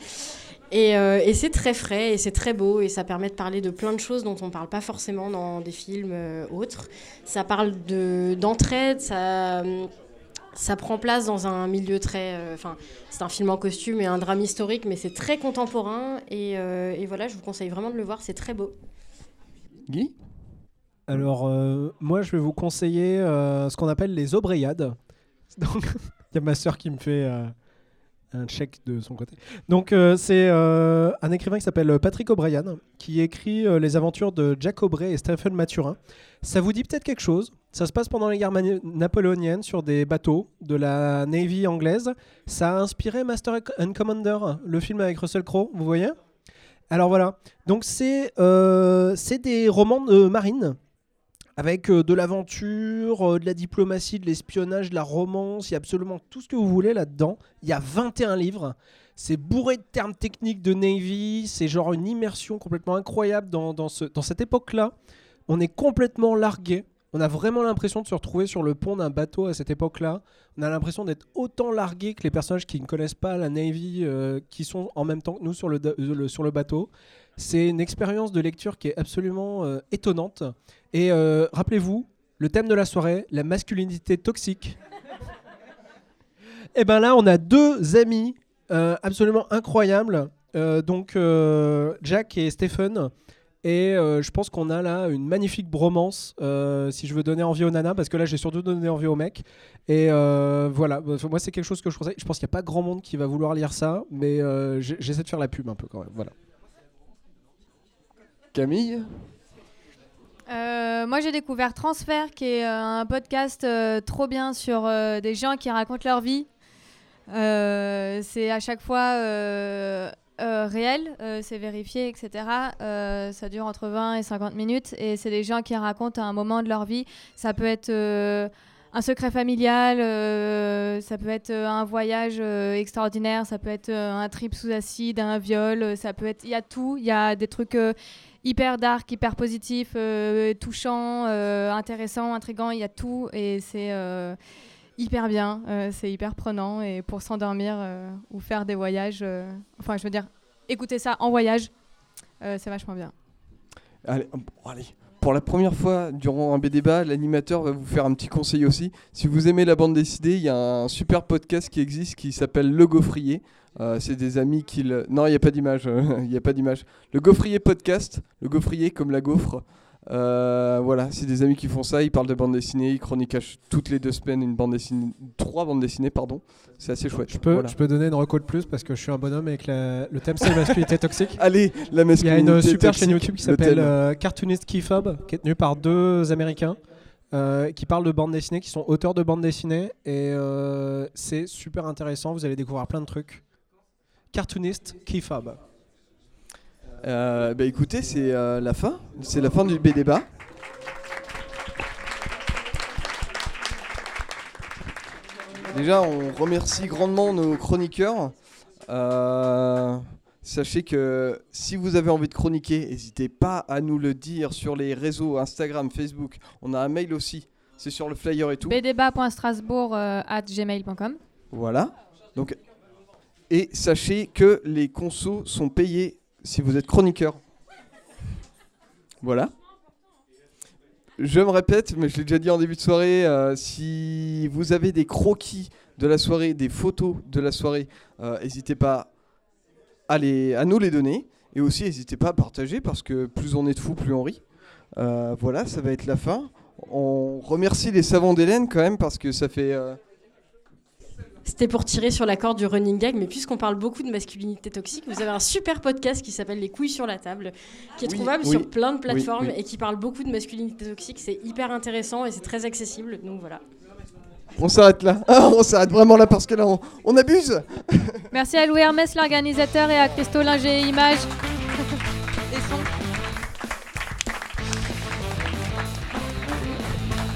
Et, c'est très frais et c'est très beau et ça permet de parler de plein de choses dont on ne parle pas forcément dans des films autres. Ça parle de- d'entraide, ça, ça prend place dans un milieu très... euh, Enfin, c'est un film en costume et un drame historique, mais c'est très contemporain. Et, euh, et voilà, je vous conseille vraiment de le voir, c'est très beau. Guy? Alors, euh, moi, je vais vous conseiller euh, ce qu'on appelle les Aubreyades. Donc, il y a ma sœur qui me fait euh, un check de son côté. Donc, euh, c'est euh, un écrivain qui s'appelle Patrick O'Brien, qui écrit euh, les aventures de Jack Aubrey et Stephen Mathurin. Ça vous dit peut-être quelque chose? Ça se passe pendant les guerres napoléoniennes sur des bateaux de la Navy anglaise. Ça a inspiré Master and Commander, le film avec Russell Crowe, vous voyez? Alors voilà. Donc, c'est euh, des romans de marine avec euh, de l'aventure, euh, de la diplomatie, de l'espionnage, de la romance, il y a absolument tout ce que vous voulez là-dedans. Il y a 21 livres. C'est bourré de termes techniques de Navy, c'est genre une immersion complètement incroyable dans, dans, ce, dans cette époque-là. On est complètement largué. On a vraiment l'impression de se retrouver sur le pont d'un bateau à cette époque-là. On a l'impression d'être autant largué que les personnages qui ne connaissent pas la Navy, euh, qui sont en même temps que nous sur euh, le- sur le bateau. C'est une expérience de lecture qui est absolument euh, étonnante. Et rappelez-vous, le thème de la soirée, la masculinité toxique. Et ben là, on a deux amis absolument incroyables. Donc Jack et Stephen. Et euh, je pense qu'on a là une magnifique bromance, euh, si je veux donner envie aux nanas, parce que là j'ai surtout donné envie aux mecs. Et euh, voilà, moi c'est quelque chose que je conseille. Je pense qu'il n'y a pas grand monde qui va vouloir lire ça, mais euh, j'essaie de faire la pub un peu quand même. Voilà. Camille? Euh, moi, j'ai découvert Transfert, qui est euh, un podcast euh, trop bien sur euh, des gens qui racontent leur vie. Euh, c'est à chaque fois euh, réel, euh, c'est vérifié, etc. Euh, ça dure entre 20 et 50 minutes et c'est des gens qui racontent un moment de leur vie. Ça peut être un secret familial, ça peut être un voyage extraordinaire, ça peut être un trip sous acide, un viol, ça peut être, il y a tout, il y a des trucs hyper dark, hyper positifs, touchants, intéressants, intrigants, il y a tout et c'est hyper bien, euh, c'est hyper prenant et pour s'endormir euh, ou faire des voyages, euh, enfin je veux dire, écouter ça en voyage, c'est vachement bien. Allez, allez. Pour la première fois durant un B-débat, l'animateur va vous faire un petit conseil aussi. Si vous aimez la bande dessinée, il y a un super podcast qui existe qui s'appelle Le Gaufrier. C'est des amis qui le... Non, il n'y a pas d'image. Il n'y a pas d'image. Le Gaufrier podcast. Le Gaufrier comme la gaufre. Euh, voilà, c'est des amis qui font ça. Ils parlent de bande dessinée. Ils chroniquent toutes les deux semaines une bande dessinée. Trois bandes dessinées, pardon. C'est assez chouette. Je peux, Voilà. je peux donner une reco de plus parce que je suis un bonhomme avec la- le thème c'est la masculinité toxique. Allez, la Il y a masculinité une super toxique, chaîne YouTube qui le s'appelle euh, Cartoonist Keyfob, qui est tenue par deux Américains euh, qui parlent de bande dessinée, qui sont auteurs de bande dessinée. Et c'est super intéressant, vous allez découvrir plein de trucs. Cartoonist Keyfob. Euh, bah écoutez, c'est euh, la fin. C'est la fin du B-débat. Déjà, on remercie grandement nos chroniqueurs. Euh, sachez que si vous avez envie de chroniquer, n'hésitez pas à nous le dire sur les réseaux Instagram, Facebook. On a un mail aussi. C'est sur le flyer et tout. bdébat.strasbourg euh. Voilà. Donc, et sachez que les consos sont payés si vous êtes chroniqueur. Voilà. Je me répète, mais je l'ai déjà dit en début de soirée, euh, si vous avez des croquis de la soirée, des photos de la soirée, euh, n'hésitez pas à, les- à nous les donner. Et aussi, n'hésitez pas à partager parce que plus on est de fous, plus on rit. Euh, voilà, ça va être la fin. On remercie les savants d'Hélène quand même parce que ça fait... C'était pour tirer sur la corde du running gag, mais puisqu'on parle beaucoup de masculinité toxique, vous avez un super podcast qui s'appelle Les couilles sur la table, qui est Oui, trouvable oui, sur plein de plateformes oui, oui. et qui parle beaucoup de masculinité toxique. C'est hyper intéressant et c'est très accessible, donc voilà. On s'arrête là. Ah, on s'arrête vraiment là parce que là, on, on abuse. Merci à Louis Hermès, l'organisateur, et à Christo Linger Images. Et son.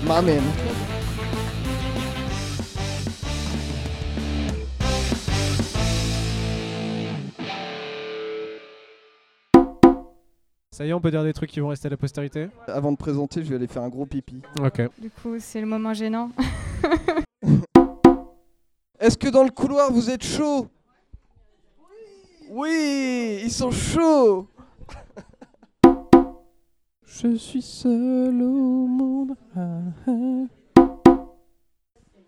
My man. Ça y est, on peut dire des trucs qui vont rester à la postérité Avant de présenter, je vais aller faire un gros pipi. Ok. Du coup, c'est le moment gênant. Est-ce que dans le couloir, vous êtes chaud? Oui, ils sont chauds. Je suis seul au monde.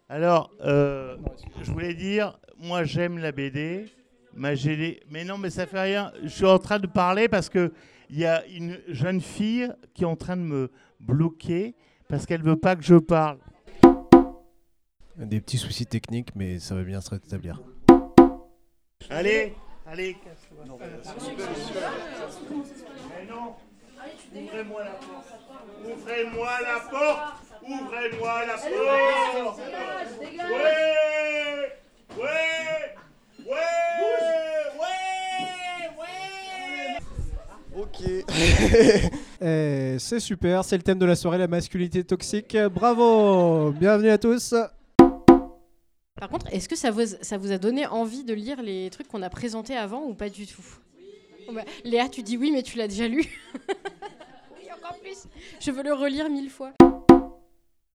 Alors, euh, je voulais dire, moi j'aime la BD. Ma GD... Mais non, mais ça fait rien. Je suis en train de parler parce que il y a une jeune fille qui est en train de me bloquer parce qu'elle veut pas que je parle. Des petits soucis techniques, mais ça va bien se rétablir. Allez, allez, casse-toi. Mais non, ouvrez-moi la porte. Ouvrez-moi la porte. Ouvrez-moi la porte. Ouais, ouais, ouais, ouais, ouais. Ok. Eh, c'est super, c'est le thème de la soirée, la masculinité toxique. Bravo Bienvenue à tous Par contre, est-ce que ça vous, ça vous a donné envie de lire les trucs qu'on a présentés avant ou pas du tout? Oh bah, Léa, tu dis oui, mais tu l'as déjà lu. oui, encore plus. Je veux le relire mille fois.